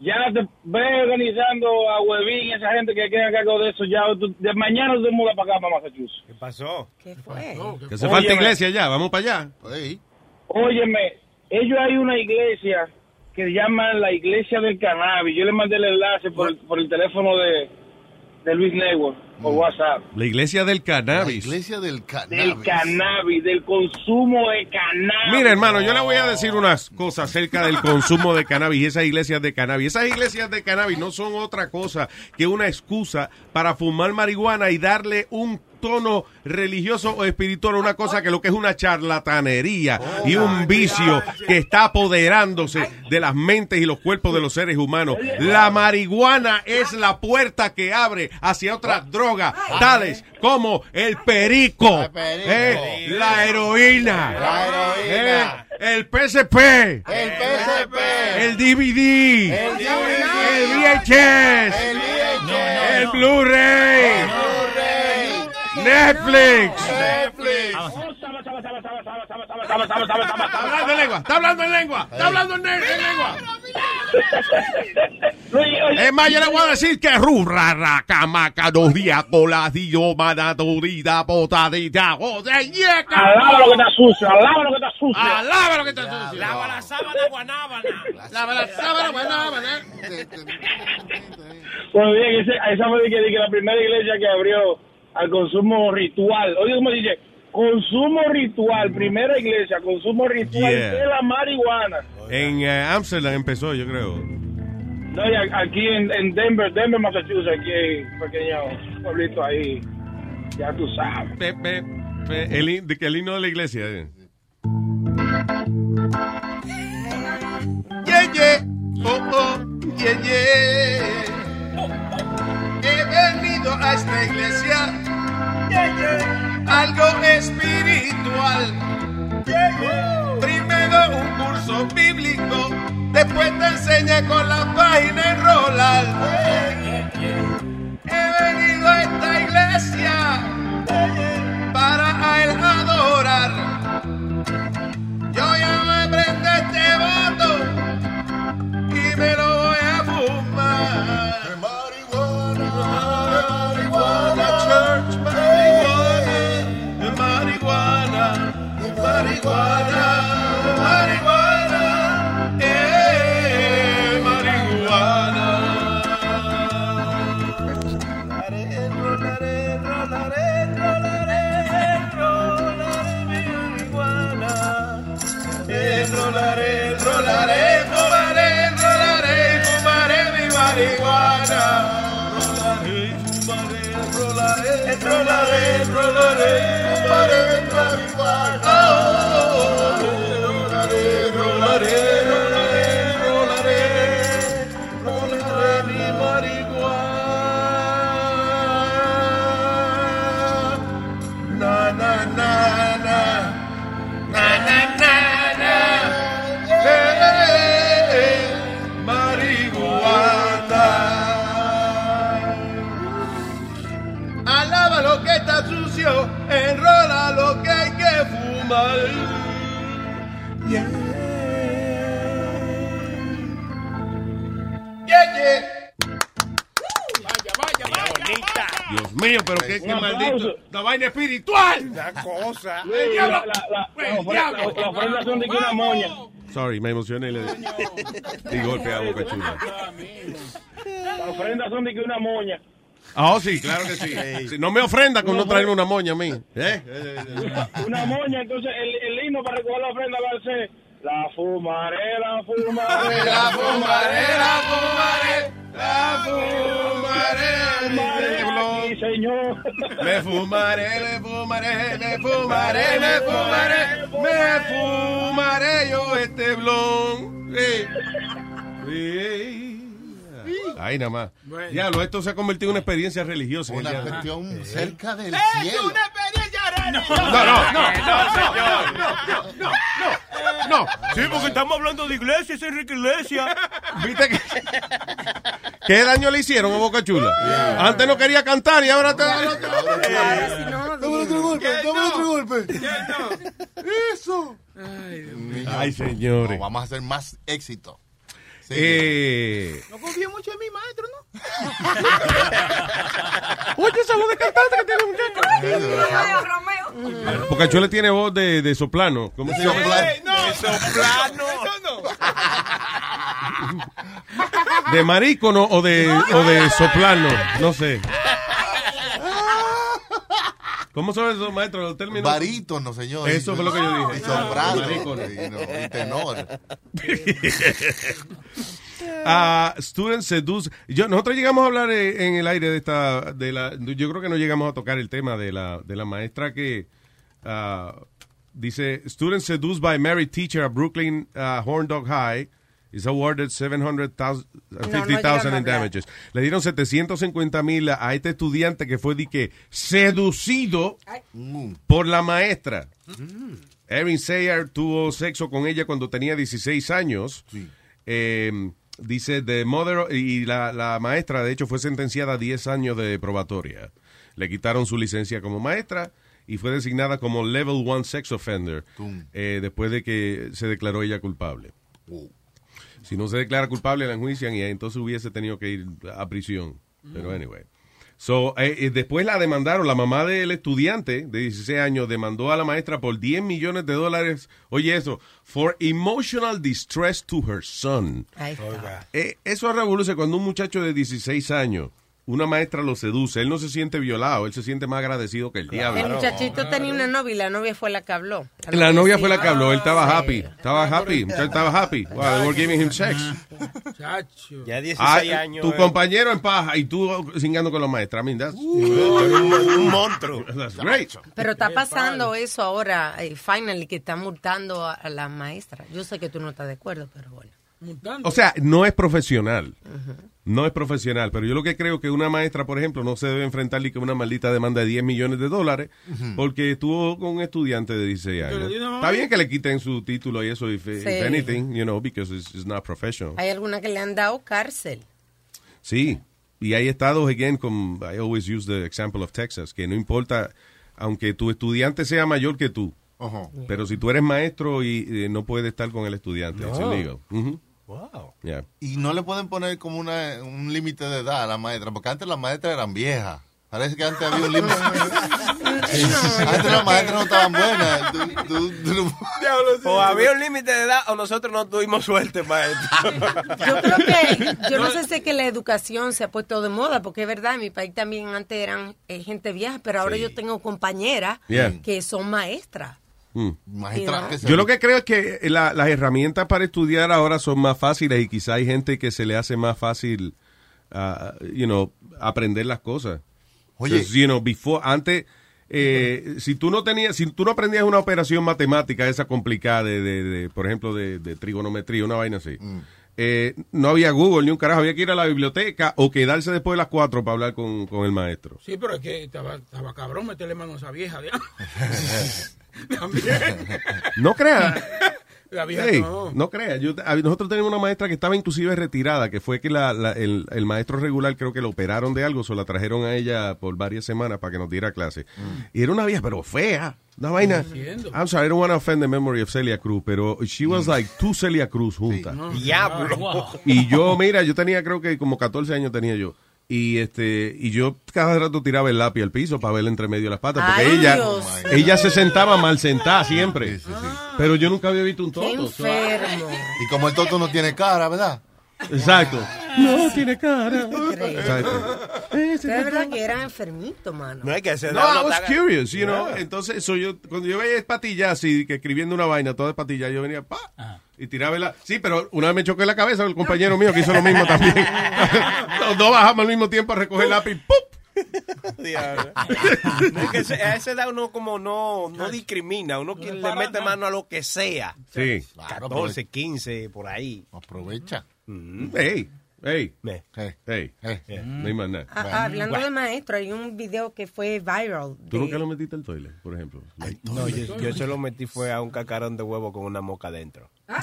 Speaker 21: Ya te ves organizando a Huevín, esa gente que queda a cargo de eso. Ya, tú- de mañana te mudas para acá, para Massachusetts.
Speaker 2: ¿Qué pasó?
Speaker 8: ¿Qué fue?
Speaker 6: Que se falta iglesia ya, vamos para allá.
Speaker 21: Óyeme, ellos hay una iglesia que llaman la iglesia del cannabis. Yo le mandé el enlace por, el- por el teléfono de, de Luis Network, por WhatsApp.
Speaker 6: La iglesia del cannabis.
Speaker 5: iglesia del
Speaker 21: Del cannabis, del consumo de cannabis.
Speaker 6: Mira, hermano, yo le voy a decir unas cosas acerca del consumo de cannabis y esas iglesias de cannabis. Esas iglesias de cannabis no son otra cosa que una excusa para fumar marihuana y darle un tono religioso o espiritual, una cosa que lo que es una charlatanería y un vicio que está apoderándose de las mentes y los cuerpos de los seres humanos. La marihuana es la puerta que abre hacia otras drogas, tales como el perico, eh, la heroína, eh, el PSP,
Speaker 5: El PSP.
Speaker 6: el DVD,
Speaker 5: El DVD.
Speaker 6: el VHS, el Blu-ray, Netflix.
Speaker 22: Netflix.
Speaker 6: Está hablando en lengua, está hablando en lengua, está hablando en, lengua. Es más, yo le voy a decir que rurra, ra, camaca, dos días, cola, dio, mana, dorida, potadita, jode, yeca.
Speaker 21: Alaba lo que está sucio, alaba lo que está sucio.
Speaker 6: Alaba lo que está sucio. Lava la sábana guanábana. Lava la sábana guanábana.
Speaker 21: Bueno, bien, ese- esa fue que la primera iglesia que abrió al consumo ritual. Oye, como dice, consumo ritual, primera iglesia, consumo ritual
Speaker 6: Yeah.
Speaker 21: de la marihuana.
Speaker 6: En eh, Amsterdam empezó, yo creo.
Speaker 21: No, y aquí en, en Denver, Denver, Massachusetts, aquí hay un pequeño pueblito ahí, ya tú sabes.
Speaker 6: Pe- pe- pe- el, de que el himno de la iglesia. eh.
Speaker 1: Yeah, yeah. Oh, oh, yeah, yeah. He venido a esta iglesia. Algo espiritual. Primero un curso bíblico. Después te enseña con la página enrolar. He venido a esta iglesia para él adorar. Yo ya Indra, Indra, Indra, Indra, Indra, fumar. Yeah. Yeah, yeah.
Speaker 22: Vaya, vaya, vaya. Bonita.
Speaker 6: Dios mío, pero qué, maldito. La vaina espiritual.
Speaker 22: La cosa.
Speaker 6: El diablo.
Speaker 21: la- ofrenda- son de que una moña.
Speaker 6: Sorry, me emocioné y le di golpe a Boca Chula.
Speaker 21: Las ofrendas son de que una moña.
Speaker 6: Ah, oh, sí, claro que sí. Sí, No me ofrenda con no traerme una moña a mí. ¿Eh? Eh, eh, eh.
Speaker 21: Una moña, entonces el, el himno para recoger la ofrenda va a ser la fumaré, la fumaré,
Speaker 1: La fumaré, la fumaré, la fumaré.
Speaker 21: fumaré aquí, señor.
Speaker 6: Me fumaré, le fumaré, le fumaré, le fumaré, me fumaré yo este blon. Sí. Sí. Ahí nada más. Diablo, esto se ha convertido en una experiencia religiosa.
Speaker 5: Una cuestión cerca del
Speaker 22: ¡Es
Speaker 5: cielo.
Speaker 22: una experiencia
Speaker 6: No, no, no, no, no, no, no, no, no.
Speaker 23: Sí, porque estamos hablando de iglesia, es Enrique Iglesia.
Speaker 6: ¿Viste que, qué daño le hicieron a Boca Chula? Antes no quería cantar y ahora te
Speaker 5: Ahora Dame otro golpe, dame otro golpe. Eso.
Speaker 6: Ay, señores.
Speaker 5: No, vamos a hacer más éxito. Sí.
Speaker 6: Eh,
Speaker 22: No confío mucho en mi maestro, ¿no?
Speaker 6: Oye, esa voz de cantante que tiene el muchacho. Boca Chula tiene voz de, de soplano. ¿Cómo se llama?
Speaker 22: No.
Speaker 23: soplano.
Speaker 22: Eso no.
Speaker 6: ¿De marícono o de, o de soplano? No sé. ¿Cómo son esos maestros los términos?
Speaker 5: Barítono, señor.
Speaker 6: Eso fue lo que yo dije.
Speaker 5: Y soprano. Y no, y tenor.
Speaker 6: Ah, students seduce. Yo, nosotros llegamos a hablar eh, en el aire de esta, de la, yo creo que no llegamos a tocar el tema de la, de la maestra que ah, dice, students seduced by married teacher at Brooklyn ah, Horn Dog High is awarded 750,000
Speaker 8: llegaron a
Speaker 6: in damages. Le dieron 750 mil a este estudiante que fue de que seducido por la maestra. Erin Sayre tuvo sexo con ella cuando tenía 16 años. Eh, dice, the mother, y la, la maestra, de hecho, fue sentenciada a 10 años de probatoria. le quitaron su licencia como maestra y fue designada como Level 1 Sex Offender eh, después de que se declaró ella culpable. Si no se declara culpable, la enjuician y entonces hubiese tenido que ir a prisión. Pero anyway. So, eh, eh, después la demandaron, la mamá del estudiante de 16 años demandó a la maestra por 10 millones de dólares, oye eso, for emotional distress to her son. Eh, eso revoluciona cuando un muchacho de 16 años, una maestra lo seduce, él no se siente violado, él se siente más agradecido que el diablo.
Speaker 8: El muchachito tenía una novia y la novia fue la que habló.
Speaker 6: La novia fue la que habló, él estaba happy, estaba happy, el muchacho estaba happy. Wow, they were giving him sex.
Speaker 2: Ya 16
Speaker 6: Ah,
Speaker 2: años.
Speaker 6: tu
Speaker 2: eh.
Speaker 6: compañero en paja y tú cingando con la maestra. I mean, that's,
Speaker 2: un monstruo.
Speaker 6: That's great.
Speaker 8: Pero está pasando eso ahora, eh, finally, que están multando a, a la maestra. Yo sé que tú no estás de acuerdo, pero bueno.
Speaker 6: O sea, no es profesional. No es profesional, pero yo lo que creo que una maestra, por ejemplo, no se debe enfrentar ni con una maldita demanda de 10 millones de dólares porque estuvo con un estudiante de 16
Speaker 1: Pero
Speaker 6: años. Está bien que le quiten su título y eso, if, if anything, you know, because it's, it's not professional.
Speaker 8: Hay algunas que le han dado cárcel.
Speaker 6: Sí, y hay estados, again, como I always use the example of Texas, que no importa, aunque tu estudiante sea mayor que tú, pero si tú eres maestro y eh, no puedes estar con el estudiante, it's
Speaker 5: No.
Speaker 6: Ujú.
Speaker 5: Wow.
Speaker 6: Yeah.
Speaker 5: Y no le pueden poner como una, un límite de edad a la maestra, porque antes las maestras eran viejas. Parece que antes había un límite. antes las maestras no estaban buenas. Tú- tú- tú no-
Speaker 2: O había un límite de edad o nosotros no tuvimos suerte, maestro.
Speaker 8: Yo creo que, yo no sé si es que la educación se ha puesto de moda, porque es verdad, en mi país también antes eran eh, gente vieja, pero ahora yo tengo compañeras
Speaker 6: Yeah.
Speaker 8: que son maestras.
Speaker 6: Mm.
Speaker 8: Maestra que se-
Speaker 6: Yo lo que creo es que la- las herramientas para estudiar ahora son más fáciles y quizá hay gente que se le hace más fácil, ah, you know, aprender las cosas.
Speaker 5: Oye.
Speaker 6: You know, before, antes, eh, si tú no tenías, si tú no aprendías una operación matemática esa complicada de, de- de, por ejemplo, de, de trigonometría, una vaina así, eh, no había Google ni un carajo, había que ir a la biblioteca o quedarse después de las cuatro para hablar con, con el maestro.
Speaker 12: Sí, pero es que estaba, estaba cabrón meterle mano a esa vieja. También.
Speaker 6: No.
Speaker 12: La vieja
Speaker 6: Hey,
Speaker 12: no.
Speaker 6: no creas. Yo- a- nosotros tenemos una maestra que estaba inclusive retirada, que fue que la- la- el, el maestro regular creo que lo operaron de algo, se la trajeron a ella por varias semanas para que nos diera clase. Y era una vieja, pero fea. Una vaina.
Speaker 12: Entiendo.
Speaker 6: I'm sorry, I don't want to offend the memory of Celia Cruz, pero she was like two Celia Cruz juntas.
Speaker 2: Diablo.
Speaker 6: Y yo, mira, yo tenía creo que como 14 años tenía yo. Y este y yo cada rato tiraba el lápiz al piso para verle entre medio de las patas. Porque
Speaker 8: Ay,
Speaker 6: ella,
Speaker 8: Dios.
Speaker 6: ella se sentaba mal sentada siempre. Pero yo nunca había visto un
Speaker 8: Qué
Speaker 6: toto.
Speaker 8: enfermo.
Speaker 5: Y como el toto no tiene cara, ¿verdad?
Speaker 6: Exacto. No tiene cara.
Speaker 8: Es verdad que eran enfermitos, mano.
Speaker 2: No hay que ser
Speaker 6: No, I was curious, you know. Entonces, so yo, cuando yo veía patillas así, que escribiendo una vaina, toda patillas, yo venía, pa, y tiraba la... Sí, pero una vez me choqué la cabeza el compañero mío que hizo lo mismo también. Los dos bajamos al mismo tiempo a recoger el lápiz, ¡pum!
Speaker 2: Diablo. No, es que ese- a esa edad uno como no, no discrimina, uno que le mete mano a lo que sea.
Speaker 6: Sí.
Speaker 2: 14, 15, por ahí.
Speaker 5: Aprovecha.
Speaker 6: Hey, hey,
Speaker 2: Me.
Speaker 6: hey, no hay más nada.
Speaker 8: Ah, ah, hablando de maestro, hay un video que fue viral.
Speaker 6: ¿Tú nunca lo metiste al toilet, por ejemplo?
Speaker 2: No, yo, yo se lo metí fue a un cacarón de huevo con una moca adentro.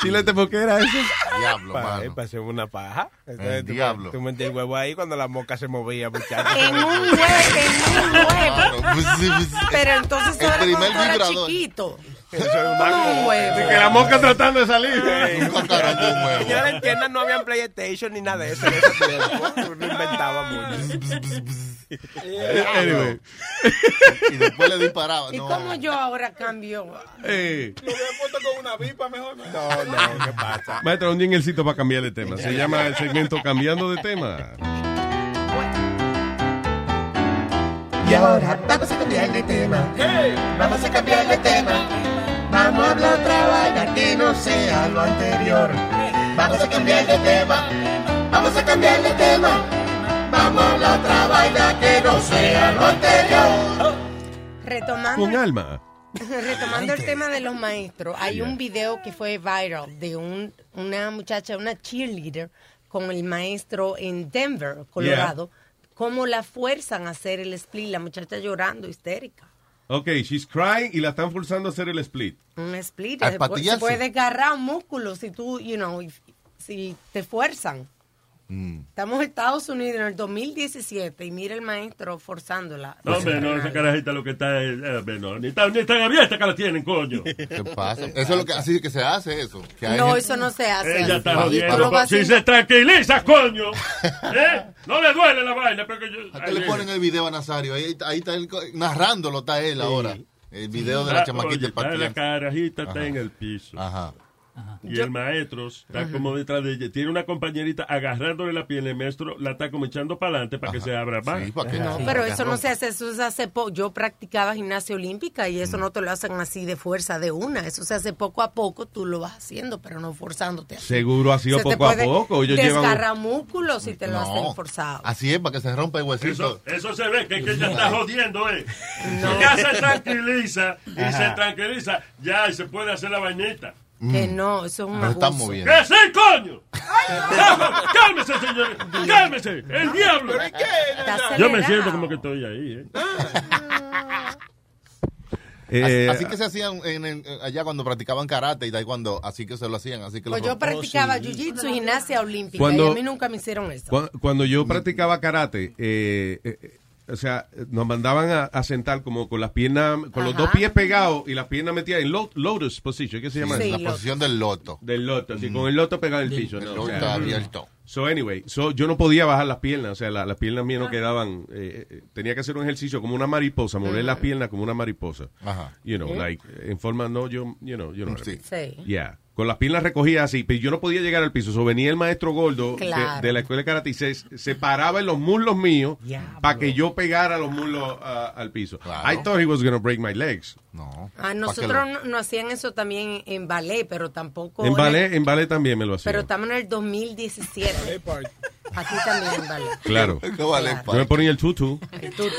Speaker 6: Chilete, ¿por qué era eso?
Speaker 5: Diablo,
Speaker 2: Para,
Speaker 5: mano.
Speaker 2: para hacer una paja. Entonces, tú,
Speaker 5: diablo.
Speaker 2: Tú metías el huevo ahí cuando la moca se movía, muchachos.
Speaker 8: En un huevo, en un huevo. Pero entonces
Speaker 5: El primer vibrador.
Speaker 8: chiquito.
Speaker 2: Eso es
Speaker 8: Un huevo.
Speaker 6: Que la mosca tratando de salir.
Speaker 2: Señores, en tiendas no habían PlayStation ni nada de eso en tiempo. Uno inventaba mucho.
Speaker 6: Anyway.
Speaker 5: Y después le disparaba.
Speaker 8: ¿Y
Speaker 5: No.
Speaker 8: cómo yo ahora cambio?
Speaker 6: Eh,
Speaker 12: Lo hubiera puesto con una vipa mejor.
Speaker 2: No, no, ¿qué pasa?
Speaker 6: maestra, un jinglecito para cambiar de tema. Se llama el segmento Cambiando de tema.
Speaker 1: Y ahora vamos a cambiar de tema. Vamos a cambiar de tema. Vamos a hablar otra vaina que no sea lo anterior. Vamos a cambiar de tema. Vamos a cambiar de tema. Vamos a hablar otra vaina que no sea lo anterior.
Speaker 8: Retomando,
Speaker 6: Con alma.
Speaker 8: retomando el tema de los maestros, hay un video que fue viral de un, una muchacha, una cheerleader, con el maestro en Denver, Colorado, cómo la fuerzan a hacer el split, la muchacha llorando, histérica.
Speaker 6: Ok, she's crying y la están forzando a hacer el split.
Speaker 8: Un split, se puede desgarrar un músculo si tú, you know, if- si te fuerzan. Estamos en Estados Unidos en el 2017 y mira el maestro forzándola.
Speaker 7: No, hombre, no, esa carajita lo que está es, eh, no, ni tan, ni tan abierta que la tienen, coño.
Speaker 5: ¿Qué pasa? Eso es lo que, así que se hace eso. Que hay
Speaker 8: No,
Speaker 5: gente-
Speaker 8: eso no se hace.
Speaker 7: Ella está jodiendo. Si
Speaker 8: haciendo-
Speaker 7: se tranquiliza, coño. ¿Eh? No le duele la vaina, pero que yo...
Speaker 5: ¿A qué le ponen el video a Nazario? Ahí, ahí está él narrándolo, está él ahora. El video de la
Speaker 7: Ah,
Speaker 5: chamaquita
Speaker 7: oye, La carajita está en el piso.
Speaker 5: Ajá.
Speaker 7: Y
Speaker 8: Yo-
Speaker 7: el maestro está
Speaker 8: Ajá.
Speaker 7: como detrás de ella. Tiene una compañerita agarrándole la piel. El maestro la está como echando para adelante para que se abra más.
Speaker 8: No, pero eso no se hace, eso se hace poco. Yo practicaba gimnasia olímpica y
Speaker 7: Mm.
Speaker 8: eso no te lo hacen así de fuerza de una. Eso se hace poco a poco, tú lo vas haciendo, pero no forzándote. así.
Speaker 6: Seguro ha sido
Speaker 8: Se te
Speaker 6: poco a poco. Ellos llevan...
Speaker 8: Músculos si te lo
Speaker 5: No.
Speaker 8: hacen forzado.
Speaker 5: Así es, para que se rompa el huesito.
Speaker 7: Eso, eso se ve que, es que ella está jodiendo, ¿eh? Si ya se tranquiliza y
Speaker 5: Ajá.
Speaker 7: se tranquiliza, ya y se puede hacer la vainita.
Speaker 8: Que no, eso es un
Speaker 5: Mm. Nos están
Speaker 8: abuso.
Speaker 5: moviendo.
Speaker 7: ¡Que sí, coño! ¡Cálmese, señor! ¡Cálmese! ¡El diablo!
Speaker 8: Está
Speaker 7: Yo me siento como que estoy ahí, ¿eh?
Speaker 6: Eh,
Speaker 5: así, así que se hacían en, en- allá cuando practicaban karate y taekwondo, así que se lo hacían. Así que
Speaker 8: Pues
Speaker 5: lo
Speaker 8: yo practicaba jiu-jitsu y gimnasia olímpica
Speaker 6: Cuando-
Speaker 8: y a mí nunca me hicieron eso.
Speaker 6: Cu- Cuando yo practicaba karate, eh, eh, eh, o sea, nos mandaban a, a sentar como con las piernas, con los dos pies pegados y las piernas metidas en lo- lotus position, ¿qué se llama?
Speaker 5: Sí,
Speaker 6: eso?
Speaker 5: la loto. posición del loto.
Speaker 6: Del loto, así, con el loto pegado en el piso.
Speaker 5: El
Speaker 6: ¿no?
Speaker 5: loto
Speaker 6: O sea,
Speaker 5: abierto.
Speaker 6: So, anyway, so, yo no podía bajar las piernas, o sea, la- las piernas mías no quedaban, eh, eh, tenía que hacer un ejercicio como una mariposa, mover las piernas como una mariposa.
Speaker 5: Ajá.
Speaker 6: You know,
Speaker 8: ¿Eh?
Speaker 6: like, en forma, no, yo, you know, you know mean.
Speaker 8: Sí.
Speaker 6: Yeah. Con las piernas recogidas así, pero yo no podía llegar al piso. So, venía el maestro gordo de-
Speaker 8: Claro.
Speaker 6: de, la escuela de karate y se, se paraba en los muslos míos para que yo pegara los muslos ah, al piso. I thought he was going to break my legs.
Speaker 5: No.
Speaker 8: A nosotros no, no hacían eso también en ballet, pero tampoco.
Speaker 6: En ballet, en ballet también me lo hacía.
Speaker 8: Pero estamos en el 2017. Aquí también ballet.
Speaker 6: Claro.
Speaker 8: Claro.
Speaker 6: Yo me ponía el tutu.
Speaker 8: El tutu.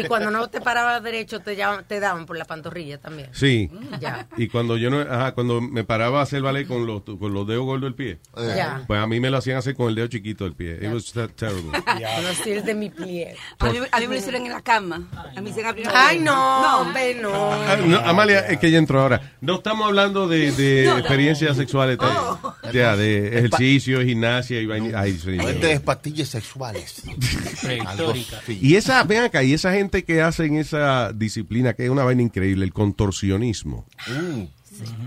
Speaker 8: Y cuando no te parabas derecho, te, llaman- te daban por la pantorrilla también.
Speaker 6: Sí.
Speaker 8: Ya.
Speaker 6: Y cuando yo no, ajá, cuando me paraba a hacer ballet con los, con los dedos gordos del pie,
Speaker 8: Ya.
Speaker 6: pues a mí me lo hacían hacer con el dedo chiquito del pie. It was that terrible.
Speaker 8: No de mi pie.
Speaker 4: A mí, a mí me lo hicieron en la cama. A mí se me abrió
Speaker 8: Ay, no, hombre, no.
Speaker 6: Ah, no, Amalia, es que ella entró ahora. No estamos hablando de, de
Speaker 4: No, no.
Speaker 6: experiencias sexuales,
Speaker 8: Oh.
Speaker 6: ya, de ejercicio, gimnasia y vaina. Señor.
Speaker 5: De pastillas sexuales.
Speaker 6: Y esa, ven acá, y esa gente que hace en esa disciplina, que es una vaina increíble, el contorsionismo.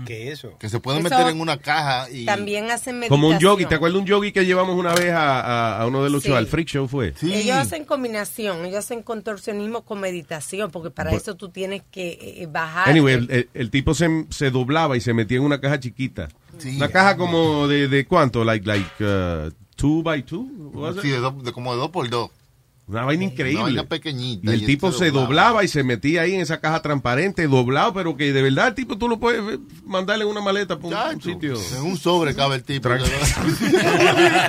Speaker 5: ¿Qué es eso? Que se pueden
Speaker 8: Eso
Speaker 5: meter en una caja y...
Speaker 8: También hacen meditación.
Speaker 6: Como un yogi, ¿te acuerdas de un yogi que llevamos una vez a, a- a uno de los
Speaker 8: Sí.
Speaker 6: shows, al Freak Show fue?
Speaker 8: Ellos hacen combinación, ellos hacen contorsionismo con meditación, porque para eso tú tienes que eh, bajar.
Speaker 6: Anyway, el, el- el tipo se, se doblaba y se metía en una caja chiquita. Una caja como de, de cuánto, like, like, uh, two by two?
Speaker 5: Sí, de dos- de como de dos por dos.
Speaker 6: Una vaina increíble.
Speaker 5: Una vaina pequeñita.
Speaker 6: Y el
Speaker 5: y
Speaker 6: tipo se
Speaker 5: doblaba.
Speaker 6: doblaba y se metía ahí en esa caja transparente, doblado, pero que de verdad el tipo tú lo puedes mandarle en una maleta por un, un sitio.
Speaker 5: En un sobre cabe el tipo.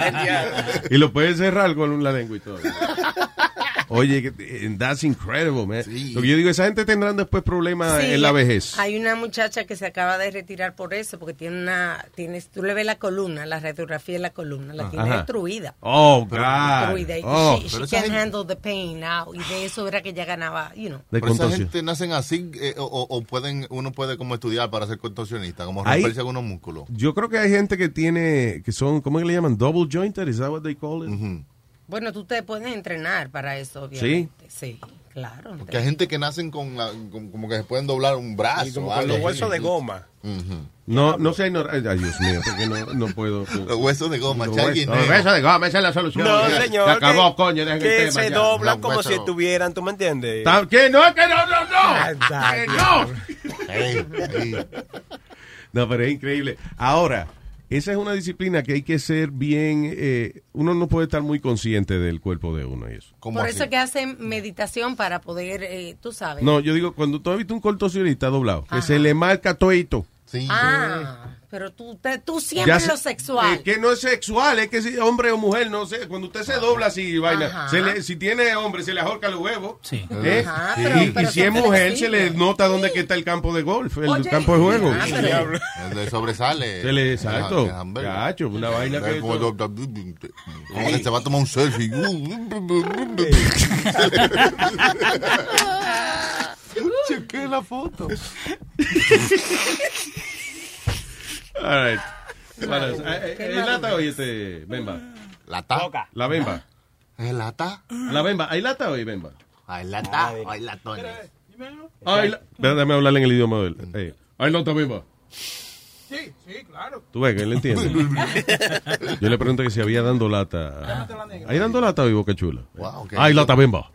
Speaker 6: y lo puedes cerrar con la lengua y todo. Oye, que- and that's incredible, man. Lo que yo digo, esa gente tendrán después problemas
Speaker 8: Sí,
Speaker 6: en la vejez.
Speaker 8: Hay una muchacha que se acaba de retirar por eso, porque tiene una, tienes, tú le ves la columna, la radiografía de la columna, la tiene
Speaker 6: Ajá.
Speaker 8: destruida.
Speaker 6: Oh, God.
Speaker 8: Destruida. Y
Speaker 6: Oh.
Speaker 8: she, can't
Speaker 5: gente-
Speaker 8: handle the pain now. Y de eso era que ella ganaba, you know.
Speaker 6: De
Speaker 5: Pero esa gente nacen así eh, o, pueden uno puede como estudiar para ser contorsionista, como
Speaker 6: Hay-
Speaker 5: romperse algunos músculos.
Speaker 6: Yo creo que hay gente que tiene, que son, ¿cómo es que le llaman? Double jointed, ¿is that what they call it?
Speaker 8: Bueno, tú te puedes entrenar para eso, obviamente. Sí, claro.
Speaker 5: Porque hay gente que nacen con, la, con- como que se pueden doblar un brazo.
Speaker 2: Y como
Speaker 5: o
Speaker 2: con los huesos de goma.
Speaker 6: No, no sé, no, ay, Dios mío, porque no, no puedo.
Speaker 5: Los huesos de goma,
Speaker 6: Los
Speaker 5: Charlie
Speaker 6: huesos- los
Speaker 5: Negro.
Speaker 6: huesos de goma, esa es la solución.
Speaker 2: No,
Speaker 6: Ya,
Speaker 2: señor.
Speaker 6: Se acabó,
Speaker 2: que,
Speaker 6: coño,
Speaker 2: que
Speaker 6: tema
Speaker 2: se doblan como si estuvieran, ¿tú me entiendes?
Speaker 6: ¿Qué? No, es que no, no, no. Que no. No, pero es increíble. Ahora, esa es una disciplina que hay que ser bien. eh, uno no puede estar muy consciente del cuerpo de uno y eso.
Speaker 8: Por eso es que hacen meditación para poder, eh, tú sabes.
Speaker 6: No, yo digo, cuando tú has visto un contorsionista doblado, que se le marca toito.
Speaker 8: Ah, pero tú, te- tú siempre lo sexual.
Speaker 6: Es que no es sexual, es que si hombre o mujer, no sé. Cuando usted se dobla así, vaina, se le- si tiene hombre, se le ahorca los huevos.
Speaker 14: Sí.
Speaker 6: ¿eh?
Speaker 8: Ajá,
Speaker 6: Y-
Speaker 8: pero-
Speaker 6: y,
Speaker 8: pero
Speaker 6: si es mujer, se le nota dónde que está el campo de golf, el
Speaker 8: Oye.
Speaker 6: campo de juego.
Speaker 8: Ah, pero-
Speaker 5: Le sobresale.
Speaker 6: Se le, exacto. Gacho, una vaina que.
Speaker 5: Como,
Speaker 6: eso-
Speaker 5: como que se va a tomar un selfie. Chequé la foto.
Speaker 6: All right. Bueno, eh, eh, eh,
Speaker 8: malo.
Speaker 6: lata, oye, este, va.
Speaker 5: Lata.
Speaker 6: La bemba.
Speaker 5: ¿Es lata?
Speaker 6: La bemba. ¿Hay lata o hay bemba?
Speaker 5: Hay lata o hay latones.
Speaker 6: Ay, la... Espera, Déjame hablarle en el idioma de él. Hay lata bemba.
Speaker 12: Sí, sí, claro.
Speaker 6: Tú ves que él entiende. Yo le pregunté que si había dando lata. ¿Hay dando lata hoy, Boca Chula?
Speaker 5: Wow, qué
Speaker 6: Hay lata bemba.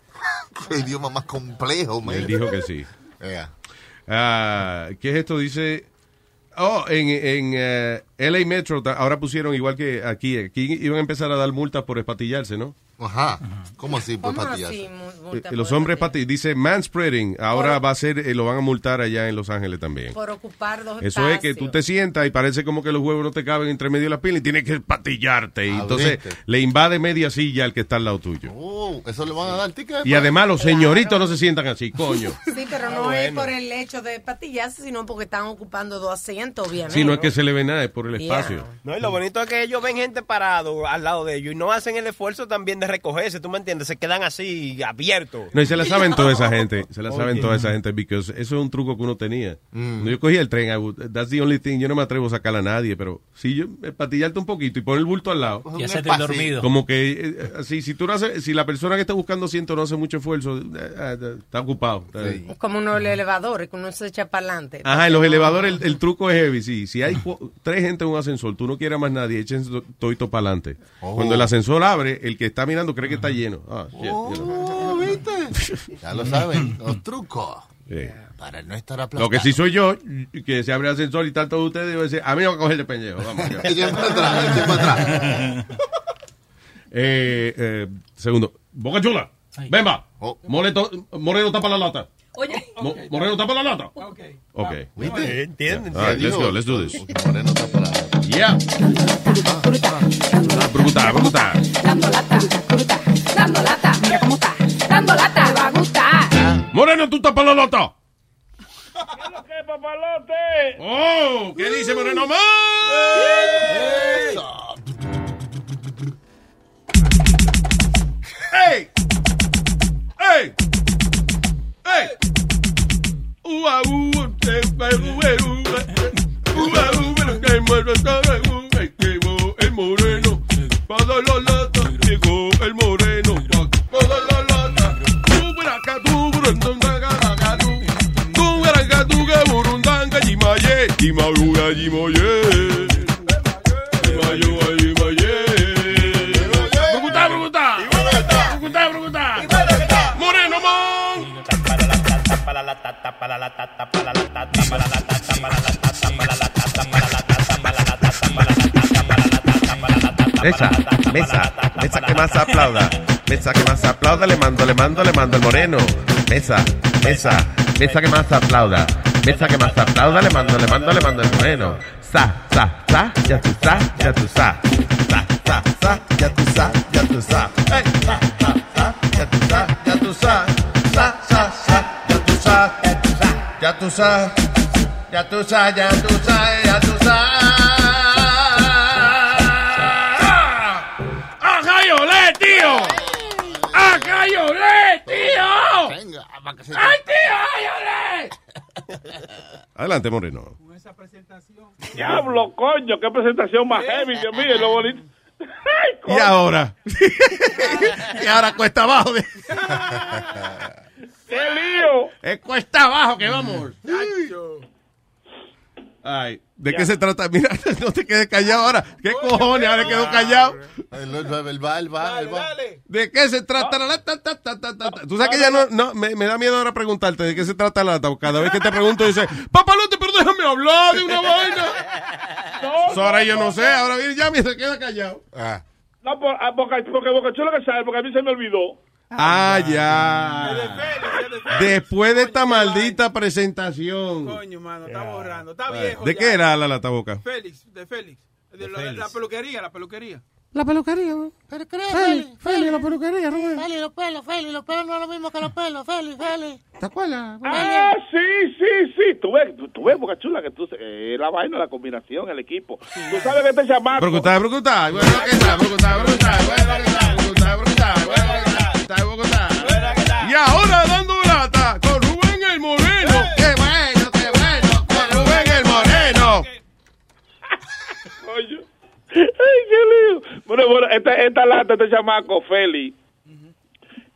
Speaker 5: Qué idioma más complejo, man.
Speaker 6: él dijo que sí. Ah, ¿Qué es esto? Dice. Oh, en, en eh, LA Metro ahora pusieron igual que aquí. Aquí iban a empezar a dar multas por espatillarse, ¿no?
Speaker 5: Ajá. ¿Cómo así por
Speaker 8: ¿Cómo
Speaker 5: patillarse?
Speaker 8: así? mu- multa
Speaker 6: Eh, los hombres pati dice manspreading. Ahora va a ser, eh, lo van a multar allá en Los Ángeles también.
Speaker 8: Por ocupar dos
Speaker 6: Eso es que tú te sientas y parece como que los huevos no te caben entre medio de la pila y tienes que patillarte. Y
Speaker 5: Ah,
Speaker 6: entonces le invade media silla al que está al lado tuyo.
Speaker 5: Oh, eso le van a dar ticket.
Speaker 6: Y además los señoritos no se sientan así, coño.
Speaker 8: Sí, pero no es por el hecho de patillarse, sino porque están ocupando dos asientos, obviamente.
Speaker 6: Si no es que se le ve nada, es por el
Speaker 8: Yeah.
Speaker 6: espacio.
Speaker 2: No, y lo bonito es que ellos ven gente parado al lado de ellos y no hacen el esfuerzo también de recogerse, ¿tú me entiendes? Se quedan así abiertos.
Speaker 6: No, y se la saben toda esa gente. Se la saben toda esa gente, porque eso es un truco que uno tenía.
Speaker 5: Mm.
Speaker 6: Yo cogí el tren, I would- that's the only thing. Yo no me atrevo a sacar a nadie, pero si yo eh, patillarte un poquito y poner el bulto al lado.
Speaker 14: Y hacerte el dormido.
Speaker 6: Como que, eh, así, si tú no haces, si la persona que está buscando asiento no hace mucho esfuerzo, eh, eh, está ocupado. Está-
Speaker 8: Es como unos elevadores que uno se echa para adelante.
Speaker 6: Ajá, en los elevadores el, el truco es heavy, sí. Si hay tres gente en un ascensor, tú no quieres más nadie, echen toito para adelante.
Speaker 5: Oh.
Speaker 6: Cuando el ascensor abre, el que está mirando cree que está lleno. Ah, shit, you know.
Speaker 5: Oh, ¿viste? Ya lo saben, los trucos.
Speaker 6: Sí.
Speaker 5: Para no estar aplastado.
Speaker 6: Lo que sí soy yo, que se abre el ascensor y están todos ustedes, digo, decir, a mí me va a coger de pendejo. Vamos.
Speaker 5: Echen para atrás, para atrás.
Speaker 6: eh, eh, segundo, Boca Chula, ven va.
Speaker 5: Oh.
Speaker 6: Moreno tapa la lata.
Speaker 4: Oye,
Speaker 6: Mo- Moreno tapa la lata.
Speaker 12: Ok.
Speaker 6: Ok.
Speaker 5: ¿Viste?
Speaker 2: ¿Entienden?
Speaker 6: All right, let's go, let's do this.
Speaker 5: Moreno está para atrás.
Speaker 6: Yeah. Brutal.
Speaker 4: dando lata, fruta, dando lata, mira cómo está, dando lata, va a gustar.
Speaker 6: Moreno, tú tapas la lata.
Speaker 21: ¿Qué, papalote?
Speaker 6: Oh, ¿qué dice Moreno más? ¡Ey! ¡Ey! ¡Ey! Ua, ua, ua, ua, que que mo- el moreno, para la lata, llegó el moreno, moreno,
Speaker 24: mesa, mesa que más aplauda. Mesa que más aplauda, le mando, le mando, le mando el moreno. Mesa, mesa, mesa que más aplauda. Mesa que más aplauda, le mando, le mando, le mando el moreno. Sa, sa, sa, ya tú sa, ya tú sa. Sa, sa, sa, ya tú sa, ya tú sa. Sa, sa, sa, ya tú sa, ya tú sa. Sa, sa, sa, ya tú sa, ya tú sa. Ya tú sa, ya tú sa, ya tú sa.
Speaker 6: ¡Ajá, ¡Ay, tío! Adelante, Moreno.
Speaker 21: Diablo, coño, qué presentación más heavy, Dios mío, lo bonito. Ay,
Speaker 6: Y ahora. y ahora cuesta abajo.
Speaker 21: ¡Qué lío!
Speaker 6: Es cuesta abajo que vamos. Ay, ¿de qué se trata? Mira, no te quedes callado ahora. ¿Qué cojones? Ahora quedó callado.
Speaker 5: El, el, el va, el va, el va.
Speaker 6: ¿De qué se trata la lata? Ta, ta, ta, ta, ta? Tú sabes que ya no, no me, me da miedo ahora preguntarte de qué se trata la lata. Cada vez que te pregunto, dice, papalote, pero déjame hablar de una vaina. So, ahora yo no sé, ahora viene ya y se queda callado.
Speaker 21: No, por, ah, porque, porque Boca Chula que sabe, porque a mí se me olvidó.
Speaker 6: Ah, ya. Después de esta maldita presentación.
Speaker 12: Coño, mano, está borrando. Está viejo.
Speaker 6: ¿De
Speaker 12: ya.
Speaker 6: qué era la lata boca?
Speaker 12: Félix, de Félix. De la, peluquería, la peluquería.
Speaker 6: La peluquería.
Speaker 20: Pero creo,
Speaker 6: Feli, Feli, la peluquería, Rubén.
Speaker 20: Feli, los pelos, Feli, los pelos no es lo mismo que los pelos, Feli, Feli.
Speaker 6: ¿Te acuerdas?
Speaker 21: Ah, sí, sí, sí. Tú ves, tú, ves, Boca Chula, que tú, eh, la vaina, la combinación, el equipo. Tú sabes que este chamaco...
Speaker 6: Brucuta, brucuta. Bueno, ¿qué está? Brucuta, brucuta. Bueno, ¿qué brucuta. Bueno, ¿qué Y ahora dando lata con Rubén el Moreno. ¡Qué bueno, qué bueno! Con Rubén el Moreno.
Speaker 21: Ay, qué lío.
Speaker 25: Bueno, bueno, esta, esta lata, este chamaco, Feli,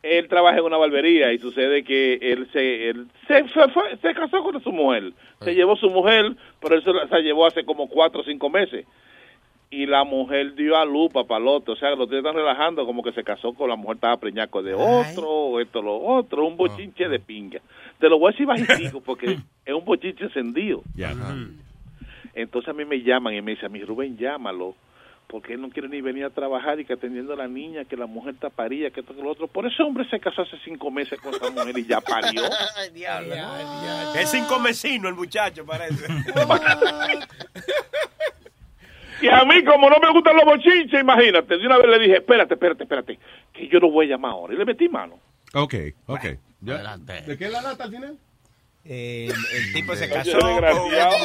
Speaker 25: él trabaja en una barbería y sucede que él se él se, fue- se casó con su mujer. Se llevó su mujer, pero él se, la- se llevó hace como cuatro o cinco meses. Y la mujer dio a luz, papalote. O sea, los tíos están relajando como que se casó con la mujer, estaba preñaco de otro, o esto, lo otro. Un bochinche de pinga. Te lo voy a decir bajitico porque es un bochinche encendido. Entonces a mí me llaman y me dicen, a mi Rubén, llámalo, porque él no quiere ni venir a trabajar y que atendiendo a la niña, que la mujer está parida, que esto, que lo otro. Por ese hombre se casó hace cinco meses con esa mujer y ya parió.
Speaker 23: Es cinco mesino el muchacho, parece.
Speaker 25: Y a mí, como no me gustan los bochinches, imagínate, de una vez le dije, espérate, espérate, espérate, que yo lo voy a llamar ahora. Y le metí mano.
Speaker 6: Ok, ok. Ya. ¿De qué es la lata al final?
Speaker 23: el, el tipo se casó.
Speaker 25: desgraciado.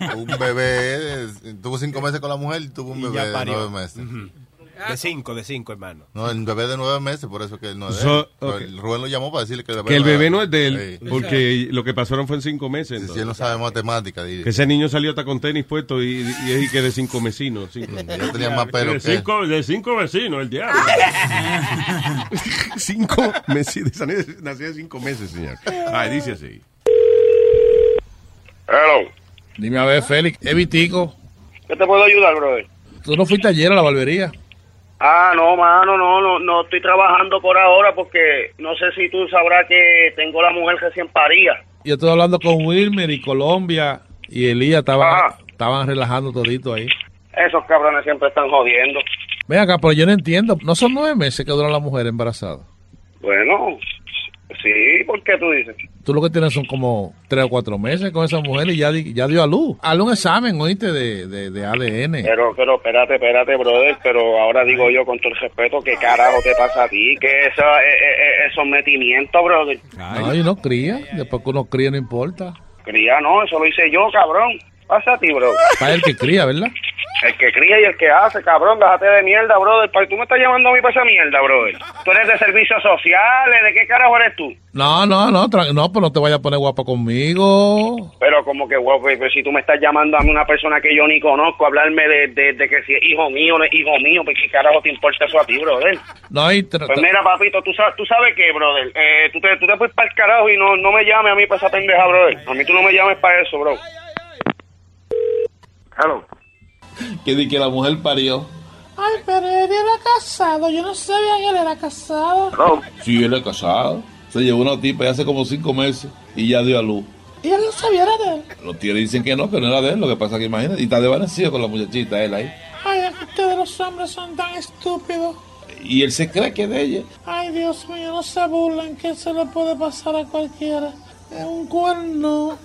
Speaker 5: Un bebé, eh, tuvo cinco meses con la mujer y tuvo un
Speaker 23: Y
Speaker 5: bebé de nueve meses.
Speaker 23: De cinco, de cinco, hermano.
Speaker 5: No, el bebé de nueve meses, por eso que él no es de él. Rubén lo llamó para decirle que el bebé,
Speaker 6: Que el bebé no es de él,
Speaker 5: Sí.
Speaker 6: porque lo que pasaron fue en cinco meses.
Speaker 5: Si él no sabe matemática, di-
Speaker 6: Que ese niño salió hasta con tenis puesto y, y, y que de cinco vecinos. Cinco.
Speaker 5: Ya tenía más pelo
Speaker 7: de,
Speaker 5: que él.
Speaker 7: cinco, de cinco vecinos, el diablo.
Speaker 6: cinco meses. Nació de cinco meses, señor. Ay, dice así.
Speaker 26: Hello.
Speaker 22: Dime a ver, Félix, es Vitico.
Speaker 26: ¿Qué te puedo ayudar, brother?
Speaker 22: ¿Tú no fuiste ayer a la barbería?
Speaker 26: Ah, no, mano, no, no, no estoy trabajando por ahora porque no sé si tú sabrás que tengo la mujer recién parida.
Speaker 22: Yo estoy hablando con Wilmer y Colombia y Elías estaban, estaban relajando todito ahí.
Speaker 26: Esos cabrones siempre están jodiendo.
Speaker 22: Ven acá, pero yo no entiendo. ¿No son nueve meses que dura la mujer embarazada?
Speaker 26: Bueno, sí, ¿por qué tú dices?
Speaker 22: Tú lo que tienes son como tres o cuatro meses con esa mujer y ya, di- ya dio a luz. Hazle un examen, oíste, de, de, de ADN.
Speaker 26: Pero, pero, espérate, espérate, brother, pero ahora digo yo con todo el respeto, ¿qué carajo te pasa a ti? ¿Qué es eso, eh, eh, eh, sometimiento, brother?
Speaker 22: No, y no cría. Después que uno cría no importa.
Speaker 26: Cría, no, eso lo hice yo, cabrón. Pasa a ti, bro.
Speaker 22: Para el que cría, ¿verdad?
Speaker 26: El que cría y el que hace, cabrón, déjate de mierda, brother. Tú me estás llamando a mí para esa mierda, brother. Tú eres de servicios sociales, ¿de qué carajo eres tú?
Speaker 22: No, no, no, no, pues no te vayas a poner guapa conmigo.
Speaker 26: Pero como que, guapo, pues, si tú me estás llamando a mí una persona que yo ni conozco, hablarme de, de, de que si es hijo mío no es hijo mío, pues qué carajo te importa eso a ti, brother.
Speaker 22: No, y
Speaker 26: Pues mira, papito, tú sabes, tú sabes qué, brother. Eh, tú, te, tú te puedes para el carajo y no, no me llames a mí para esa pendeja, brother. A mí tú no me llames para eso, bro. Hello.
Speaker 22: que di que la mujer parió.
Speaker 27: Ay, pero él era casado. Yo no sabía que él era casado.
Speaker 22: Sí, él es casado. Se llevó una tipa ya hace como cinco meses y ya dio a luz.
Speaker 27: Y él no sabía era de él.
Speaker 22: Los tíos dicen que no, que no era de él. Lo que pasa es que imagínate, y está desvanecido con la muchachita, él ahí.
Speaker 27: Ay, es que ustedes los hombres son tan estúpidos.
Speaker 22: Y él se cree que es de ella.
Speaker 27: Ay, Dios mío, no se burlen que se le puede pasar a cualquiera. Es un cuerno.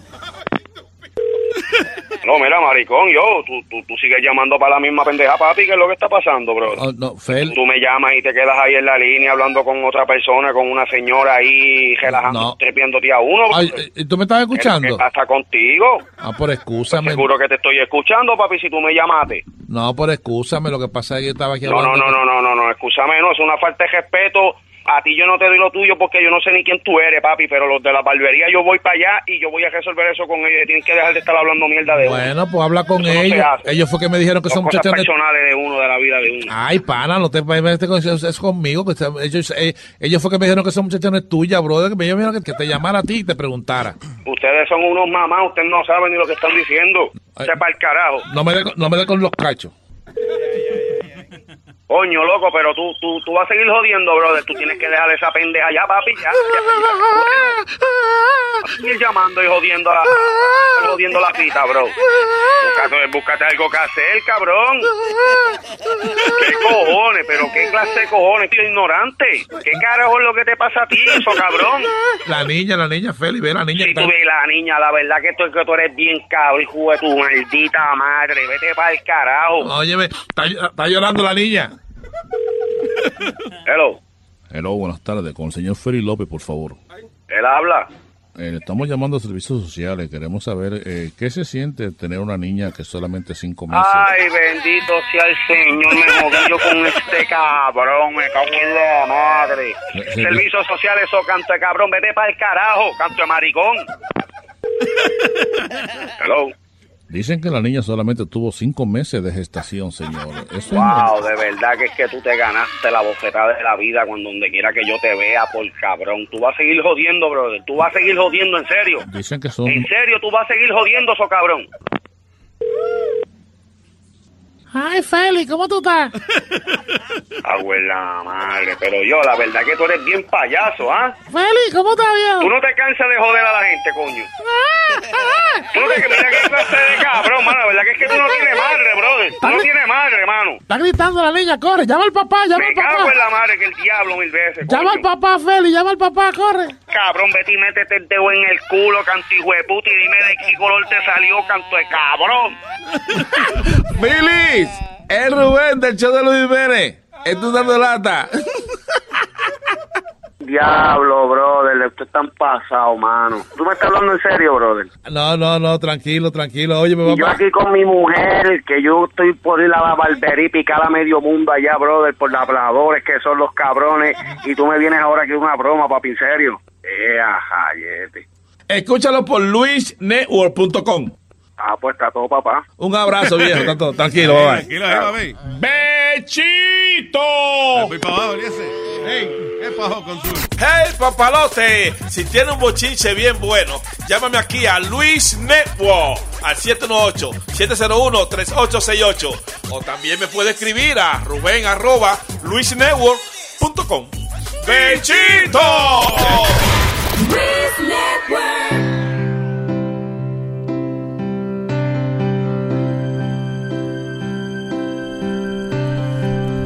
Speaker 26: No, mira, maricón, yo, tú, tú, tú sigues llamando para la misma pendeja, papi, ¿qué es lo que está pasando, bro?
Speaker 22: Oh, no, Fel,
Speaker 26: Tú me llamas y te quedas ahí en la línea hablando con otra persona, con una señora ahí relajando,
Speaker 22: No.
Speaker 26: trepiéndote a uno.
Speaker 22: Ay, eh, ¿tú me estás escuchando?
Speaker 26: ¿Qué pasa contigo?
Speaker 22: Ah, por excúsame.
Speaker 26: Seguro que te estoy escuchando, papi, si tú me llamaste.
Speaker 22: No, por excúsame. Lo que pasa es que yo estaba aquí
Speaker 26: No, no,
Speaker 22: hablando.
Speaker 26: no, no, no, no, no, escúchame, no, es una falta de respeto. A ti yo no te doy lo tuyo porque yo no sé ni quién tú eres, papi, pero los de la barbería yo voy para allá y yo voy a resolver eso con ellos. Tienes que dejar de estar hablando mierda de uno.
Speaker 22: Bueno, pues habla con
Speaker 26: Eso se
Speaker 22: ellos. ellos fue que me dijeron que
Speaker 26: Son
Speaker 22: muchachos de...
Speaker 26: personales de uno, de la vida de uno.
Speaker 22: Ay, pana, no te es conmigo. Que se- ellos, eh, ellos fue que me dijeron que son muchachos no es tuya, brother. Que me dijeron que, te llamara a ti y te preguntara.
Speaker 26: Ustedes son unos mamás, ustedes no saben ni lo que están diciendo. Sepa el carajo.
Speaker 22: No me no me dé con los cachos.
Speaker 26: Coño, loco, pero tú, tú, tú vas a seguir jodiendo, brother. Tú tienes que dejar esa pendeja ya, papi, ya. ya, ya. Vas a seguir llamando y jodiendo la, jodiendo la cita, bro. Búscate, búscate algo que hacer, cabrón. ¿Qué cojones? ¿Pero qué clase de cojones? Tío ignorante. ¿Qué carajo es lo que te pasa a ti, eso, cabrón?
Speaker 22: La niña, la niña, Feli, ve la niña.
Speaker 26: Si
Speaker 22: que
Speaker 26: tú ves la niña, la verdad que tú, que tú eres bien cabrón, hijo de tu maldita madre. Vete para el carajo.
Speaker 22: Óyeme, está, está llorando la niña.
Speaker 26: Hello,
Speaker 22: Hello, buenas tardes. Con el señor Feli López, por favor.
Speaker 26: él habla.
Speaker 22: Eh, estamos llamando a servicios sociales. Queremos saber eh, qué se siente tener una niña que solamente cinco meses.
Speaker 26: Ay, bendito sea el Señor, me moví yo con este cabrón, me cago en la madre.
Speaker 22: Sí.
Speaker 26: Servicios sociales, eso canto de cabrón, vete para el carajo, canto de maricón. Hello.
Speaker 22: Dicen que la niña solamente tuvo cinco meses de gestación, señor. Eso
Speaker 26: Wow, de verdad que es que tú te ganaste la bofetada de la vida cuando donde quiera que yo te vea, por cabrón. Tú vas a seguir jodiendo, brother. Tú vas a seguir jodiendo, en serio.
Speaker 22: Dicen que son...
Speaker 26: En serio, tú vas a seguir jodiendo, eso cabrón.
Speaker 27: Ay, Feli, ¿cómo tú estás?
Speaker 26: Abuela madre, pero yo, la verdad que tú eres bien payaso, ¿ah?
Speaker 27: Feli, ¿cómo estás,
Speaker 26: Tú
Speaker 27: viejo?
Speaker 26: no te cansas de joder a la gente, coño. Tú no te mira qué clase de cabrón, mano. La verdad que es que tú no tienes madre, brother. Tú no tienes madre, hermano.
Speaker 27: Está gritando la niña, corre, llama al papá, llama
Speaker 26: Me
Speaker 27: al
Speaker 26: cago en
Speaker 27: papá.
Speaker 26: la madre que el diablo mil veces.
Speaker 27: Llama al
Speaker 26: coño.
Speaker 27: papá, Feli, llama al papá, corre.
Speaker 26: Cabrón, vete y métete el dedo en el culo, canto hijo de puta, y dime de qué color te salió, canto de cabrón.
Speaker 22: ¡Bilis! Es Rubén del show de Luis Jiménez. Es tú dando lata.
Speaker 26: Diablo, brother, usted tan pasado, mano. ¿Tú me estás hablando en serio, brother?
Speaker 22: No, no, no, tranquilo, tranquilo. Oye, me
Speaker 26: yo aquí con mi mujer, que yo estoy por ir a la barbería y picar a medio mundo allá, brother, por los habladores que son los cabrones, y tú me vienes ahora que es una broma, papi, en serio. Eh, ajayete.
Speaker 22: Escúchalo por luisnetwork.com.
Speaker 26: Ah, pues está todo, papá.
Speaker 22: Un abrazo, viejo. está todo. Tranquilo, bye.
Speaker 6: Tranquilo, ahí ve.
Speaker 28: ¡Bechito!
Speaker 6: Voy para abajo, ese. Hey, ¿qué pasó con su?
Speaker 2: Hey papalote, si tiene un bochinche bien bueno, llámame aquí a Luis Network al 718-701-3868 o también me puede escribir a Rubén arroba luisnetwork.com. ¡Bechito!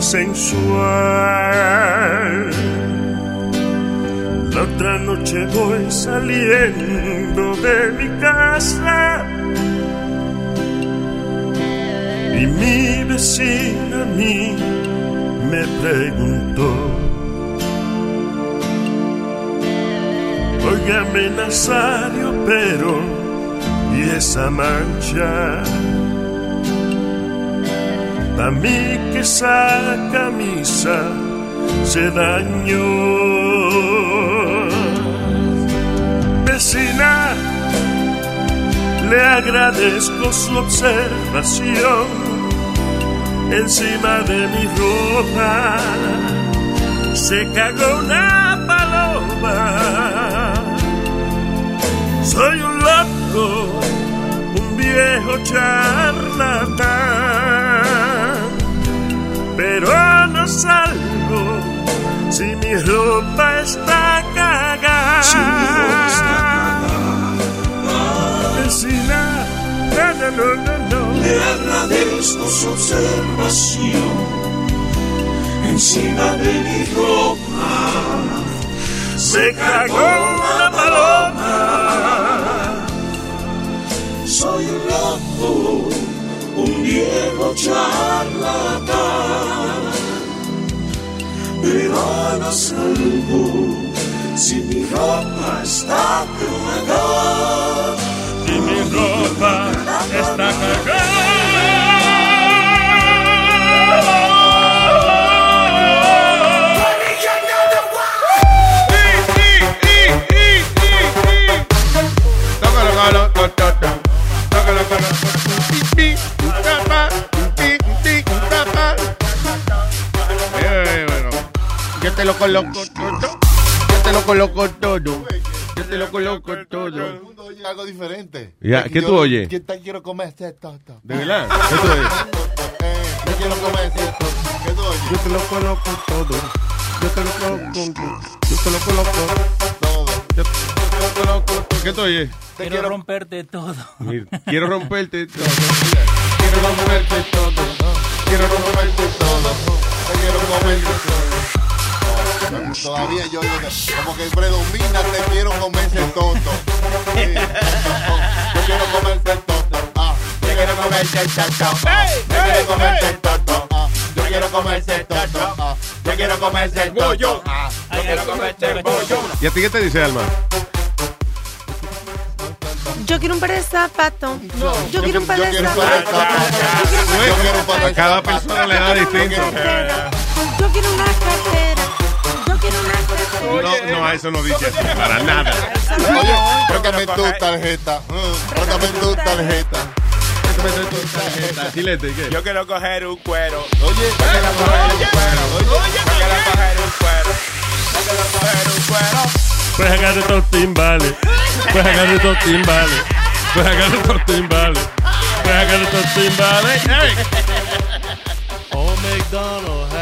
Speaker 7: sensual. La otra noche voy saliendo de mi casa y mi vecina a mí me preguntó. Óigame Nazario, pero ¿y esa mancha? A mí que esa camisa se dañó. Vecina, le agradezco su observación encima de mi ropa. Se cagó una paloma. Soy un loco, un viejo charlatán pero no salgo si mi ropa está cagada. Si mi ropa está Vecina, no, no, no, no, no. Le agradezco su observación encima de mi ropa. Se cagó una paloma. Soy un loco, un viejo charlatán, pero no salgo si mi ropa está cagada.
Speaker 6: Lo coloco todo. Yo te lo coloco todo. Yo te lo coloco todo.
Speaker 5: Oye, algo diferente.
Speaker 6: Ya, ¿qué
Speaker 5: yo-
Speaker 6: tú oyes?
Speaker 5: Que tal quiero comer este toto.
Speaker 6: ¿De verdad? ¿Qué tú oyes?
Speaker 5: Yo quiero comer este toto. ¿Qué tú oyes?
Speaker 6: Yo te lo coloco todo. Yo te lo coloco todo. Yo te lo coloco todo. Yo te lo coloco todo. ¿Qué tú oyes?
Speaker 14: Quiero, romperte todo.
Speaker 6: Mira, Quiero romperte todo. Quiero romperte todo. Quiero romperte todo.
Speaker 5: Te quiero comer todo. Todavía yo, yo como que predomina te quiero comer ese toto. Sí, Yo quiero comerte el toto. Ah,
Speaker 2: Te
Speaker 1: quiero comerte el toto. Yo quiero comerte el toto. Yo quiero comerte el toto. Yo quiero comerte el toto. Yo quiero comerte el bollo.
Speaker 6: ¿Y a ti qué te dice, Alma?
Speaker 8: Yo quiero un par de zapatos. Yo quiero un par de
Speaker 1: quiero un par de
Speaker 8: zapatos.
Speaker 1: Yo quiero un par de
Speaker 6: A cada persona le da distinto.
Speaker 8: Yo quiero una cartera. Quiero.
Speaker 6: No, no, eso no dice así, para nada.
Speaker 5: Oye, préstame tu tarjeta. Mm, Préstame tu tarjeta.
Speaker 2: Yo quiero coger un cuero.
Speaker 5: Oye,
Speaker 2: Yo quiero coger un cuero. Yo quiero coger un cuero. Yo quiero coger un cuero.
Speaker 7: Pues agarre estos timbales. Pues agarre estos timbales. Pues agarre estos timbales. Pues agarre estos timbales. ¡Ey!
Speaker 22: Old McDonald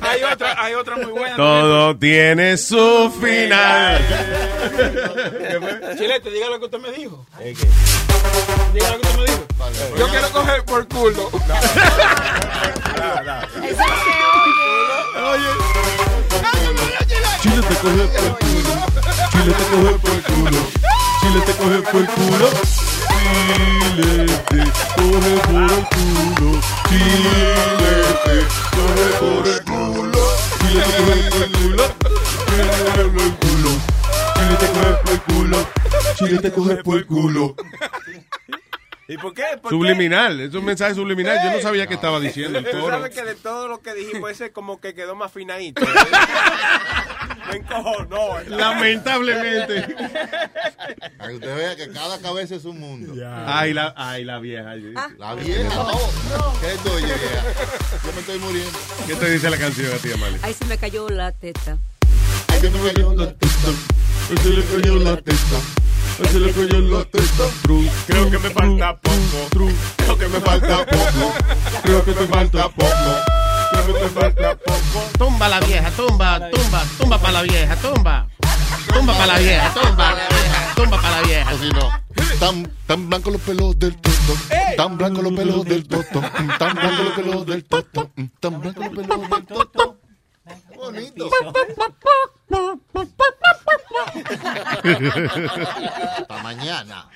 Speaker 12: hay otra, hay otra muy buena.
Speaker 6: Todo tiene su final.
Speaker 12: Chilete, diga lo que usted me dijo. Diga lo que usted me dijo. Yo quiero coger por culo.
Speaker 7: Chile te coge por el culo. Chile te coge por el culo. Chile te coge por el culo. Chile te coge por el culo. Chile te coge por el culo. Chile te coge por el culo. Chile te coge por el culo. Chile te coge por el culo. Chile te coge por el culo.
Speaker 2: ¿Y por qué? ¿Por
Speaker 6: Subliminal, es un mensaje subliminal. Yo no sabía qué estaba diciendo el
Speaker 2: qué? Tú
Speaker 6: coro.
Speaker 2: sabes que de todo lo que dijimos, ese como que quedó más finadito. Me encojonó.
Speaker 6: Lamentablemente.
Speaker 5: Para que usted vea que cada cabeza es un mundo.
Speaker 6: Ay, la, ay, la vieja.
Speaker 5: La vieja, oh, ¿qué estoy vieja? Yo me estoy muriendo.
Speaker 6: ¿Qué te dice la canción a ti, Amalia?
Speaker 4: Ahí se me cayó la teta.
Speaker 5: Ay, que me cayó la testa.
Speaker 7: Ay, se le cayó la testa. Ay, se le cayó la testa.
Speaker 2: Creo que me falta poco.
Speaker 5: Creo que me falta poco.
Speaker 7: Creo que te falta poco.
Speaker 2: Creo que me falta poco.
Speaker 22: Tumba la vieja, tumba, tumba, tumba para la vieja, tumba. Tumba para la vieja, tumba. Tumba para la vieja.
Speaker 5: Así no. Tan, tan blancos los pelos del toto. Tan blancos los pelos del toto. Tan blancos los pelos del toto. Tan blancos los pelos del toto. Bonito. Hasta mañana.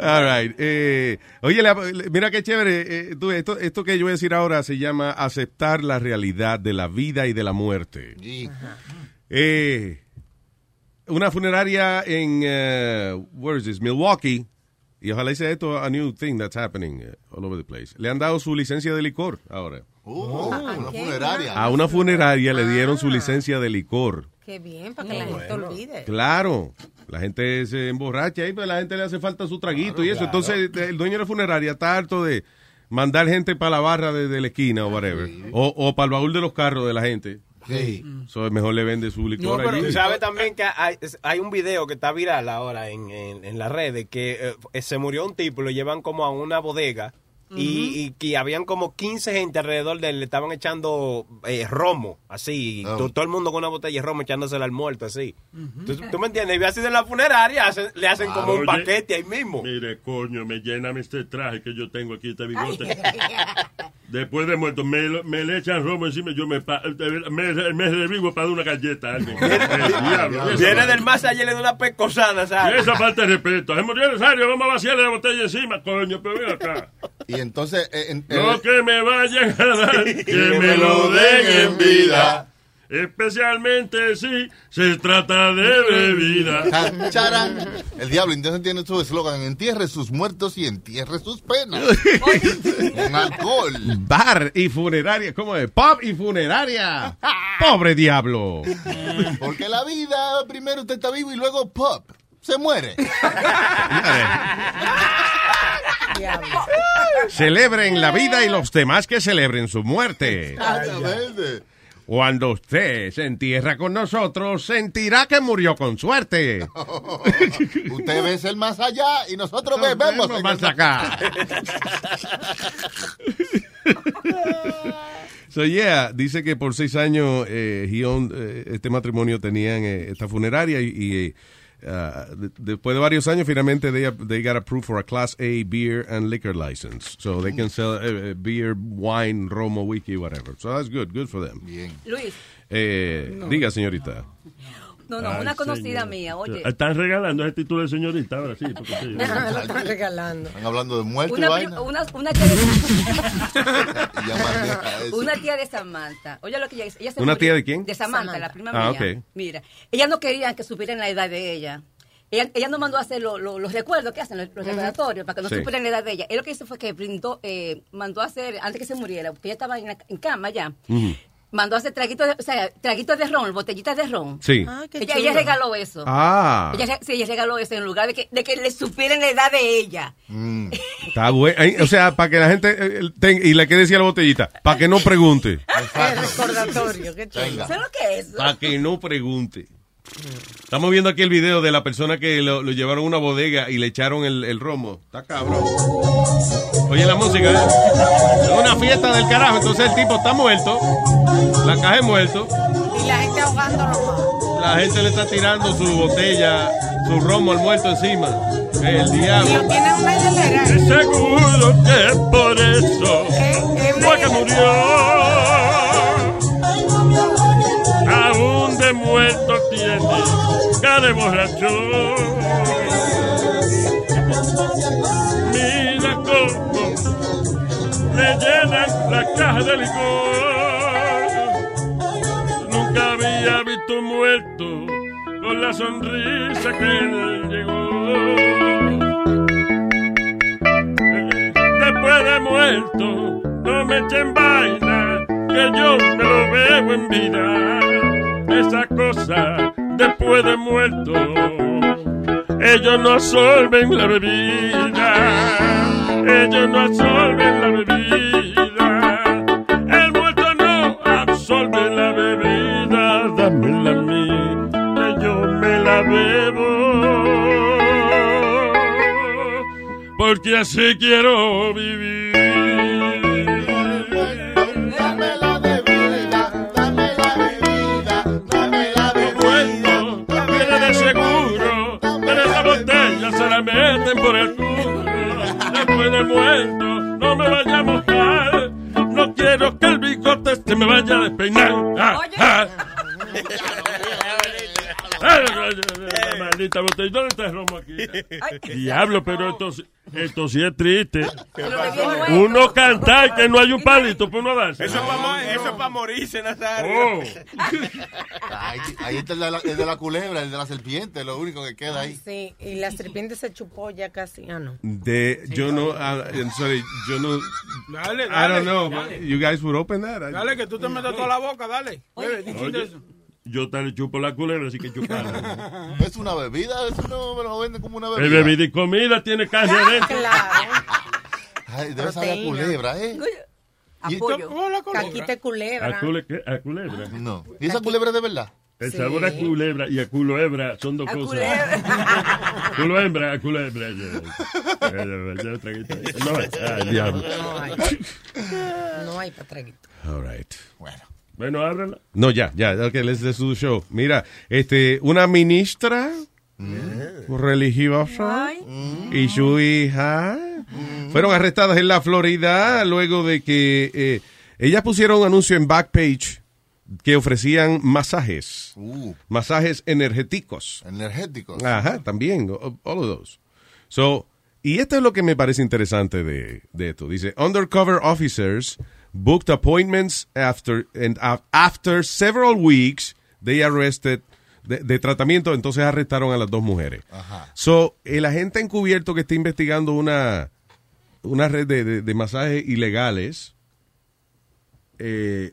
Speaker 6: All right. Eh, oye, la- mira qué chévere. eh, tú, esto, esto que yo voy a decir ahora se llama aceptar la realidad de la vida y de la muerte.
Speaker 5: Sí.
Speaker 6: Eh, una funeraria en, eh, where is this? Milwaukee. Y ojalá sea esto a new thing that's happening eh, all over the place. Le han dado su licencia de licor ahora.
Speaker 5: Uh, una funeraria.
Speaker 6: A una funeraria le dieron su licencia de licor.
Speaker 8: Qué bien, para que la gente olvide.
Speaker 6: Claro. La gente se emborracha y pues a la gente le hace falta su traguito y eso. Entonces el dueño de la funeraria está harto de mandar gente para la barra de, de la esquina o whatever. O, o para el baúl de los carros de la gente.
Speaker 5: Sí.
Speaker 6: So, mejor le vende su licor
Speaker 2: No, pero
Speaker 6: allí.
Speaker 2: tú sabes también que hay, hay un video que está viral ahora en, en, en las redes que eh, se murió un tipo, lo llevan como a una bodega y, y que habían como 15 gente alrededor de él, le estaban echando eh, romo, así,
Speaker 5: Oh.
Speaker 2: to- todo el mundo con una botella de romo echándosela al muerto, así. ¿Tú, tú me entiendes? Y así de la funeraria hacen- le hacen como un paquete ahí mismo.
Speaker 7: Mire, coño, me llena este traje que yo tengo aquí, este bigote. Después de muerto, me, lo- me le echan romo encima, yo me, me, me revivo para dar una galleta a alguien.
Speaker 2: Viene del más allá y le da una pescosada,
Speaker 7: Y
Speaker 2: ¿sabes?
Speaker 7: esa falta de respeto. Se murió Rosario, vamos a vaciarle la botella encima, coño, pero ven acá.
Speaker 5: Y entonces, eh, en-
Speaker 7: Lo
Speaker 5: eh,
Speaker 7: que me vayan a dar, que me lo den en vida. Especialmente si se trata de bebida.
Speaker 5: Chan, charán. El diablo entonces tiene su eslogan, entierre sus muertos y entierre sus penas. Con alcohol.
Speaker 6: Bar y funeraria, ¿cómo es? Pop y funeraria. Pobre diablo.
Speaker 5: Porque la vida, primero usted está vivo y luego pop. Se muere.
Speaker 6: Celebren la vida y los demás que celebren su muerte.
Speaker 5: Exactamente.
Speaker 6: Cuando usted se entierra con nosotros, sentirá que murió con suerte.
Speaker 5: Usted ve el más allá y nosotros en
Speaker 6: más
Speaker 5: el-
Speaker 6: acá. So yeah, dice que por seis años eh, he owned, eh, este matrimonio tenían eh, esta funeraria y, y, de- después de varios años finalmente they, they got approved for a Class A beer and liquor license. So they can sell eh, beer, wine, romo, whisky, whatever. So that's good, good for them.
Speaker 5: Bien.
Speaker 4: Luis,
Speaker 6: Eh, Diga, señorita.
Speaker 4: No, no, una conocida mía, oye.
Speaker 7: Están regalando ese título de señorita ahora sí. Porque sí.
Speaker 8: lo están regalando.
Speaker 5: Están hablando de muerte y
Speaker 4: Una,
Speaker 5: vaina.
Speaker 4: una, una tía de, una tía Samantha. Oye, lo que ella, ella se
Speaker 6: ¿Una
Speaker 4: murió.
Speaker 6: tía de quién?
Speaker 4: De Samantha,
Speaker 8: Samantha.
Speaker 4: la prima
Speaker 6: Ah,
Speaker 4: mía.
Speaker 6: ok.
Speaker 4: Mira, ella no quería que supieran la edad de ella. Ella, ella no mandó a hacer lo- lo- los recuerdos que hacen, los, los recordatorios, para que no
Speaker 6: Sí.
Speaker 4: supieran la edad de ella. Él lo que hizo fue que brindó, eh, mandó a hacer, antes que se muriera, porque ella estaba en, la- en cama ya. Mandó a hacer traguitos de, o sea, traguitos de ron, botellitas de ron.
Speaker 6: Sí.
Speaker 8: Ah,
Speaker 4: Ella, regaló eso.
Speaker 6: Ah.
Speaker 4: Ella, sí, ella regaló eso en lugar de que, de que le supieran la edad de ella.
Speaker 5: Mm.
Speaker 6: Está bueno. O sea, para que la gente eh, y le quede decir a la botellita, para que no pregunte.
Speaker 8: El recordatorio, qué chulo.
Speaker 4: ¿Sabes lo que es?
Speaker 6: Para que no pregunte. Estamos viendo aquí el video de la persona que lo, lo llevaron a una bodega y le echaron el, el romo. Está cabrón. Oye la música, ¿eh? Es una fiesta del carajo. Entonces el tipo está muerto. La caja es muerto.
Speaker 8: Y la gente ahogándolo más.
Speaker 6: La gente le está tirando su botella, su romo al muerto encima. El
Speaker 8: Y
Speaker 6: diablo.
Speaker 8: lo tienen en una
Speaker 7: seguro que es por eso
Speaker 8: Eh,
Speaker 7: fue que murió. Tiene cara de. Mira cómo le llenan la caja de licor. Nunca había visto un muerto con la sonrisa que él llegó. después de muerto, no me echen vaina, que yo me lo bebo en vida. Esa cosa, después de muerto, ellos no absorben la bebida. Ellos no absorben la bebida. El muerto no absorbe la bebida. Dámela a mí, que yo me la bebo porque así quiero vivir. Me vaya a despeinar. Ah, ah. Ay, ay, Maldita botella, ¿dónde está el romo aquí? Diablo, pero esto, sí- esto sí es triste. Uno cantar que no hay un palito para uno darse.
Speaker 2: Eso es para morirse, Nazario.
Speaker 7: Oh.
Speaker 5: Ahí, ahí está el de, la, el de la culebra, el de la serpiente, lo único que queda ahí.
Speaker 8: Sí, y la serpiente se chupó ya casi. Ah, no.
Speaker 6: De, yo no, ah, I'm sorry, yo no,
Speaker 12: Dale,
Speaker 6: I
Speaker 12: dale.
Speaker 6: don't know.
Speaker 12: Dale,
Speaker 6: You guys would open that? I-
Speaker 12: Dale, que tú te metas toda la boca, dale.
Speaker 7: Oye,
Speaker 12: eso.
Speaker 7: Yo te le chupo la culebra, así que chupala.
Speaker 5: Es una bebida, eso no me lo venden como una bebida.
Speaker 7: bebida y comida tiene carne adentro.
Speaker 5: Ay, debe saber a culebra, ¿eh? ¿Y esto-
Speaker 8: Apoyo. Caquita
Speaker 7: ¿A,
Speaker 8: culebra.
Speaker 7: cule- qué? ¿A culebra?
Speaker 5: No. ¿Y esa culebra de verdad?
Speaker 7: El
Speaker 8: Sí.
Speaker 7: sabor a culebra y a culebra son dos
Speaker 8: A
Speaker 7: cosas.
Speaker 8: culebra.
Speaker 7: Culebra, a culebra. ya. Ya, ya, ya, traguito ahí. No, ay, diablo.
Speaker 8: No hay. No hay para traguito.
Speaker 6: All right.
Speaker 5: Bueno.
Speaker 7: Bueno, ábrela.
Speaker 6: No, ya, ya, ok, let's, let's do the show. Mira, este, una ministra religiosa y su hija fueron arrestadas en la Florida luego de que eh, ellas pusieron un anuncio en Backpage que ofrecían masajes,
Speaker 5: Uh,
Speaker 6: masajes energéticos.
Speaker 5: energéticos.
Speaker 6: Ajá, también, all of those. So, y esto es lo que me parece interesante de, de esto. Dice, undercover officers booked appointments after, and af- after several weeks, they arrested, de, de tratamiento, entonces arrestaron a las dos mujeres.
Speaker 5: Ajá.
Speaker 6: So, el agente encubierto que está investigando una, una red de, de- de masajes ilegales, eh,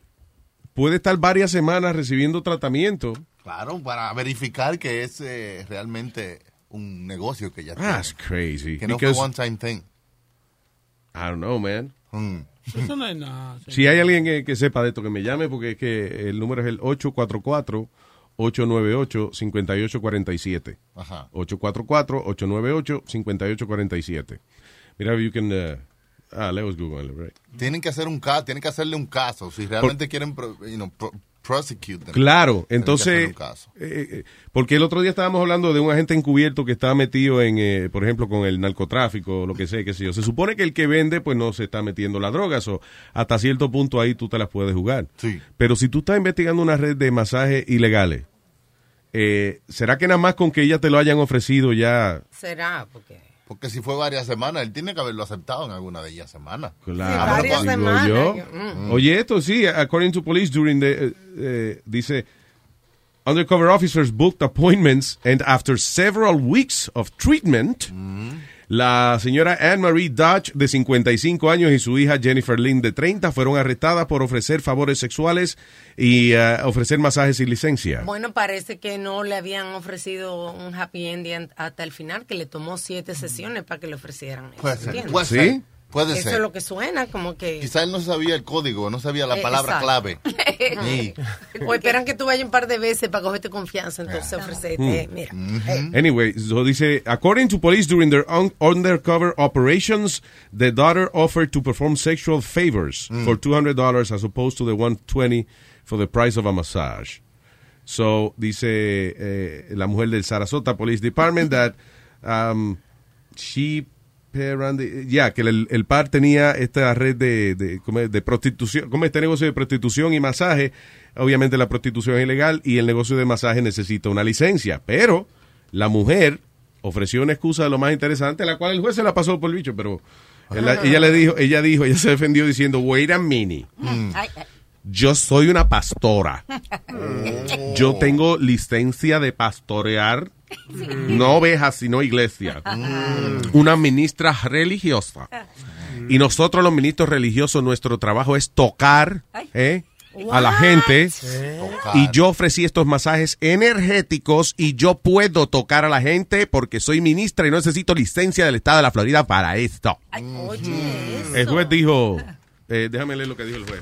Speaker 6: puede estar varias semanas recibiendo tratamiento.
Speaker 5: Claro, para verificar que es eh, realmente un negocio que ya
Speaker 6: That's
Speaker 5: tiene.
Speaker 6: crazy.
Speaker 5: Que no
Speaker 6: Because-
Speaker 5: fue one time thing.
Speaker 6: I don't know, man.
Speaker 5: Mm.
Speaker 12: Eso no es nada.
Speaker 6: Si hay alguien que, que sepa de esto, que me llame, porque es que el número es el 844-898-5847.
Speaker 5: Ajá.
Speaker 6: 844-898-5847. Mira, you can... uh, ah, Leo's Google, right?
Speaker 5: Tienen que hacer un caso, tienen que hacerle un caso si realmente quieren pro- you know, prosecute them.
Speaker 6: Claro, entonces,
Speaker 5: un caso.
Speaker 6: eh, eh, porque el otro día estábamos hablando de un agente encubierto que está metido en, eh, por ejemplo, con el narcotráfico, lo que sea, qué sé yo. Se supone que el que vende, pues no se está metiendo la droga, o hasta cierto punto ahí tú te las puedes jugar.
Speaker 5: Sí.
Speaker 6: Pero si tú estás investigando una red de masajes ilegales eh, ¿será que nada más con que ella te lo hayan ofrecido ya?
Speaker 8: Será, porque...
Speaker 5: Porque si fue varias semanas, él tiene que haberlo aceptado en alguna de ellas semanas.
Speaker 6: Claro,
Speaker 8: varias
Speaker 6: digo
Speaker 8: semanas.
Speaker 6: yo.
Speaker 8: Mm.
Speaker 6: Oye, esto sí, according to police during the, eh, eh, dice, undercover officers booked appointments and after several weeks of treatment, la señora Anne-Marie Dodge, de 55 años, y su hija Jennifer Lynn, de 30, fueron arrestadas por ofrecer favores sexuales y eh, ofrecer masajes sin licencia.
Speaker 8: Bueno, parece que no le habían ofrecido un happy ending hasta el final, que le tomó siete sesiones para que le ofrecieran. eso,
Speaker 6: ¿Sí?
Speaker 5: Ser, puede
Speaker 8: Eso
Speaker 5: ser.
Speaker 8: es lo que suena, como que...
Speaker 5: Quizá él no sabía el código, no sabía la
Speaker 8: Eh,
Speaker 5: palabra
Speaker 8: exacto.
Speaker 5: clave. Sí.
Speaker 8: O esperan que tú vayas un par de veces para cogerte confianza, entonces ofrecerte,
Speaker 6: Mm.
Speaker 8: mira.
Speaker 5: Mm-hmm.
Speaker 8: eh,
Speaker 6: Anyway, so dice, according to police during their un- undercover operations, the daughter offered to perform sexual favors for $200 as opposed to the 120 for the price of a massage. So, dice eh, la mujer del Sarasota Police Department that um, she parent- ya que el, el par tenía esta red de, de, de prostitución, como este negocio de prostitución y masaje, obviamente la prostitución es ilegal y el negocio de masaje necesita una licencia, pero la mujer ofreció una excusa de lo más interesante, la cual el juez se la pasó por el bicho, pero ella, ella le dijo, ella dijo, ella se defendió diciendo, wait a minute, yo soy una pastora, yo tengo licencia de pastorear, no ovejas, sino iglesia, una ministra religiosa. Y nosotros los ministros religiosos, nuestro trabajo es tocar ¿eh? a la gente. Y yo ofrecí estos masajes energéticos y yo puedo tocar a la gente porque soy ministra y no necesito licencia del estado de la Florida para esto. El juez dijo, eh, déjame leer lo que dijo el juez.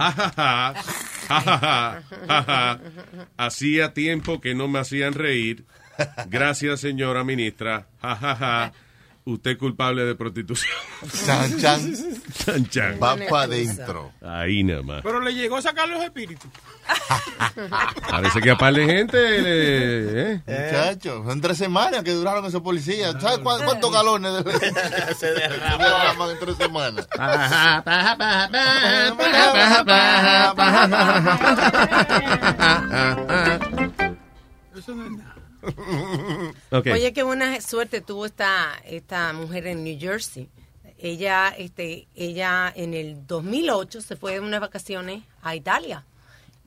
Speaker 6: Ja, ja, ja, ja, ja, ja, ja, ja. Hacía tiempo que no me hacían reír. Gracias, señora ministra. Ja, ja, ja. Usted es culpable de prostitución.
Speaker 5: Chan, chan.
Speaker 6: Chan, chan.
Speaker 5: Va para adentro.
Speaker 6: Ahí nada más.
Speaker 12: Pero le llegó a sacar los espíritus.
Speaker 6: Parece que a par de gente le- ¿eh?
Speaker 5: Muchachos, son tres semanas que duraron esos policías. ¿Sabes cuán- cuántos galones de- se derraman en tres semanas?
Speaker 12: Eso no es nada.
Speaker 8: Oye, qué buena suerte tuvo esta, esta mujer en New Jersey. Ella, este, ella en el 2008 se fue de unas vacaciones a Italia.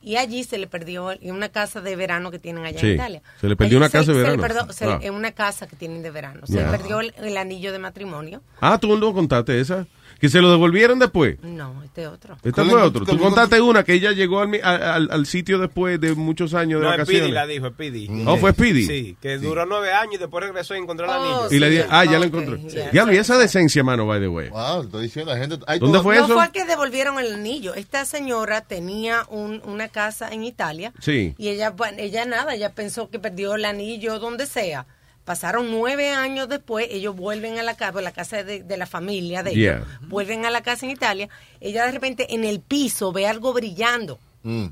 Speaker 8: Y allí se le perdió en una casa de verano que tienen allá
Speaker 6: Sí,
Speaker 8: en Italia.
Speaker 6: se le perdió
Speaker 8: Allí
Speaker 6: una casa de
Speaker 8: se le
Speaker 6: verano.
Speaker 8: perdió- se le-
Speaker 6: Ah.
Speaker 8: En una casa que tienen de verano. Se le perdió el, el anillo de matrimonio.
Speaker 6: Ah, tú no contaste esa. Que se lo devolvieron después.
Speaker 8: No, este otro.
Speaker 6: Este fue otro. Tú contaste una que ella llegó al, a- al, al sitio después de muchos años de
Speaker 2: No,
Speaker 6: vacaciones.
Speaker 2: Speedy la dijo, Speedy.
Speaker 6: Oh, fue Speedy.
Speaker 2: Sí, que duró nueve años y después regresó y encontró el anillo.
Speaker 6: Y le di- ah, ya la encontró. Diablo, y esa decencia, mano, by the way.
Speaker 5: Wow, estoy diciendo, la gente.
Speaker 6: ¿Dónde fue
Speaker 8: no
Speaker 6: eso?
Speaker 8: fue que devolvieron el anillo. Esta señora tenía un- una casa en Italia.
Speaker 6: Sí.
Speaker 8: Y ella, bueno, ella nada, ella pensó que perdió el anillo donde sea. Pasaron nueve años después, ellos vuelven a la casa, la casa de, de la familia de ellos,
Speaker 6: Yeah.
Speaker 8: vuelven a la casa en Italia. Ella de repente en el piso ve algo brillando.
Speaker 5: Mm.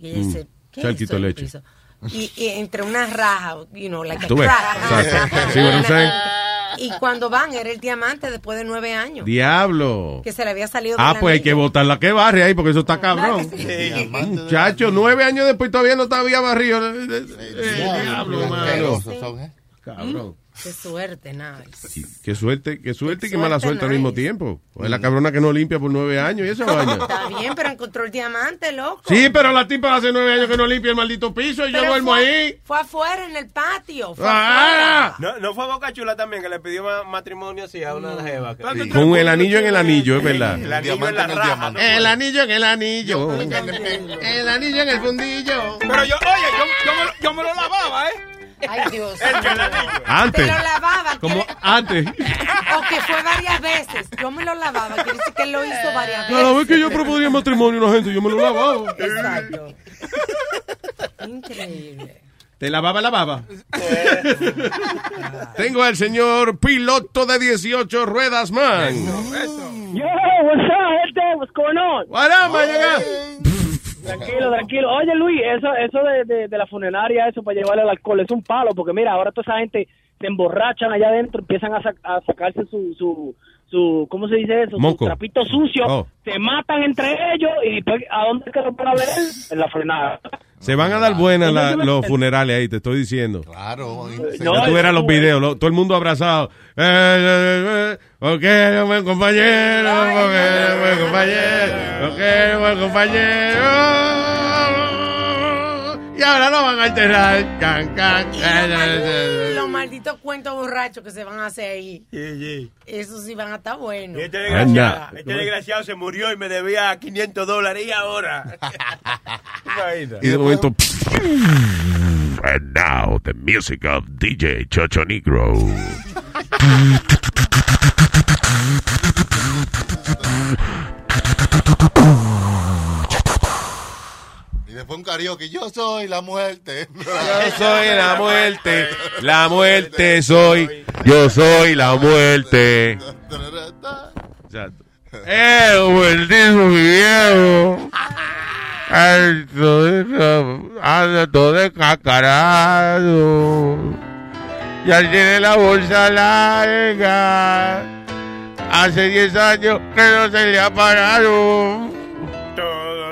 Speaker 8: Y ella
Speaker 6: Mm.
Speaker 8: dice, ¿qué es
Speaker 6: Charquito
Speaker 8: esto en
Speaker 6: de
Speaker 8: el
Speaker 6: leche.
Speaker 8: piso? Y, y entre unas rajas, you know, like a
Speaker 6: Tú ves.
Speaker 8: crack.
Speaker 6: Sí?
Speaker 8: Y cuando van, era el diamante después de nueve años.
Speaker 6: Diablo.
Speaker 8: Que se le había salido
Speaker 6: Ah, pues hay que botar la que barre ahí porque eso está cabrón. Muchacho, nueve años después todavía no estaba barrido. Eh, eh, Diablo, mano. Cabrón.
Speaker 8: Qué suerte, nada.
Speaker 6: Qué suerte, qué suerte y qué
Speaker 8: Qué
Speaker 6: mala
Speaker 8: suerte,
Speaker 6: suerte al mismo
Speaker 8: nice.
Speaker 6: tiempo. O es la cabrona que no limpia por nueve años y esa vaina.
Speaker 8: Está bien, pero encontró el diamante, loco.
Speaker 6: Sí, pero la tipa hace nueve años que no limpia el maldito piso y yo
Speaker 8: Pero
Speaker 6: duermo
Speaker 8: fue,
Speaker 6: ahí.
Speaker 8: Fue afuera, en el patio. Fue
Speaker 6: Ah.
Speaker 2: No, no fue Boca Chula también que le pidió ma- matrimonio así a una jeva. que-
Speaker 6: Con el anillo en el anillo, es verdad.
Speaker 2: El anillo en la raja. ¿no?
Speaker 6: El anillo en el anillo. El anillo en el fundillo.
Speaker 12: Pero yo, oye, yo, yo, me, lo, yo me lo lavaba, ¿eh?
Speaker 8: Ay, Dios.
Speaker 6: Antes.
Speaker 8: Te lo lavaba.
Speaker 6: Como antes.
Speaker 8: O que fue varias veces. Yo me lo lavaba. Quiere decir que él lo hizo varias veces.
Speaker 6: Cada vez que yo proponía matrimonio a una gente, yo me lo lavaba.
Speaker 8: Exacto. Increíble.
Speaker 6: ¿Te lavaba la baba? Tengo al señor piloto de 18 ruedas, man.
Speaker 21: Yo, what's up, gente? What's going on?
Speaker 6: What up.
Speaker 21: Tranquilo, tranquilo. Oye, Luis, eso, eso de, de, de la funeraria, eso para llevarle el alcohol, es un palo, porque mira, ahora toda esa gente se emborrachan allá adentro, empiezan a, sac- a sacarse su, su, su, ¿cómo se dice eso?
Speaker 6: Moco.
Speaker 21: Su trapito sucio,
Speaker 6: Oh.
Speaker 21: se matan entre ellos y después, ¿a dónde es que lo van a ver? En la frenada.
Speaker 6: Se van a dar buenas la- los funerales ahí, te estoy diciendo.
Speaker 5: Claro.
Speaker 21: No,
Speaker 6: Ya tú verás los videos, lo- todo el mundo abrazado. Eh, eh, eh, Ok, buen compañero, ok, buen compañero, ok, buen compañero. Y ahora lo van a enterrar. Can, can, can.
Speaker 8: Los malditos cuentos borrachos que se van a hacer ahí. Esos sí van a estar buenos.
Speaker 23: Y este desgraciado, este desgraciado se murió y me debía 500 dólares. ¿Y ahora?
Speaker 6: Y de momento,
Speaker 29: And now the music of DJ Chocho Negro.
Speaker 5: después un karaoke. Yo soy la muerte.
Speaker 6: yo soy la muerte, la muerte soy, yo soy la muerte. Exacto. Eh, muertísimo mi viejo. Alto de, alto de cacarado. Ya tiene la bolsa larga. Hace 10 años que no se le ha parado.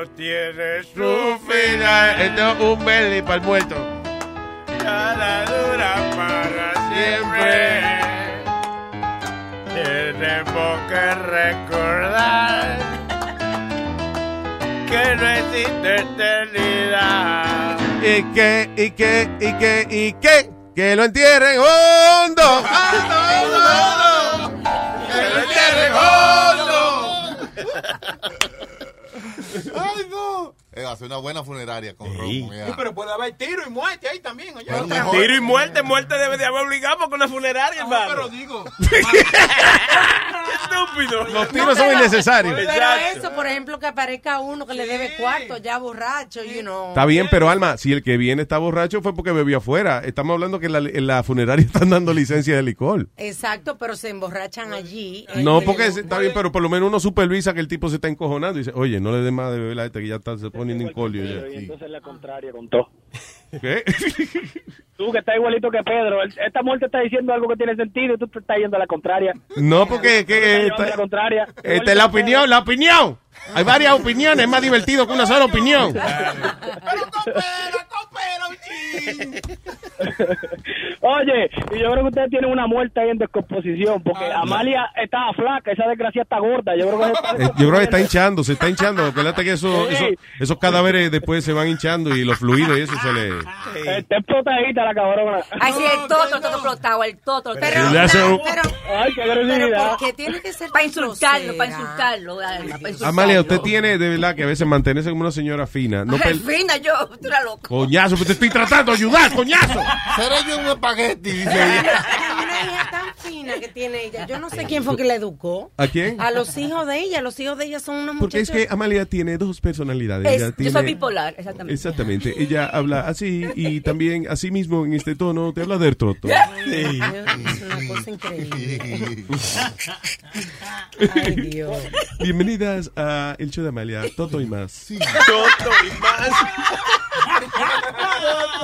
Speaker 23: Tiene
Speaker 6: Su final. Esto es un belly para el muerto.
Speaker 23: Cada dura para siempre. Tenemos que recordar que no existe eternidad.
Speaker 6: Y que, y que, y que, y que, que lo entierren hondo. Hondo, hondo, hondo. Que lo entierren hondo.
Speaker 5: Ay, no. Eh, hace una buena funeraria con romo. ya.
Speaker 12: Sí, pero puede haber tiro y muerte ahí también. Oye.
Speaker 5: Pero mejor-
Speaker 23: Tiro y muerte, muerte debe de haber obligado porque una funeraria,
Speaker 12: No,
Speaker 23: hermano.
Speaker 12: pero digo.
Speaker 23: Estúpido.
Speaker 6: Los tiros son innecesarios.
Speaker 8: Pero
Speaker 23: Exacto.
Speaker 8: eso, por ejemplo, que aparezca uno que le debe cuarto ya borracho, you know.
Speaker 6: Está bien, pero Alma, si el que viene está borracho fue porque bebió afuera. Estamos hablando que en la, en la funeraria están dando licencia de licor.
Speaker 8: Exacto, pero se emborrachan allí.
Speaker 6: No, porque está bien, pero por lo menos uno supervisa que el tipo se está encojonando y dice, oye, no le dé más de beber a este que ya está se poniendo incolio ya.
Speaker 21: Y entonces la contraria contó.
Speaker 6: ¿Qué?
Speaker 21: Tú que estás igualito que Pedro, esta muerte está diciendo algo que tiene sentido y tú te estás yendo a la contraria.
Speaker 6: No, porque que,
Speaker 21: Te estás
Speaker 6: eh,
Speaker 21: llevando a la
Speaker 6: esta,
Speaker 21: contraria.
Speaker 6: esta es la opinión, la opinión. Hay varias opiniones, es más divertido que una sola opinión.
Speaker 21: Oye, y yo creo que ustedes tienen una muerte ahí en descomposición, porque Amalia estaba flaca, esa desgracia está gorda. Yo creo que está
Speaker 6: Eh, Yo creo que está hinchando, se está hinchando. Acuérdate que eso,
Speaker 21: Sí.
Speaker 6: eso- esos cadáveres después se van hinchando y los fluidos y eso se le...
Speaker 21: Está explotadita la cabrona.
Speaker 4: Ay, sí, el toto, el toto explotado, el toto.
Speaker 6: Pero- le hace un-
Speaker 8: Pero,
Speaker 21: Ay, qué
Speaker 8: pero
Speaker 21: agresividad.
Speaker 8: ¿por qué tiene que ser
Speaker 4: Para insultarlo, para insultarlo, para insultarlo.
Speaker 6: Amalia, usted tiene de verdad que a veces mantenerse como una señora fina. No
Speaker 4: fina, yo, tú eres loco.
Speaker 6: Coñazo, pues te estoy tratando de ayudar, coñazo.
Speaker 5: Seré yo un espagueti, dice ella.
Speaker 8: una que tiene ella. Yo no sé quién fue que la educó.
Speaker 6: ¿A quién?
Speaker 8: A los hijos de ella. Los hijos de ella son unos
Speaker 6: Porque es que Amalia tiene dos personalidades.
Speaker 4: Es-
Speaker 6: Ella
Speaker 4: yo soy bipolar, exactamente.
Speaker 6: Exactamente. Ella habla así y también así mismo en este tono te habla del troto.
Speaker 8: Es una cosa increíble. Ay, Dios.
Speaker 6: Bienvenidas a El Show de Amalia, Toto y más.
Speaker 23: Toto y más.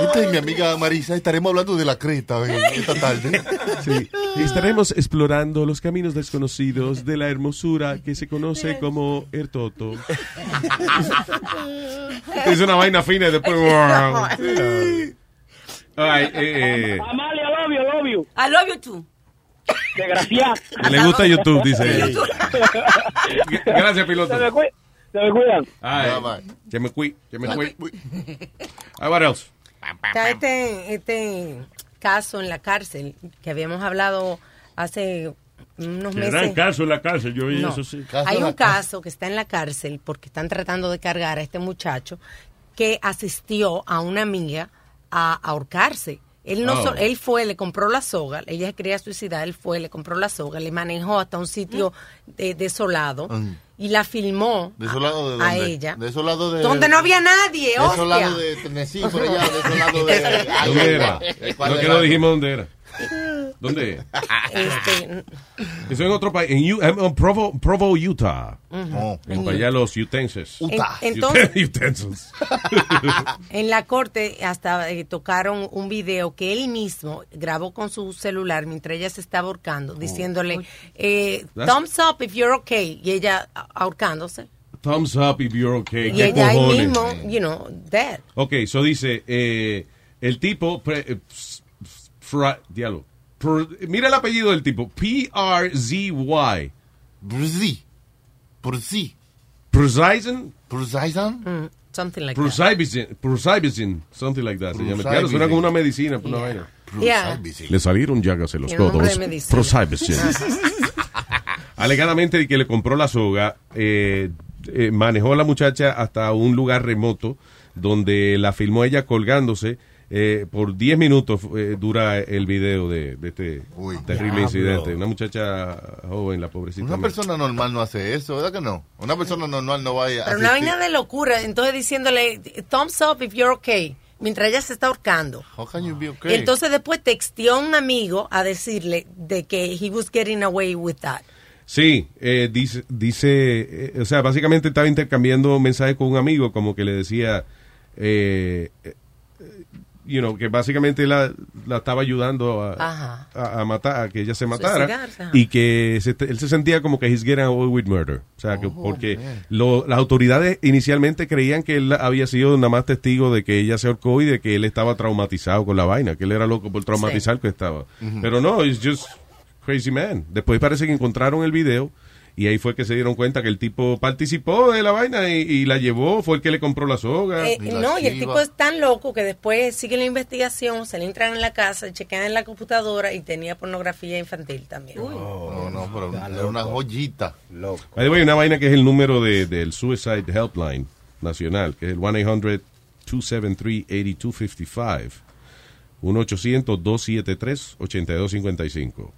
Speaker 5: Esta es mi amiga Marisa. Estaremos hablando de la creta eh, esta tarde.
Speaker 6: Sí. Estaremos explorando los caminos desconocidos de la hermosura que se conoce como el Toto. es una vaina fina y después... Ay, eh, eh.
Speaker 21: Amalia, love you, love love you.
Speaker 4: I love you too.
Speaker 21: Desgraciado.
Speaker 6: Le gusta YouTube, dice ella. Gracias,
Speaker 21: Se
Speaker 6: piloto.
Speaker 21: me, se me cuidan.
Speaker 6: Ay, que me cui, que me cui. Ah, what else?
Speaker 8: Está este, este caso en la cárcel que habíamos hablado hace unos
Speaker 7: Se dan
Speaker 8: meses.
Speaker 7: caso en la cárcel, yo oí
Speaker 8: No.
Speaker 7: eso sí.
Speaker 8: Hay un caso que está en la cárcel porque están tratando de cargar a este muchacho que asistió a una amiga a ahorcarse. Él no
Speaker 30: Oh.
Speaker 8: so- él fue, le compró la soga, ella se quería suicidar, él fue, le compró la soga, le manejó hasta un sitio de- desolado
Speaker 5: Mm.
Speaker 8: y la filmó
Speaker 5: ¿De
Speaker 8: a ella.
Speaker 5: De esos lados de...
Speaker 8: Donde no había nadie,
Speaker 5: De esos
Speaker 8: hostia.
Speaker 5: lados de Tennessee, por allá, de esos lados de...
Speaker 6: ¿Dónde era?
Speaker 5: ¿Cuál
Speaker 6: No, que
Speaker 5: era?
Speaker 6: no dijimos dónde era. ¿Dónde?
Speaker 8: Este,
Speaker 6: Eso en otro país, en, U- en Provo, Provo, Utah.
Speaker 8: Ujú.
Speaker 6: En para allá los utensils.
Speaker 8: Utah. En- entonces-
Speaker 6: utensils.
Speaker 8: En la corte hasta eh, tocaron un video que él mismo grabó con su celular mientras ella se estaba ahorcando, diciéndole eh, thumbs up if you're okay y ella a- ahorcándose
Speaker 6: Thumbs up if you're okay.
Speaker 8: y
Speaker 6: ¿Qué
Speaker 8: ella ahí mismo, you know, dead.
Speaker 6: Ok, eso dice, eh, el tipo, pre- fra- diablo, Pr- mira el apellido del tipo, P-R-Z-Y.
Speaker 5: Brzzy. Brzzy.
Speaker 6: Prusizin?
Speaker 5: Prusizin?
Speaker 8: Mm, something like that.
Speaker 6: Prusibizin, Prusibizin, something like that. Se llama. Claro, suena como una medicina, una
Speaker 8: Yeah.
Speaker 6: vaina.
Speaker 8: Yeah.
Speaker 6: Le salieron llagas en los codos.
Speaker 8: medicina.
Speaker 6: Prusibizin. Alegadamente de que le compró la soga, eh, eh, manejó a la muchacha hasta un lugar remoto donde la filmó ella colgándose. Eh, por 10 minutos eh, dura el video de, de este terrible
Speaker 5: diablo.
Speaker 6: incidente. Una muchacha joven, la pobrecita.
Speaker 5: Una persona normal no hace eso, ¿verdad que no? Una persona normal no vaya a
Speaker 8: Pero una vaina de locura, entonces diciéndole thumbs up if you're okay mientras ella se está ahorcando.
Speaker 5: How can you be okay?
Speaker 8: entonces después texteó a un amigo a decirle de que he was getting away with that.
Speaker 6: Sí, eh, dice, dice eh, o sea, básicamente estaba intercambiando mensajes con un amigo, como que le decía, eh, you know, que básicamente la, la estaba ayudando a, a, a matar, a que ella se matara, y que se- él se sentía como que he's getting away with murder, o sea, que porque lo- las autoridades inicialmente creían que él había sido nada más testigo de que ella se ahorcó y de que él estaba traumatizado con la vaina, que él era loco por traumatizar que estaba, pero no, it's just crazy man. Después parece que encontraron el video y ahí fue que se dieron cuenta que el tipo participó de la vaina y, y la llevó, fue el que le compró la soga.
Speaker 8: Eh, no, y el tipo es tan loco que después sigue la investigación, se le entran en la casa, chequean en la computadora y tenía pornografía infantil también.
Speaker 5: No, no, pero es una joyita.
Speaker 6: By the way, una vaina que es el número de, del Suicide Helpline Nacional, que es el 1-800-273-8255. 1-800-273-8255.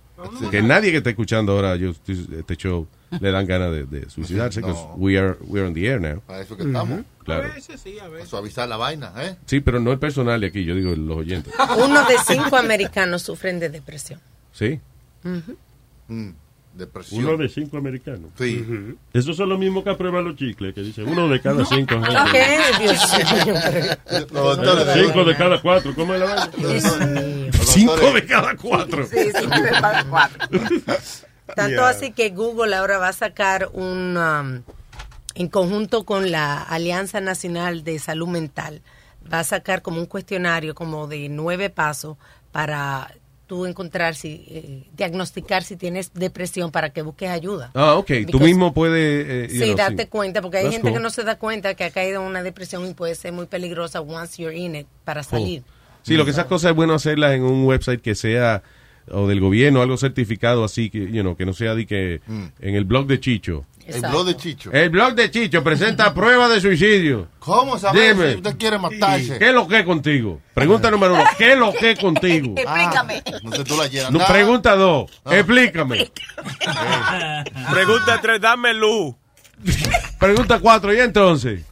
Speaker 6: Que nadie que está escuchando ahora yo, este show le dan ganas de, de suicidarse, because
Speaker 5: No.
Speaker 6: we are, we are on the air now.
Speaker 5: Para eso que estamos.
Speaker 6: Claro.
Speaker 5: Para suavizar la vaina, ¿eh?
Speaker 6: Sí, pero no el personal de aquí, yo digo los oyentes.
Speaker 8: Uno de cinco americanos sufren de depresión.
Speaker 6: ¿Sí?
Speaker 8: Ujú.
Speaker 5: Mm, depresión.
Speaker 7: Uno de cinco americanos.
Speaker 5: Sí.
Speaker 7: Ujú. Esos son los mismos que aprueban los chicles, que dicen uno de cada cinco.
Speaker 8: ¿Qué? Dios mío.
Speaker 5: Los doctores-
Speaker 7: Cinco de cada cuatro. ¿Cómo es la vaina?
Speaker 6: Cinco de cada cuatro.
Speaker 8: Sí, cinco de cada cuatro. Tanto
Speaker 7: Yeah.
Speaker 8: así que Google ahora va a sacar un, um, en conjunto con la Alianza Nacional de Salud Mental, va a sacar como un cuestionario como de nueve pasos para tú encontrar si, eh, diagnosticar si tienes depresión para que busques ayuda.
Speaker 6: Ah, ok. Tú mismo puedes... eh,
Speaker 8: Sí,
Speaker 6: know,
Speaker 8: darte
Speaker 6: sí.
Speaker 8: cuenta, porque hay
Speaker 6: That's
Speaker 8: gente que no se da cuenta que ha caído en una depresión y puede ser muy peligrosa once you're in it para salir.
Speaker 6: Sí, lo que esas cosas es bueno hacerlas en un website que sea o del gobierno, algo certificado así, que, you know, que no sea de que en el blog de Chicho.
Speaker 5: El blog de Chicho.
Speaker 6: El blog de Chicho presenta prueba de suicidio.
Speaker 5: ¿Cómo saber
Speaker 6: Dime.
Speaker 5: si usted quiere matarse?
Speaker 6: ¿Qué es lo que es contigo? Pregunta número uno, ¿qué es lo que es contigo?
Speaker 8: Explícame.
Speaker 5: No sé, tú la.
Speaker 6: No, pregunta dos, explícame.
Speaker 2: Pregunta tres, dame luz.
Speaker 6: Pregunta cuatro, ¿y entonces?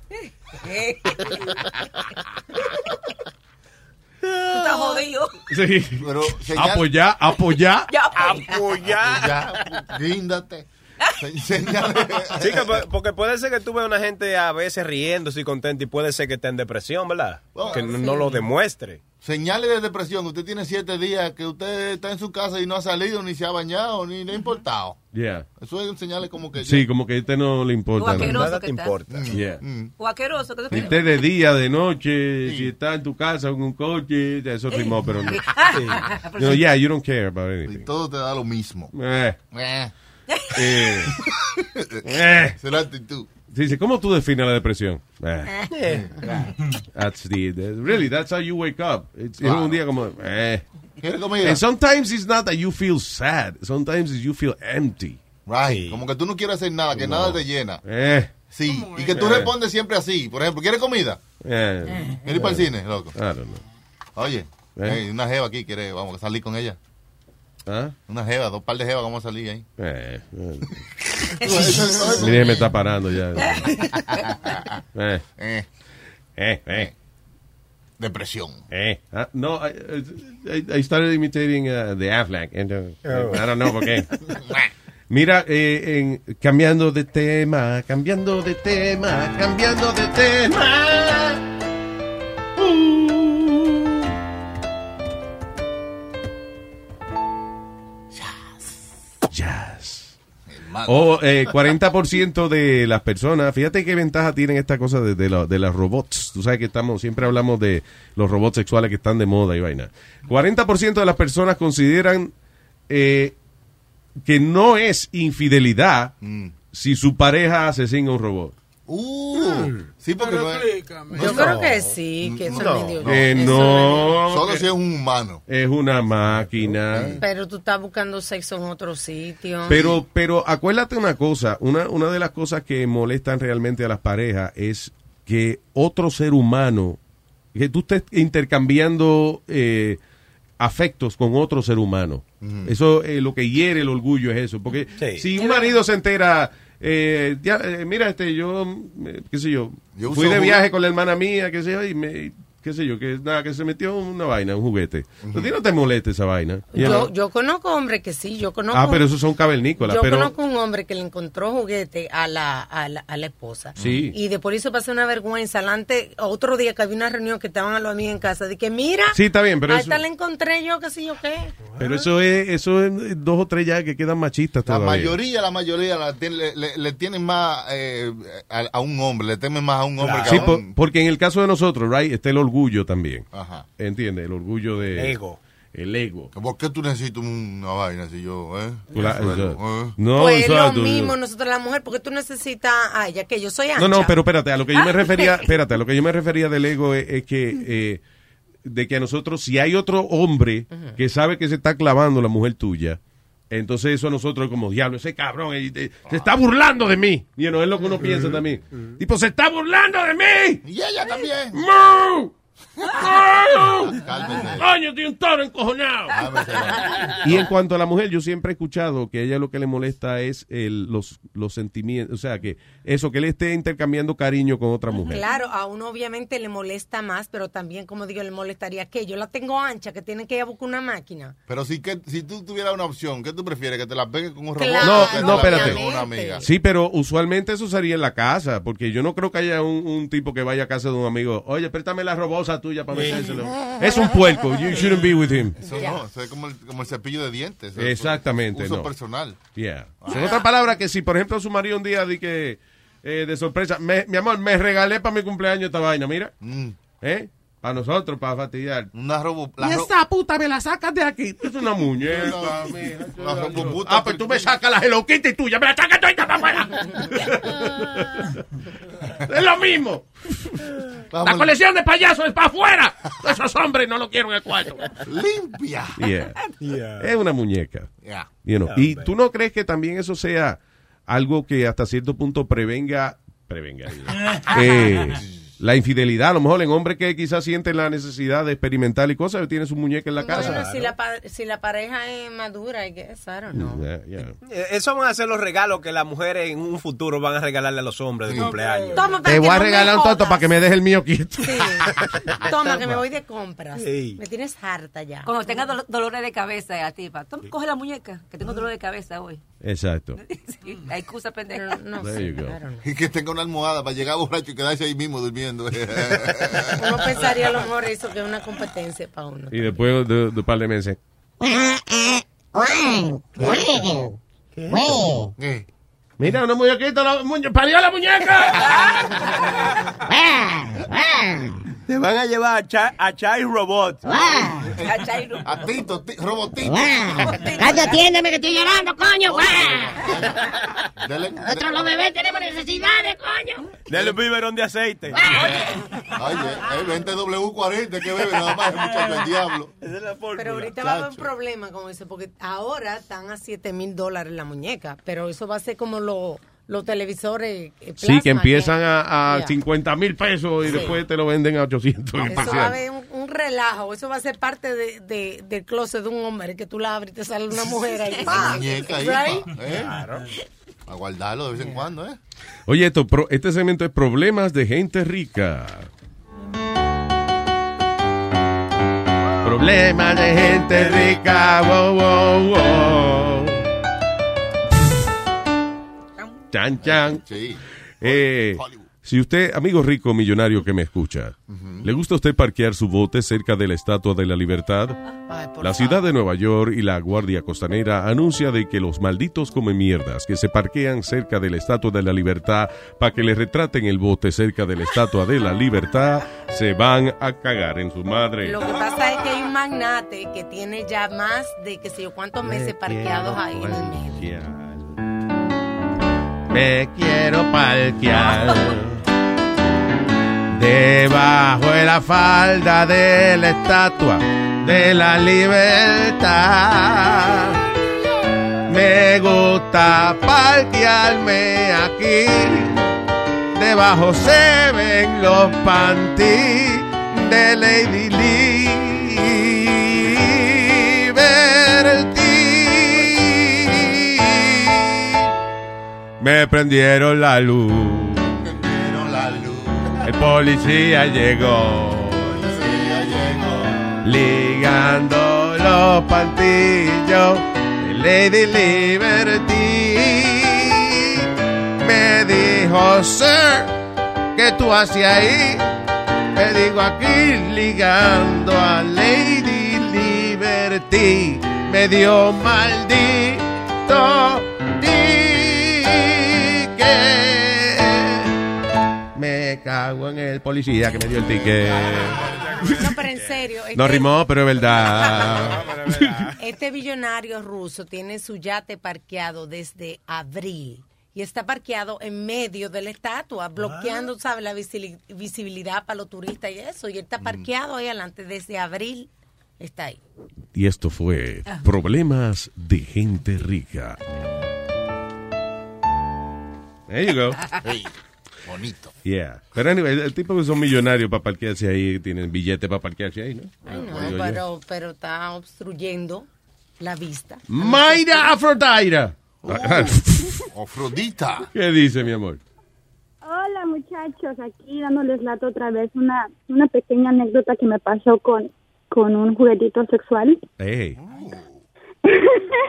Speaker 4: Tú estás jodido.
Speaker 6: Sí.
Speaker 5: Pero, señal-
Speaker 6: Apoyar, apoyar.
Speaker 4: Ya,
Speaker 2: Apoyar.
Speaker 5: Ya, Guíndate. Señale.
Speaker 2: Sí, que pu- porque puede ser que tú veas una gente a veces riéndose y contenta y puede ser que esté en depresión, ¿verdad?
Speaker 5: Oh,
Speaker 2: que no,
Speaker 5: sí.
Speaker 2: no lo demuestre.
Speaker 5: Señales de depresión. Usted tiene siete días que usted está en su casa y no ha salido, ni se ha bañado, ni le ha importado.
Speaker 6: Yeah.
Speaker 5: Eso es señales como que...
Speaker 6: Sí, como que a este no le importa.
Speaker 4: O
Speaker 6: nada.
Speaker 4: que está.
Speaker 6: Yeah.
Speaker 4: O asqueroso. que
Speaker 6: Si esté de día, de noche, si está en tu casa en un coche, eso rimó, pero no. No, yeah, you don't care about anything.
Speaker 5: Y todo te da lo mismo.
Speaker 6: Eh.
Speaker 5: Eh.
Speaker 6: Eh. Eh.
Speaker 5: Esa es la actitud.
Speaker 6: Dice, ¿cómo tú defines la depresión? Eh. That's the, the- really, that's how you wake up. It's, es un día como, eh.
Speaker 5: ¿Quieres comida?
Speaker 6: And sometimes it's not that you feel sad. Sometimes it's you feel empty.
Speaker 5: Right. Como que tú no quieres hacer nada, que nada te llena.
Speaker 6: Eh.
Speaker 5: Sí. Y que tú
Speaker 6: Eh.
Speaker 5: respondes siempre así. Por ejemplo, ¿quieres comida?
Speaker 6: Eh.
Speaker 5: ¿Quieres ir para el cine, loco?
Speaker 6: I don't know.
Speaker 5: Oye,
Speaker 6: Eh.
Speaker 5: hey, una jeva aquí, quiere, vamos a salir con ella.
Speaker 6: ¿Ah?
Speaker 5: Una jeva, dos par de jevas, vamos a salir ahí.
Speaker 6: Eh. eh. Mire, me está parando ya. Eh.
Speaker 5: Eh.
Speaker 6: Eh, eh.
Speaker 5: Depresión.
Speaker 6: Eh. Ah, no, I, I, I started imitating uh, the Aflac. And, uh, I don't know por qué. Mira, eh, en, cambiando de tema, cambiando de tema, cambiando de tema. O eh, 40% de las personas, fíjate qué ventaja tienen esta cosa de, de, la- de las robots. Tú sabes que estamos, siempre hablamos de los robots sexuales que están de moda y vaina. 40% de las personas consideran eh, que no es infidelidad si su pareja asesina a un robot.
Speaker 5: Uh, sí, porque no es.
Speaker 8: Yo creo que sí, que eso es medio...
Speaker 6: Que
Speaker 8: eso
Speaker 6: no.
Speaker 5: Solo
Speaker 6: que
Speaker 5: si es un humano.
Speaker 6: Es una máquina.
Speaker 8: Pero tú estás buscando sexo en otro sitio.
Speaker 6: Pero, pero acuérdate una cosa, una, una de las cosas que molestan realmente a las parejas es que otro ser humano, que tú estés intercambiando eh, afectos con otro ser humano. Eso, eh, lo que hiere el orgullo es eso. Porque
Speaker 2: Sí.
Speaker 6: si un marido se entera, eh, ya, eh, mira, este, yo, eh, qué sé yo,
Speaker 5: Yo
Speaker 6: fui de viaje con la hermana mía, qué sé yo, y me, qué sé yo, que nada, que se metió una vaina, un juguete. A ti no te molesta esa vaina.
Speaker 8: Yo, yo conozco hombres que sí, yo conozco...
Speaker 6: Ah, pero esos son cavernícolas.
Speaker 8: Yo
Speaker 6: pero,
Speaker 8: conozco un hombre que le encontró juguete a la, a la, a la esposa.
Speaker 6: Sí.
Speaker 8: Y después hizo pasar una vergüenza. Alante, otro día que había una reunión que estaban a los amigos en casa, de que mira,
Speaker 6: Sí, está bien, pero
Speaker 8: ahí
Speaker 6: eso-
Speaker 8: está la encontré yo, qué sé yo qué.
Speaker 6: Pero eso es, eso es dos o tres ya que quedan machistas
Speaker 5: La
Speaker 6: todavía.
Speaker 5: mayoría, la mayoría la tiene- le, le- le tienen más eh, a, a un hombre, le temen más a un hombre
Speaker 6: Sí,
Speaker 5: que a
Speaker 6: por-
Speaker 5: un...
Speaker 6: porque en el caso de nosotros, right, está el orgullo también.
Speaker 5: Ajá.
Speaker 6: ¿Entiendes? El orgullo de...
Speaker 5: Ego.
Speaker 6: El ego.
Speaker 5: ¿Por qué tú necesitas una vaina si yo, eh?
Speaker 6: La-
Speaker 5: Bueno,
Speaker 6: eso-
Speaker 5: eh.
Speaker 6: no,
Speaker 8: pues es lo mismo nosotros la mujer, porque tú necesitas a ella, que yo soy ancha.
Speaker 6: No, no, pero espérate, a lo que yo me refería, espérate, a lo que yo me refería del ego es, es que eh, de que a nosotros, si hay otro hombre que sabe que se está clavando la mujer tuya, entonces eso a nosotros es como diablo, ese cabrón eh, eh, se está burlando de mí. Y no es lo que uno piensa también. Tipo, se está burlando de mí.
Speaker 5: Y ella también.
Speaker 6: ¡Mu! ¡Coño, tiene un toro encojonado! Y en cuanto a la mujer, yo siempre he escuchado que a ella lo que le molesta es el, los, los sentimientos, o sea, que eso, que él esté intercambiando cariño con otra mujer.
Speaker 8: Claro, a uno obviamente le molesta más, pero también, como digo, le molestaría que yo la tengo ancha, que tiene que ir a buscar una máquina.
Speaker 5: Pero si, que, si tú tuvieras una opción, ¿qué tú prefieres? ¿Que te la pegue con un robot?
Speaker 8: Claro,
Speaker 5: o que
Speaker 6: No, espérate.
Speaker 5: con una amiga?
Speaker 6: Sí, pero usualmente eso sería en la casa, porque yo no creo que haya un, un tipo que vaya a casa de un amigo, oye, préstame la robosa tuya para metérselo. Es un puerco, you shouldn't be with him.
Speaker 5: Eso no, eso es como el, como el cepillo de dientes. eso es
Speaker 6: Exactamente,
Speaker 5: Uso
Speaker 6: no.
Speaker 5: personal.
Speaker 6: Yeah. En otras palabras, que si por ejemplo su marido un día di que eh, de sorpresa, me- mi amor, me regalé para mi cumpleaños esta vaina, mira. ¿Eh? Para nosotros, para fastidiar.
Speaker 5: Una robo,
Speaker 6: y esa puta me la sacas de aquí. Es una muñeca, mija. Ah, pues tú me sacas la Hello Kitty tuya, me la sacas toda para afuera. es lo mismo. La colección de payasos es para afuera. Esos hombres no lo quiero en el cuarto.
Speaker 5: Limpia.
Speaker 6: Yeah. Es una muñeca.
Speaker 5: Yeah.
Speaker 6: You know,
Speaker 5: Yeah,
Speaker 6: y
Speaker 5: man.
Speaker 6: tú no crees que también eso sea algo que hasta cierto punto prevenga, prevenga, eh, la infidelidad. A lo mejor en hombres que quizás sienten la necesidad de experimentar y cosas, tiene su muñeca en la casa.
Speaker 8: Bueno, si, la, si la pareja es madura, I guess, I don't know.
Speaker 6: Yeah, yeah.
Speaker 2: Eh, Eso van a ser los regalos que las mujeres en un futuro van a regalarle a los hombres de cumpleaños.
Speaker 8: Toma, para
Speaker 6: Te
Speaker 8: que
Speaker 6: voy a
Speaker 8: no
Speaker 6: regalar un toto para que me deje el mío quieto.
Speaker 8: Toma, que me voy de compras.
Speaker 2: Sí.
Speaker 8: Me tienes harta ya.
Speaker 4: Cuando tenga dolo- dolores de cabeza, a tipa, toma, coge la muñeca, que tengo dolor de cabeza hoy.
Speaker 6: Exacto.
Speaker 4: Sí, la excusa pendeja.
Speaker 8: No
Speaker 6: There you go.
Speaker 5: Y que tenga una almohada para llegar borracho y quedarse ahí mismo durmiendo.
Speaker 8: Uno pensaría a lo mejor eso que es una competencia para uno.
Speaker 6: Y después de, de un par de meses.
Speaker 5: ¿Qué?
Speaker 6: Mira, una muñequita, la muñe- parió la muñeca.
Speaker 23: Te van a llevar a, Cha- a Chai Robot.
Speaker 5: A Tito, ti- robotito.
Speaker 30: Cállate, atiéndeme que estoy llorando, coño.
Speaker 5: Dale-
Speaker 30: Nosotros los bebés tenemos necesidades, coño.
Speaker 23: Dale un biberón de aceite.
Speaker 5: Ay, eh, eh, vente W40 que bebe nada más, el muchacho el diablo.
Speaker 8: Pero ahorita va a haber un problema con eso, porque ahora están a 7 mil dólares la muñeca, pero eso va a ser como lo- los televisores. eh,
Speaker 6: Sí,
Speaker 8: plasma
Speaker 6: que empiezan a, a
Speaker 8: Ya.
Speaker 6: 50 mil pesos y
Speaker 8: Sí.
Speaker 6: después te lo venden a 800 en
Speaker 8: Eso va a haber un, un relajo, eso va a ser parte de, de- del closet de un hombre, que tú la abres y te sale una mujer ahí.
Speaker 5: Muñeca
Speaker 8: Right?
Speaker 5: pa, ¿eh? A guardarlo de vez en cuando, ¿eh?
Speaker 6: Oye, esto, pro- este segmento es problemas de gente rica. Problemas de gente rica. Wow, wow, wow. Chan, chan. Eh, si usted, amigo rico millonario que me escucha, ¿le gusta a usted parquear su bote cerca de la Estatua de la Libertad? La ciudad de Nueva York y la Guardia Costanera anuncia de que los malditos come mierdas que se parquean cerca de la Estatua de la Libertad para que le retraten el bote cerca de la Estatua de la Libertad se van a cagar en su madre.
Speaker 8: Lo que pasa es que hay un magnate que tiene ya más de que sé yo cuántos meses parqueados ahí en el medio.
Speaker 6: Me quiero parquear debajo de la falda de la estatua de la libertad. Me gusta parquearme aquí. Debajo se ven los panties de Lady Liberty. Me prendieron la luz. El policía llegó. Ligando los pantillos de Lady Liberty. Me dijo, sir, ¿qué tú haces ahí? Me digo aquí ligando a Lady Liberty. Me dio maldito En el policía que me dio el ticket.
Speaker 8: No, pero en serio.
Speaker 6: No
Speaker 8: este-
Speaker 6: rimó, pero es verdad.
Speaker 8: Este billonario ruso tiene su yate parqueado desde abril y está parqueado en medio de la estatua, bloqueando, ¿sabes? La visibilidad para los turistas y eso. Y él está parqueado ahí adelante desde abril. Está ahí.
Speaker 6: Y esto fue Problemas de Gente Rica. There you go.
Speaker 5: bonito.
Speaker 6: Yeah. Pero anyway, el tipo que son millonarios para parquearse ahí, tienen billete para parquearse ahí, ¿no?
Speaker 8: Ay, no, pero, pero está obstruyendo la vista.
Speaker 6: Mayra Afrodita.
Speaker 5: Afrodita.
Speaker 6: ¿Qué dice, mi amor?
Speaker 31: Hola muchachos, aquí dándoles lata otra vez una, una pequeña anécdota que me pasó con, con un juguetito sexual.
Speaker 6: Hey.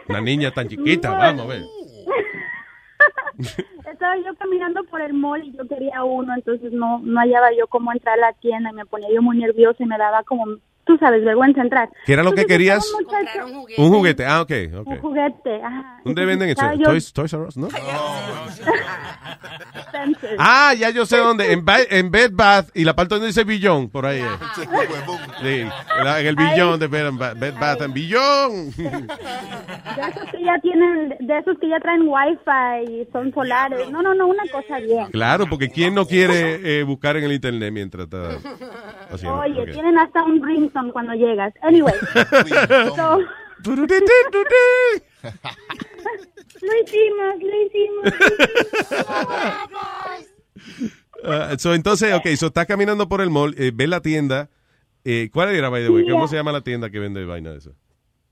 Speaker 6: Una niña tan chiquita, vamos a ver.
Speaker 31: Estaba yo caminando por el mall y yo quería uno, entonces no, no hallaba yo cómo entrar a la tienda y me ponía yo muy nerviosa y me daba como, tú sabes, vergüenza entrar.
Speaker 6: ¿Qué era lo que
Speaker 31: Entonces,
Speaker 6: querías?
Speaker 31: estaba un muchacho-
Speaker 6: Un juguete. Ah, ok, ok.
Speaker 31: Un juguete, ajá.
Speaker 6: ¿Dónde venden eso?
Speaker 31: Yo-
Speaker 6: Toys, Toys R Us, ¿no?
Speaker 31: Spencer.
Speaker 6: Ah, ya yo sé dónde. En, en Bed Bath y la parte donde dice billón, por ahí. Sí, en el billón de Bed, Bed Bath and Billón.
Speaker 31: De esos que ya tienen, de esos que ya traen wifi y son solares. No, no, no, una cosa bien.
Speaker 6: Claro, porque ¿quién no quiere eh, buscar en el internet mientras está haciendo?
Speaker 31: Oye,
Speaker 6: Ok.
Speaker 31: tienen hasta un ringtone cuando llegas. Anyway. so, lo hicimos, lo hicimos.
Speaker 6: Ah, so, entonces, ok, so está caminando por el mall, eh, ve la tienda. Eh, ¿Cuál era, by the way?
Speaker 31: Sí,
Speaker 6: ¿Cómo se llama la tienda que vende vaina de eso?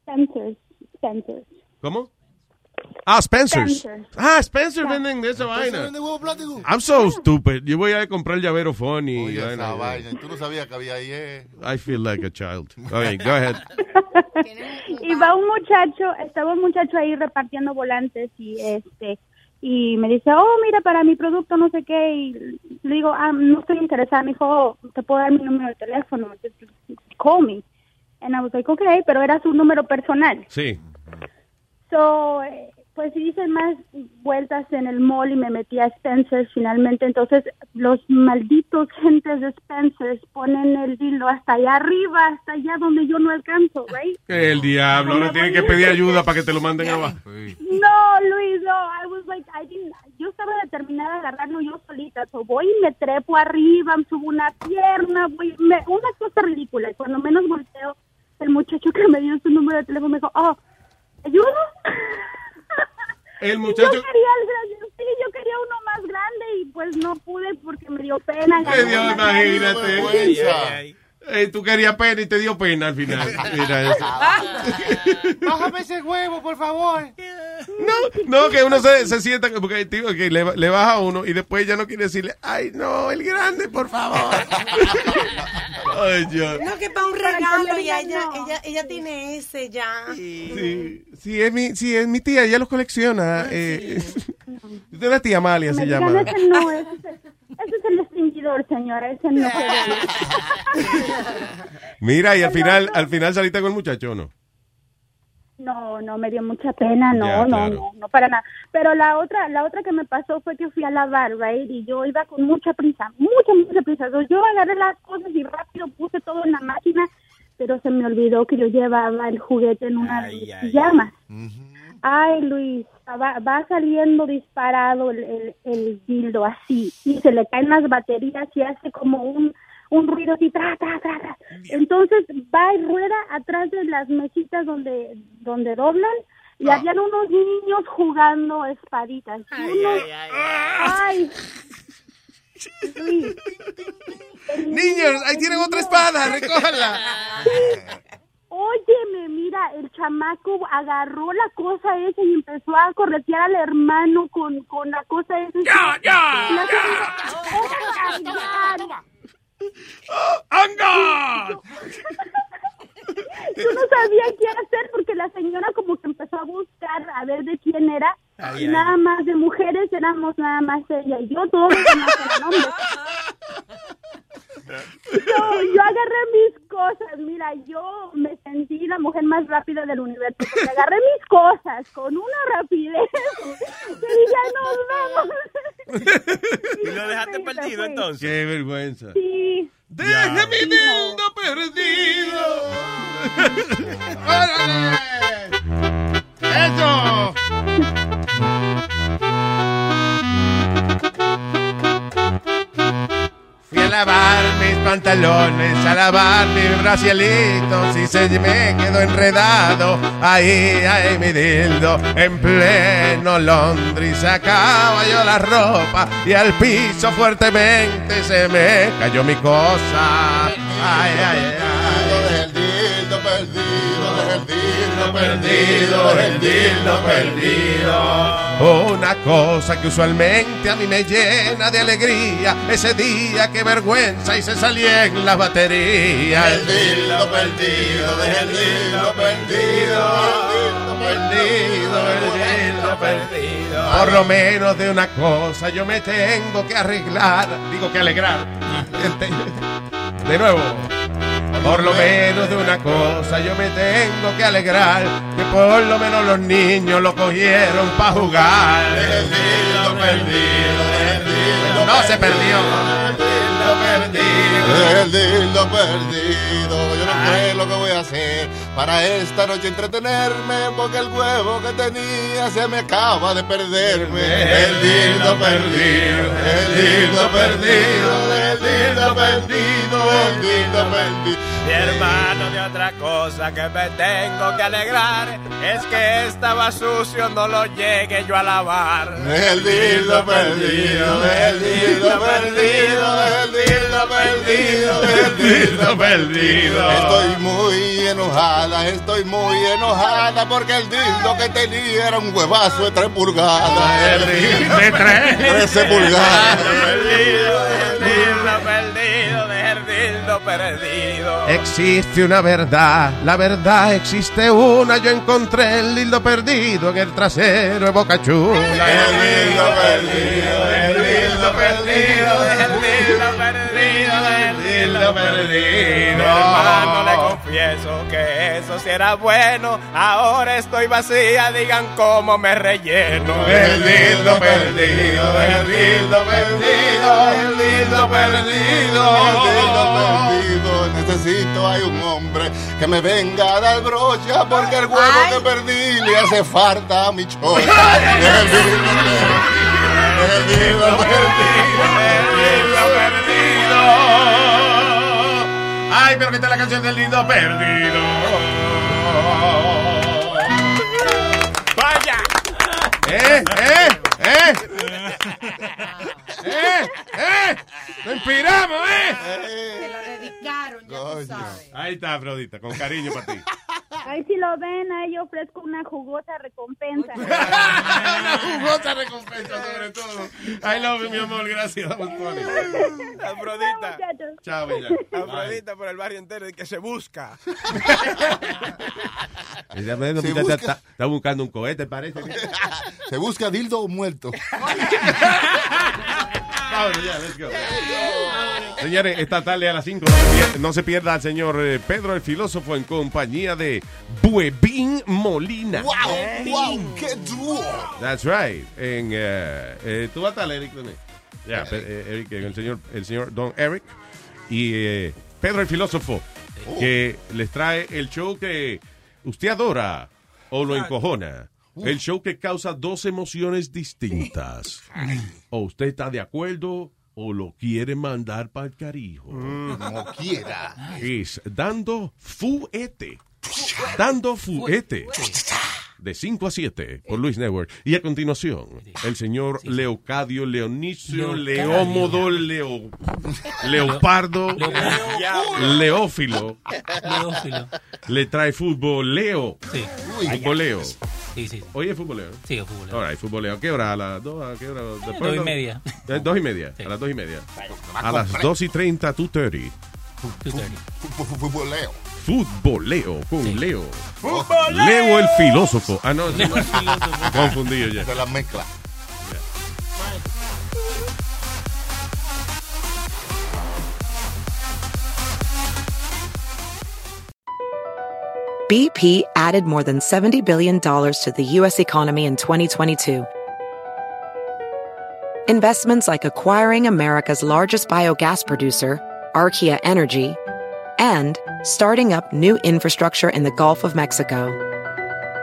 Speaker 31: Spencer, Spencer.
Speaker 6: ¿Cómo? Ah, Spencer's.
Speaker 31: Spencer.
Speaker 6: Ah, Spencer venden de esa vaina.
Speaker 5: vende huevo plástico?
Speaker 6: I'm so stupid. Yo voy a comprar llavero funny.
Speaker 5: Oye,
Speaker 6: vaina,
Speaker 5: esa
Speaker 6: yeah.
Speaker 5: vaina. Tú no sabías que había ahí, eh.
Speaker 6: I feel like a child. Okay, go ahead.
Speaker 31: y va un muchacho, estaba un muchacho ahí repartiendo volantes y este y me dice, oh, mira, para mi producto no sé qué, y le digo, ah, no estoy interesada, me dijo, "Oh, te puedo dar mi número de teléfono, just call me. And I was like, okay, pero era su número personal.
Speaker 6: Sí.
Speaker 31: So, eh, pues hice más vueltas en el mall y me metí a Spencer's finalmente. Entonces, los malditos gentes de Spencer's ponen el dildo hasta allá arriba, hasta allá donde yo no alcanzo, right?
Speaker 6: El diablo, ahora tienen que pedir ayuda para que te lo manden abajo.
Speaker 31: No, Luis, no. I was like, I didn't, yo estaba determinada a agarrarlo yo solita. So voy y me trepo arriba, subo una pierna, voy, me, una cosa ridícula. Y cuando menos volteo, el muchacho que me dio su número de teléfono me dijo, oh, ¿ayuda?
Speaker 6: El muchacho...
Speaker 31: Yo quería, el- sí, yo quería uno más grande y pues no pude porque me dio pena.
Speaker 6: Te dio, imagínate. Eh, tú querías pena y te dio pena al final. Mira eso.
Speaker 1: Bájame ese huevo, por favor.
Speaker 6: No, que uno se, se sienta que- porque tío, que le, le baja a uno y después ya no quiere decirle, ay, no, el grande, por favor. ay, Dios.
Speaker 8: No, que para un regalo y ella, ella, ella tiene ese ya.
Speaker 6: Sí, sí, es mi, sí, es mi tía, ella los colecciona. Eh, es la tía Amalia se llama.
Speaker 31: no, es, ese es el extinguidor, señora, ese no
Speaker 6: Mira, y al final, al final saliste con el muchacho, ¿o ¿no?
Speaker 31: No, no, me dio mucha pena, no,
Speaker 6: Ya,
Speaker 31: no,
Speaker 6: claro.
Speaker 31: no, no para nada. Pero la otra, la otra que me pasó fue que fui a lavar, right, y yo iba con mucha prisa, mucha, mucha prisa. So, yo agarré las cosas y rápido puse todo en la máquina, pero se me olvidó que yo llevaba el juguete en una. Ay, Luis, va, va saliendo disparado el, el, el dildo así, y se le caen las baterías y hace como un, un ruido así, tra, tra, tra, tra. Entonces va y rueda atrás de las mesitas donde, donde doblan, y habían unos niños jugando espaditas. Y unos- ay, Luis.
Speaker 6: Niños, ahí tienen otra espada, recójanla.
Speaker 31: Óyeme, mira, el chamaco agarró la cosa esa y empezó a corretear al hermano con, con la cosa esa. ¡Ya, ya!
Speaker 6: ¡Anga!
Speaker 31: Yo no sabía qué hacer porque la señora como que empezó a buscar a ver de quién era.
Speaker 1: Ay,
Speaker 31: y
Speaker 1: ay.
Speaker 31: nada más de mujeres éramos nada más ella y yo, todos los demás eran hombres. Yo, yo agarré mis cosas, mira, yo me sentí la mujer más rápida del universo, porque agarré mis cosas con una rapidez que dije, nos vamos.
Speaker 2: Y lo dejaste perdido entonces.
Speaker 6: Qué vergüenza.
Speaker 31: Sí.
Speaker 6: Deje mi dildo perdido. ¡Órale! ¡Eso! Fui a lavar mis pantalones, a lavar mis bracielitos y se me quedó enredado. Ahí, ahí mi dildo, en pleno Londres. Sacaba yo la ropa y al piso fuertemente se me cayó mi cosa. Ay, ay, ay.
Speaker 5: Perdido, el dildo
Speaker 6: perdido. Una cosa que usualmente a mí me llena de alegría. Ese día que vergüenza y se salía en la batería.
Speaker 5: El dildo perdido, el dildo perdido,
Speaker 6: perdido, el dildo perdido. Por lo menos de una cosa yo me tengo que arreglar. Digo que alegrar. De nuevo. Por lo menos de una cosa yo me tengo que alegrar, que por lo menos los niños lo cogieron para jugar. Perdido, el dildo no se perdió. Perdido.
Speaker 5: El dildo perdido, yo no sé lo que voy a hacer para esta noche entretenerme, porque el huevo que tenía se me acaba de perderme. El dildo perdido, el dildo perdido, el dildo perdido, el dildo perdido.
Speaker 2: Mi hermano de otra cosa que me tengo que alegrar es que estaba sucio, no lo llegue yo a lavar.
Speaker 5: El dildo perdido, el dildo perdido, el dildo perdido, el dildo perdido. Estoy muy enojada, estoy muy enojada porque el dildo que tenía era un huevazo de tres pulgadas.
Speaker 6: De tres.
Speaker 5: Trece pulgadas.
Speaker 2: Perdido, el dildo perdido, del dildo perdido.
Speaker 6: Existe una verdad, la verdad existe una. Yo encontré el dildo perdido en el trasero de Boca Chula.
Speaker 1: El dildo perdido, el dildo perdido,
Speaker 2: perdido. Hermano, le confieso que eso sí era bueno. Ahora estoy vacía, digan cómo me relleno.
Speaker 1: Perdido, perdido, el dildo perdido, el dildo perdido. Necesito, hay un hombre que me venga a dar brocha porque el huevo que perdí le hace falta a mi chola. Perdido, perdido, el dildo perdido.
Speaker 6: Ay, pero que está la canción del dildo perdido.
Speaker 2: ¡Vaya!
Speaker 6: ¡Eh, eh, eh! ¡Eh, eh! ¡Lo inspiramos, eh!
Speaker 8: Te lo dedicaron, ya tú sabes.
Speaker 6: Ahí está, Afrodita, con cariño para ti.
Speaker 31: Ay, si lo ven, ahí yo ofrezco una jugosa recompensa.
Speaker 6: Una jugosa recompensa sobre todo. I love you, mi amor, gracias.
Speaker 2: Afrodita.
Speaker 6: Chao, bella.
Speaker 2: Afrodita por el barrio entero y que se busca.
Speaker 6: Ella me-
Speaker 5: Se
Speaker 6: está-
Speaker 5: busca-
Speaker 6: está, está buscando un cohete, parece.
Speaker 5: Se busca dildo o muerto.
Speaker 6: Vámonos ya, let's go. Señores, esta tarde a las 5 no, se pierda al señor eh, Pedro el filósofo en compañía de Buebín Molina.
Speaker 5: ¡Wow! ¡Wow! ¡Qué dúo!
Speaker 6: That's right. En, eh, eh, ¿Tú vas a estar, Eric? Ya, eh, Eric, el señor, el señor Don Eric y eh, Pedro el filósofo que les trae el show que usted adora o lo encojona. El show que causa dos emociones distintas. O usted está de acuerdo o lo quiere mandar para el carijo.
Speaker 5: Como quiera.
Speaker 6: Es dando fuete. Dando fuete. De 5 a 7 por Luis Network. Y a continuación, el señor Leocadio Leonicio
Speaker 14: Leocadio.
Speaker 6: Leómodo Leo, Leopardo Leófilo
Speaker 14: Leófilo.
Speaker 6: le trae fútbol Leo.
Speaker 14: Sí.
Speaker 6: Futboleo.
Speaker 14: Sí, sí.
Speaker 6: Oye, futboleo.
Speaker 14: Sí, fútbol.
Speaker 6: All right, futboleo. ¿A qué hora? ¿A las dos? ¿A qué hora? Después
Speaker 14: dos y media.
Speaker 6: Eh, Dos y media. A las dos y media. A las dos y treinta, tú thirty.
Speaker 5: Futboleo.
Speaker 6: Futboleo con Leo.
Speaker 5: ¡Futboleo!
Speaker 6: Leo el filósofo. Ah, no.
Speaker 5: Leo el filósofo.
Speaker 6: Confundido ya.
Speaker 5: De la mezcla.
Speaker 32: BP added more than $70 billion to the U.S. economy in 2022. Investments like acquiring America's largest biogas producer, Archaea Energy, and starting up new infrastructure in the Gulf of Mexico.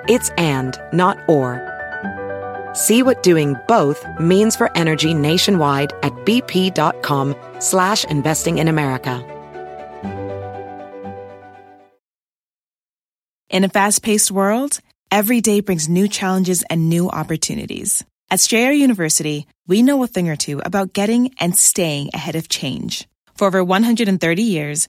Speaker 32: It's and, not or. See what doing both means for energy nationwide at bp.com slash investing in America.
Speaker 33: In a fast paced world, every day brings new challenges and new opportunities. At Strayer University, we know a thing or two about getting and staying ahead of change. For over 130 years,